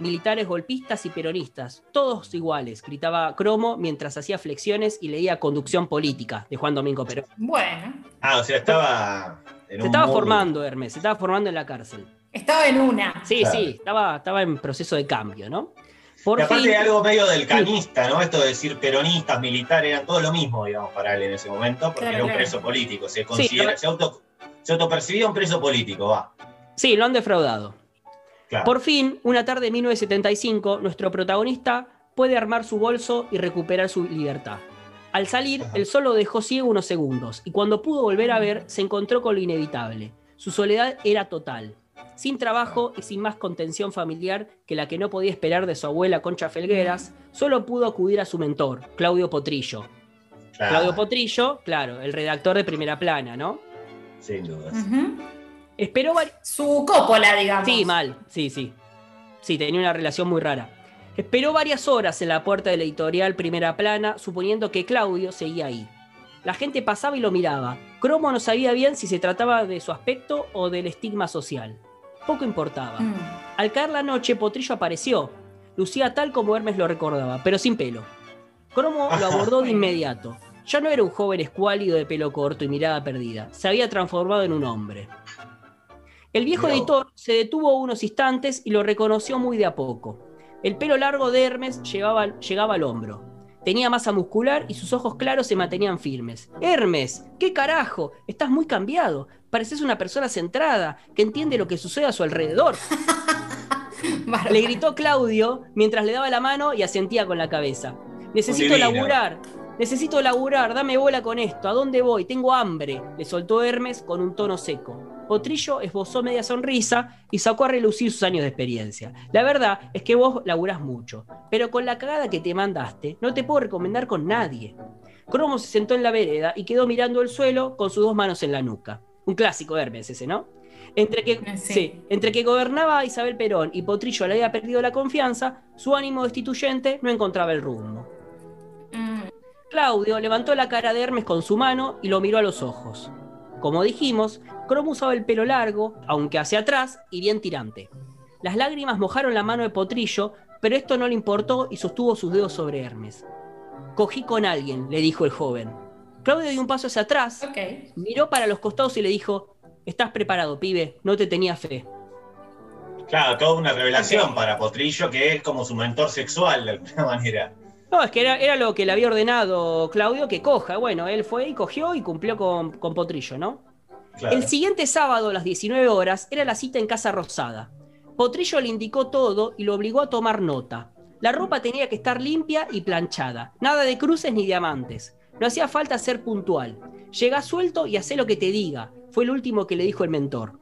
Militares golpistas y peronistas, todos iguales, gritaba Cromo mientras hacía flexiones y leía Conducción Política de Juan Domingo Perón. Bueno. Ah, o sea, estaba en Se un estaba formando Hermes, se estaba formando en la cárcel. Estaba en una. Sí, Claro. sí, estaba, estaba en proceso de cambio, ¿no? Por Y aparte fin- algo medio del canista, ¿no? Esto de decir peronistas, militares, eran todo lo mismo, digamos, para él en ese momento, porque Claro, era un claro. preso político. Se considera, se, auto, se autopercibía un preso político, va. Sí, lo han defraudado. Claro. Por fin, una tarde de 1975, nuestro protagonista puede armar su bolso y recuperar su libertad. Al salir, el sol lo dejó ciego unos segundos, y cuando pudo volver a ver, se encontró con lo inevitable. Su soledad era total. Sin trabajo y sin más contención familiar que la que no podía esperar de su abuela Concha Felgueras, solo pudo acudir a su mentor, Claudio Potrillo. Claro. Claudio Potrillo, claro, el redactor de Primera Plana, ¿no? Sin dudas. Esperó Su cópola, digamos. Sí, mal, sí, sí. Sí, tenía una relación muy rara. Esperó varias horas en la puerta de la editorial Primera Plana, suponiendo que Claudio seguía ahí. La gente pasaba y lo miraba. Cromo no sabía bien si se trataba de su aspecto o del estigma social. Poco importaba. Mm. Al caer la noche, Potrillo apareció. Lucía tal como Hermes lo recordaba, pero sin pelo. Cromo lo abordó de inmediato. Ya no era un joven escuálido de pelo corto y mirada perdida. Se había transformado en un hombre. El viejo editor se detuvo unos instantes y lo reconoció muy de a poco. El pelo largo de Hermes llevaba- llegaba al hombro. Tenía masa muscular y sus ojos claros se mantenían firmes. Hermes, ¿qué carajo? Estás muy cambiado. Pareces una persona centrada, que entiende lo que sucede a su alrededor. le gritó Claudio mientras le daba la mano y asentía con la cabeza. Necesito Divina. laburar. Necesito laburar, dame bola con esto. ¿A dónde voy? Tengo hambre, le soltó Hermes con un tono seco. Potrillo esbozó media sonrisa y sacó a relucir sus años de experiencia. La verdad es que vos laburás mucho, pero con la cagada que te mandaste, no te puedo recomendar con nadie. Cromo se sentó en la vereda y quedó mirando el suelo con sus dos manos en la nuca. Un clásico Hermes ese, ¿no? Entre que, sí, entre que gobernaba Isabel Perón y Potrillo le había perdido la confianza, su ánimo destituyente no encontraba el rumbo. Claudio levantó la cara de Hermes con su mano y lo miró a los ojos. Como dijimos, Cromo usaba el pelo largo, aunque hacia atrás y bien tirante. Las lágrimas mojaron la mano de Potrillo, pero esto no le importó y sostuvo sus dedos sobre Hermes. Cogí con alguien, le dijo el joven. Claudio dio un paso hacia atrás, miró para los costados y le dijo, estás preparado, pibe, no te tenía fe. Claro, toda una revelación para Potrillo, que es como su mentor sexual de alguna manera. No, es que era, era lo que le había ordenado Claudio que coja. Bueno, él fue y cogió y cumplió con, con Potrillo, ¿no? Claro. El siguiente sábado a las 19 horas era la cita en Casa Rosada. Potrillo le indicó todo y lo obligó a tomar nota. La ropa tenía que estar limpia y planchada. Nada de cruces ni diamantes. No hacía falta ser puntual. Llega suelto y hacé lo que te diga. Fue el último que le dijo el mentor.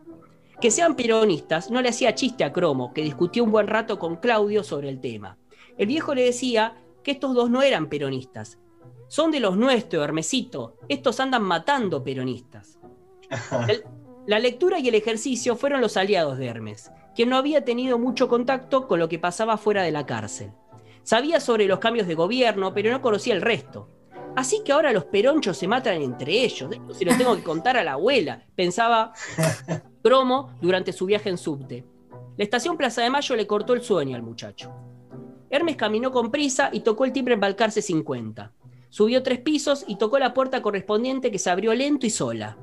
Que sean peronistas no le hacía chiste a Cromo, que discutió un buen rato con Claudio sobre el tema. El viejo le decía que estos dos no eran peronistas. Son de los nuestros, Hermesito. Estos andan matando peronistas. La, la lectura y el ejercicio fueron los aliados de Hermes, quien no había tenido mucho contacto con lo que pasaba fuera de la cárcel. Sabía sobre los cambios de gobierno, pero no conocía el resto. Así que ahora los peronchos se matan entre ellos. Esto se lo tengo que contar a la abuela, pensaba Cromo durante su viaje en subte. La estación Plaza de Mayo le cortó el sueño al muchacho. Hermes caminó con prisa y tocó el timbre en Balcarce 50. Subió tres pisos y tocó la puerta correspondiente que se abrió lento y sola.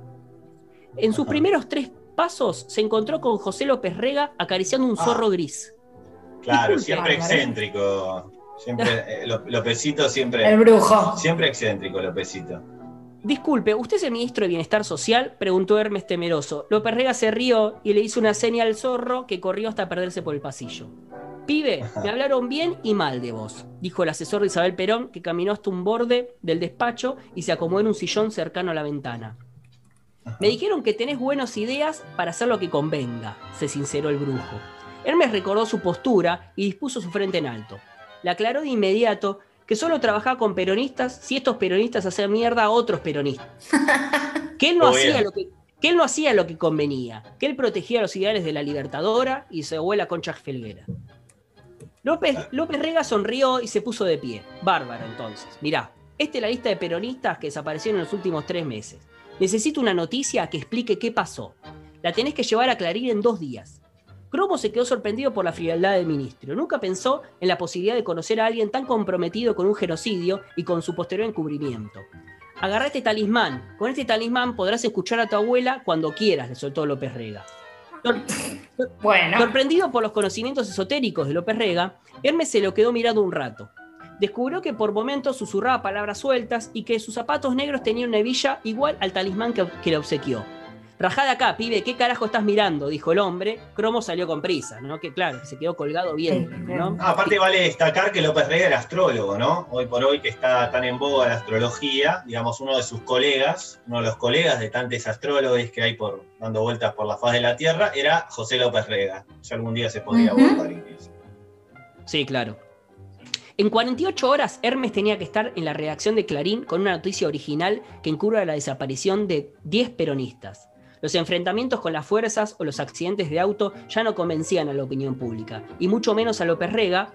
En sus primeros tres pasos se encontró con José López Rega acariciando un zorro gris. Claro, Disculpe, siempre Álvaro. excéntrico. Siempre, eh, Lo- Lopecito siempre. El brujo. Siempre excéntrico, Lopecito. Disculpe, ¿usted es el ministro de Bienestar Social? preguntó Hermes temeroso. López Rega se rió y le hizo una seña al zorro que corrió hasta perderse por el pasillo. Pibe, me hablaron bien y mal de vos, dijo el asesor de Isabel Perón, que caminó hasta un borde del despacho y se acomodó en un sillón cercano a la ventana. Me dijeron que tenés buenas ideas para hacer lo que convenga, se sinceró el brujo. Hermes recordó su postura y dispuso su frente en alto. Le aclaró de inmediato que solo trabajaba con peronistas si estos peronistas hacían mierda a otros peronistas. Que él no, Muy hacía bien. lo que, que él no hacía lo que convenía, que él protegía los ideales de la libertadora y su abuela Concha Felguera. López, López Rega sonrió y se puso de pie. Bárbaro, entonces. Mirá, esta es la lista de peronistas que desaparecieron en los últimos tres meses. Necesito una noticia que explique qué pasó. La tenés que llevar a Clarín en dos días. Cromo se quedó sorprendido por la frialdad del ministro. Nunca pensó en la posibilidad de conocer a alguien tan comprometido con un genocidio y con su posterior encubrimiento. Agarrá este talismán. Con este talismán podrás escuchar a tu abuela cuando quieras, le soltó López Rega. Sor- Bueno. Sorprendido por los conocimientos esotéricos de López Rega, Hermes se lo quedó mirando un rato. Descubrió que por momentos susurraba palabras sueltas y que sus zapatos negros tenían una hebilla igual al talismán que, que le obsequió. Rajá de acá, pibe, ¿qué carajo estás mirando? dijo el hombre. Cromo salió con prisa, ¿no? Que claro, que se quedó colgado bien, ¿no? Ah, aparte vale destacar que López Rega era astrólogo, ¿no? Hoy por hoy que está tan en boga la astrología, digamos, uno de sus colegas, uno de los colegas de tantos astrólogos que hay por dando vueltas por la faz de la Tierra, era José López Rega. Ya algún día se podría Ujú. abordar incluso. Sí, claro. En 48 horas, Hermes tenía que estar en la redacción de Clarín con una noticia original que encubra la desaparición de 10 peronistas. Los enfrentamientos con las fuerzas o los accidentes de auto ya no convencían a la opinión pública, y mucho menos a López Rega,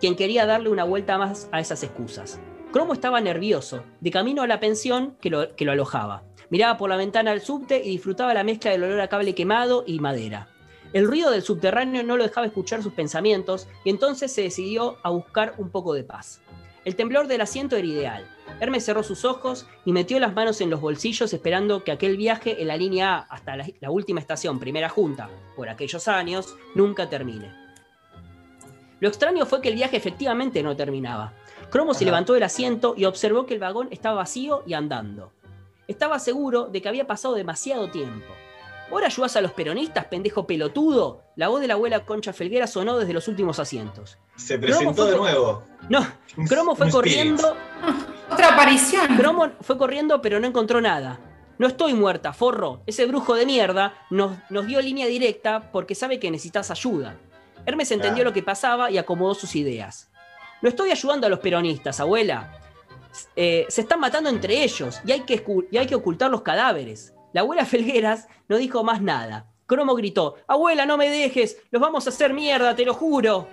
quien quería darle una vuelta más a esas excusas. Cromo estaba nervioso, de camino a la pensión que lo, alojaba. Miraba por la ventana al subte y disfrutaba la mezcla del olor a cable quemado y madera. El ruido del subterráneo no lo dejaba escuchar sus pensamientos y entonces se decidió a buscar un poco de paz. El temblor del asiento era ideal. Hermes cerró sus ojos y metió las manos en los bolsillos esperando que aquel viaje en la línea A hasta la, la última estación, primera junta, por aquellos años, nunca termine. Lo extraño fue que el viaje efectivamente no terminaba. Cromo se levantó del asiento y observó que el vagón estaba vacío y andando. Estaba seguro de que había pasado demasiado tiempo. ¿Ahora ayudás a los peronistas, pendejo pelotudo? La voz de la abuela Concha Felguera sonó desde los últimos asientos. Se presentó fue de nuevo. No, Cromo fue corriendo. Otra aparición. Cromo fue corriendo, pero no encontró nada. No estoy muerta, forro. Ese brujo de mierda nos, nos dio línea directa porque sabe que necesitas ayuda. Hermes entendió lo que pasaba y acomodó sus ideas. No estoy ayudando a los peronistas, abuela. Eh, se están matando entre ellos y hay, que, y hay que ocultar los cadáveres. La abuela Felgueras no dijo más nada. Cromo gritó, abuela, no me dejes, los vamos a hacer mierda, te lo juro.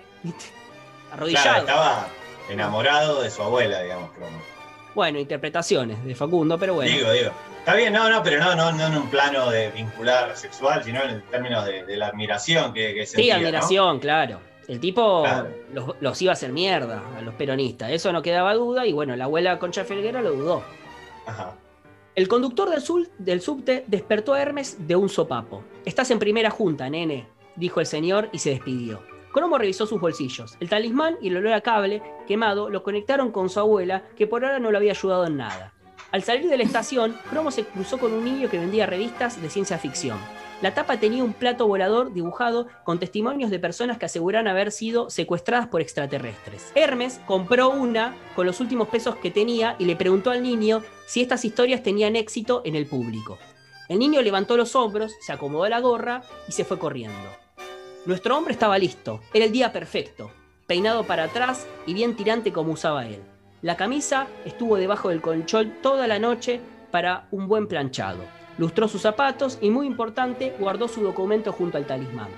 Arrodillado. Claro, estaba enamorado de su abuela, digamos, Cromo. Bueno, interpretaciones de Facundo, pero bueno. Digo, digo. Está bien, no, no, pero no, no, no en un plano de vincular sexual, sino en términos de, de la admiración que, que Sí, sentía, ¿no? admiración, claro. El tipo Claro. los, los iba a hacer mierda a los peronistas, eso no quedaba duda y bueno, la abuela Concha Felguera lo dudó. Ajá. El conductor del, subte despertó a Hermes de un sopapo. Estás en primera junta, nene, dijo el señor y se despidió. Cromo revisó sus bolsillos. El talismán y el olor a cable quemado lo conectaron con su abuela, que por ahora no lo había ayudado en nada. Al salir de la estación, Cromo se cruzó con un niño que vendía revistas de ciencia ficción. La tapa tenía un plato volador dibujado con testimonios de personas que aseguran haber sido secuestradas por extraterrestres. Hermes compró una con los últimos pesos que tenía y le preguntó al niño si estas historias tenían éxito en el público. El niño levantó los hombros, se acomodó la gorra y se fue corriendo. Nuestro hombre estaba listo, era el día perfecto, peinado para atrás y bien tirante como usaba él. La camisa estuvo debajo del colchón toda la noche para un buen planchado. Lustró sus zapatos y, muy importante, guardó su documento junto al talismán.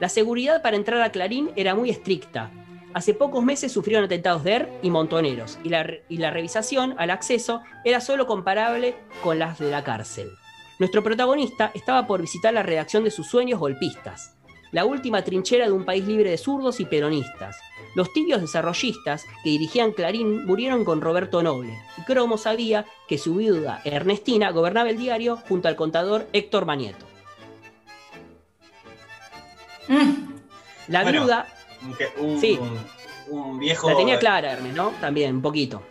La seguridad para entrar a Clarín era muy estricta. Hace pocos meses sufrieron atentados de ER y montoneros, y la, y la revisación al acceso era solo comparable con las de la cárcel. Nuestro protagonista estaba por visitar la redacción de sus sueños golpistas, la última trinchera de un país libre de zurdos y peronistas. Los tibios desarrollistas que dirigían Clarín murieron con Roberto Noble, y Cromo sabía que su viuda Ernestina gobernaba el diario junto al contador Héctor Manieto. La Bueno, viuda Un, que- un- Sí. un viejo. la tenía clara, Hermes, ¿no? También, un poquito.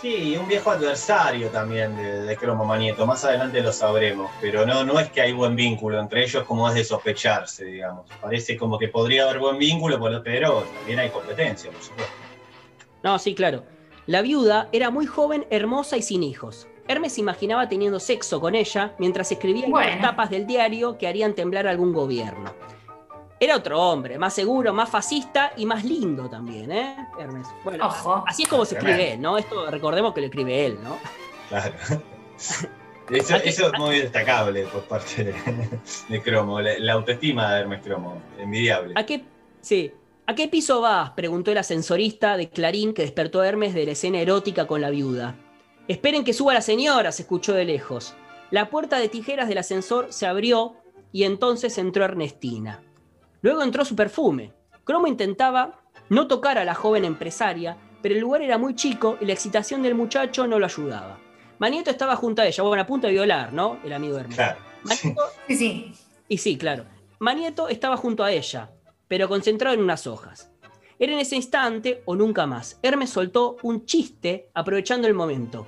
Sí, un viejo adversario también de, de Cromo Manieto. Más adelante lo sabremos. Pero no, no es que hay buen vínculo entre ellos como es de sospecharse, digamos. Parece como que podría haber buen vínculo, pero también hay competencia, por supuesto. No, sí, claro. La viuda era muy joven, hermosa y sin hijos. Hermes se imaginaba teniendo sexo con ella mientras escribía en Bueno. las tapas del diario que harían temblar algún gobierno. Era otro hombre, más seguro, más fascista y más lindo también, ¿eh, Hermes? Bueno, Ojo. así es como se Tremendo. escribe él, ¿no? Esto recordemos que lo escribe él, ¿no? Claro. Eso, es muy destacable por parte de, de Cromo. La, la autoestima de Hermes Cromo, envidiable. ¿A qué, sí, ¿A qué piso vas? preguntó el ascensorista de Clarín que despertó a Hermes de la escena erótica con la viuda. Esperen que suba la señora, se escuchó de lejos. La puerta de tijeras del ascensor se abrió y entonces entró Ernestina. Luego entró su perfume. Cromo intentaba no tocar a la joven empresaria, pero el lugar era muy chico y la excitación del muchacho no lo ayudaba. Manieto estaba junto a ella, bueno, a punto de violar, ¿no? El amigo de Hermes. Claro. Manieto, Sí, sí. y sí, claro. Manieto estaba junto a ella, pero concentrado en unas hojas. Era en ese instante o nunca más. Hermes soltó un chiste aprovechando el momento.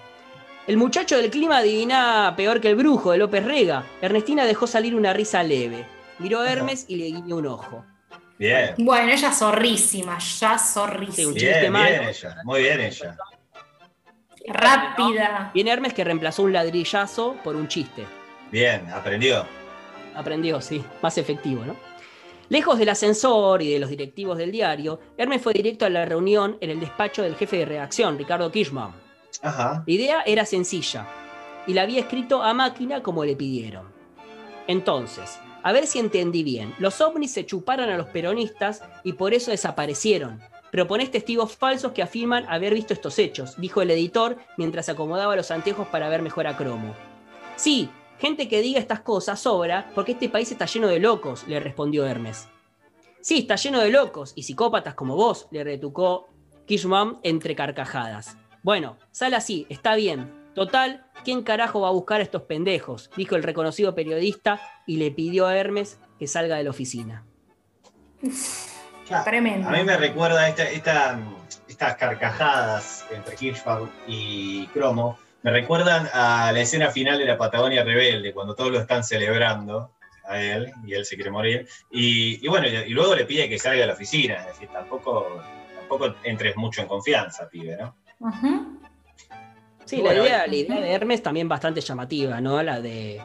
El muchacho del clima adivina peor que el brujo de López Rega. Ernestina dejó salir una risa leve. Miró a Hermes y le guiñó un ojo. Bien. Bueno, ella zorrísima, ya Sí, zorrísima. un chiste Bien, malo. bien ella. Muy bien ella. Rápida. Viene Hermes que reemplazó un ladrillazo por un chiste. Bien, aprendió. Aprendió, sí, más efectivo, ¿no? Lejos del ascensor y de los directivos del diario, Hermes fue directo a la reunión en el despacho del jefe de redacción, Ricardo Kirchmann. Ajá. La idea era sencilla y la había escrito a máquina como le pidieron. Entonces, a ver si entendí bien, los ovnis se chuparon a los peronistas y por eso desaparecieron. Proponés testigos falsos que afirman haber visto estos hechos, dijo el editor mientras acomodaba los anteojos para ver mejor a Cromo. Sí, gente que diga estas cosas sobra porque este país está lleno de locos, le respondió Hermes. Sí, está lleno de locos y psicópatas como vos, le retucó Kishman entre carcajadas. Bueno, sal así, está bien. Total, ¿quién carajo va a buscar a estos pendejos? Dijo el reconocido periodista y le pidió a Hermes que salga de la oficina. Tremendo. A mí me recuerda esta, esta- estas carcajadas entre Hirschfeld y Cromo, me recuerdan a la escena final de la Patagonia Rebelde, cuando todos lo están celebrando a él y él se quiere morir. Y, y bueno, y, y luego le pide que salga de la oficina, es decir, tampoco, tampoco entres mucho en confianza, pibe, ¿no? Sí, Bueno, la, idea, la idea de Hermes también bastante llamativa, ¿no? La de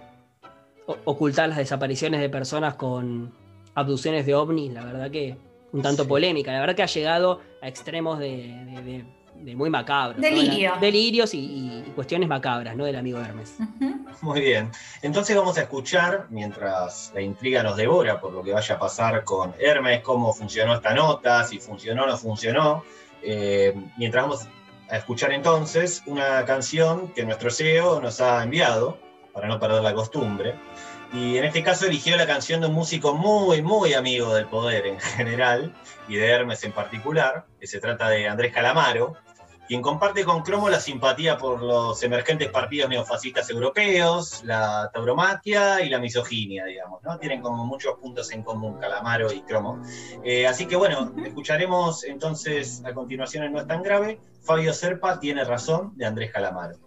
ocultar las desapariciones de personas con abducciones de ovnis, la verdad que un tanto polémica. La verdad que ha llegado a extremos de, de- de- de muy macabros. ¿no? Delirio. La- delirios y, y cuestiones macabras, ¿no? Del amigo Hermes. Muy bien. Entonces vamos a escuchar, mientras la intriga nos devora por lo que vaya a pasar con Hermes, cómo funcionó esta nota, si funcionó o no funcionó. eh, mientras vamos a escuchar entonces una canción que nuestro CEO nos ha enviado, para no perder la costumbre. Y en este caso eligió la canción de un músico muy, muy amigo del poder en general, y de Hermes en particular, que se trata de Andrés Calamaro, quien comparte con Cromo la simpatía por los emergentes partidos neofascistas europeos, la tauromaquia y la misoginia, digamos, ¿no? Tienen como muchos puntos en común Calamaro y Cromo. Eh, así que bueno, escucharemos entonces a continuación en No es tan grave, Fabio Serpa tiene razón de Andrés Calamaro.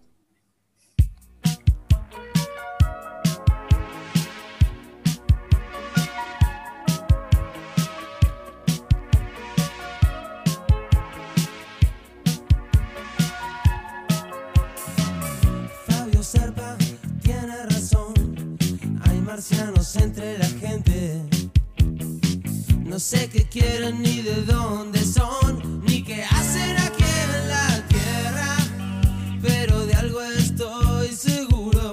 Sé qué quieren ni de dónde son, ni qué hacen aquí en la tierra. Pero de algo estoy seguro: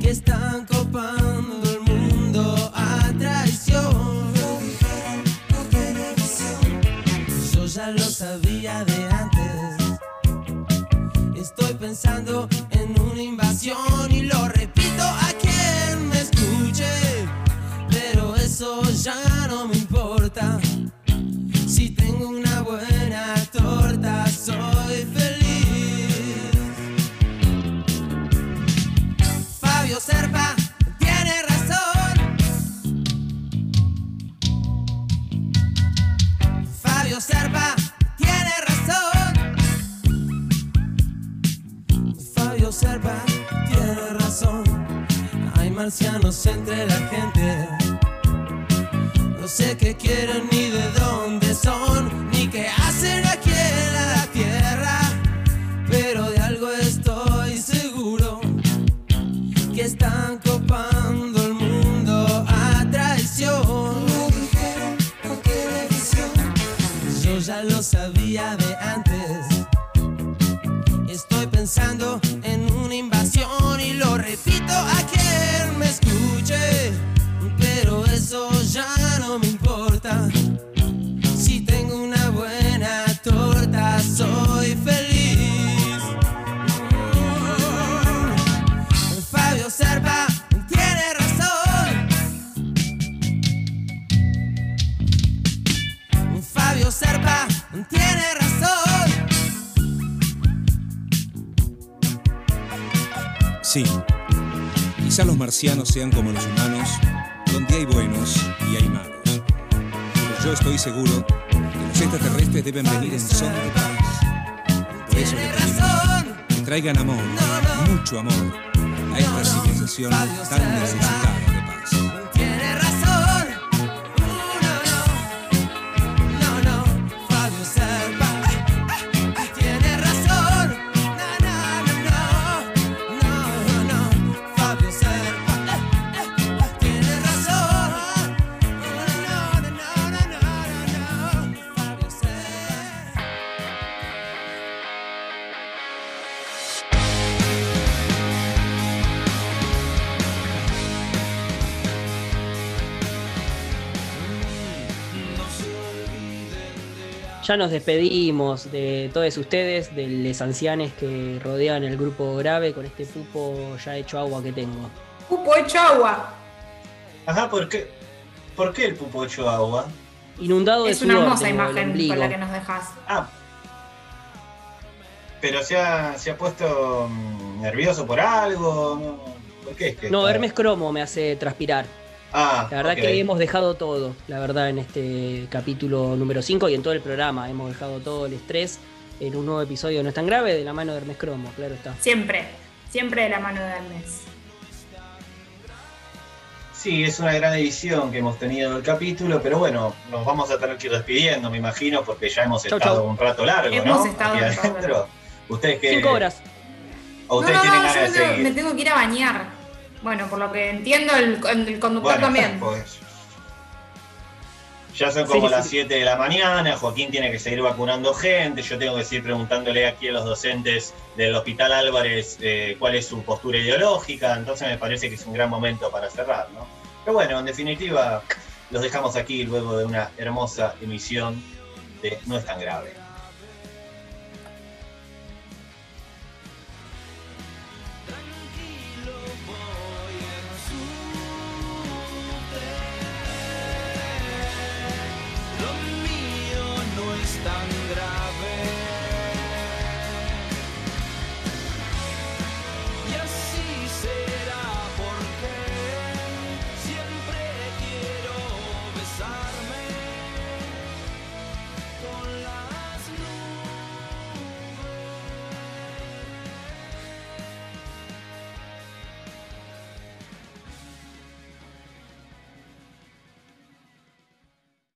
que están copando el mundo a traición. Yo ya lo sabía de antes. Estoy pensando en una invasión y lo soy feliz. Fabio Serpa tiene razón. Fabio Serpa tiene razón. Fabio Serpa tiene razón. Hay marcianos entre la gente. Sean como los humanos, donde hay buenos y hay malos. Pero yo estoy seguro que los extraterrestres deben venir en son de paz. Por eso les pedimos que traigan amor, mucho amor, a esta civilización tan necesitada Ya nos despedimos de todos ustedes, de los ancianes que rodean el grupo grave con este pupo ya hecho agua que tengo. Pupo hecho agua. Ajá, ¿por qué? ¿Por qué el pupo hecho agua? Inundado de Es una sudor hermosa imagen con la que nos dejas. Ah, pero se ha, se ha puesto mm, nervioso por algo. ¿Por qué es que No, está- Hermes Cromo me hace transpirar. Ah, La verdad que hemos dejado todo, la verdad, en este capítulo número 5 y en todo el programa. Hemos dejado todo el estrés en un nuevo episodio No es tan grave de la mano de Hermes Cromo, claro está. Siempre, siempre de la mano de Hermes. Sí, es una gran edición que hemos tenido del capítulo, pero bueno, nos vamos a tener que ir despidiendo, me imagino, porque ya hemos Chau, estado chau. un rato largo, Hemos ¿no? estado Aquí adentro. ¿Ustedes qué? Cinco horas. ¿O ustedes no, tienen no, ganas me de me seguir? tengo que ir a bañar. Bueno, por lo que entiendo, el, el conductor Bueno, también. pues, ya son como Sí, las sí. 7 de la mañana, Joaquín tiene que seguir vacunando gente, yo tengo que seguir preguntándole aquí a los docentes del Hospital Álvarez eh, cuál es su postura ideológica, entonces me parece que es un gran momento para cerrar, ¿no? Pero bueno, en definitiva, los dejamos aquí luego de una hermosa emisión de No es tan grave. tan grave.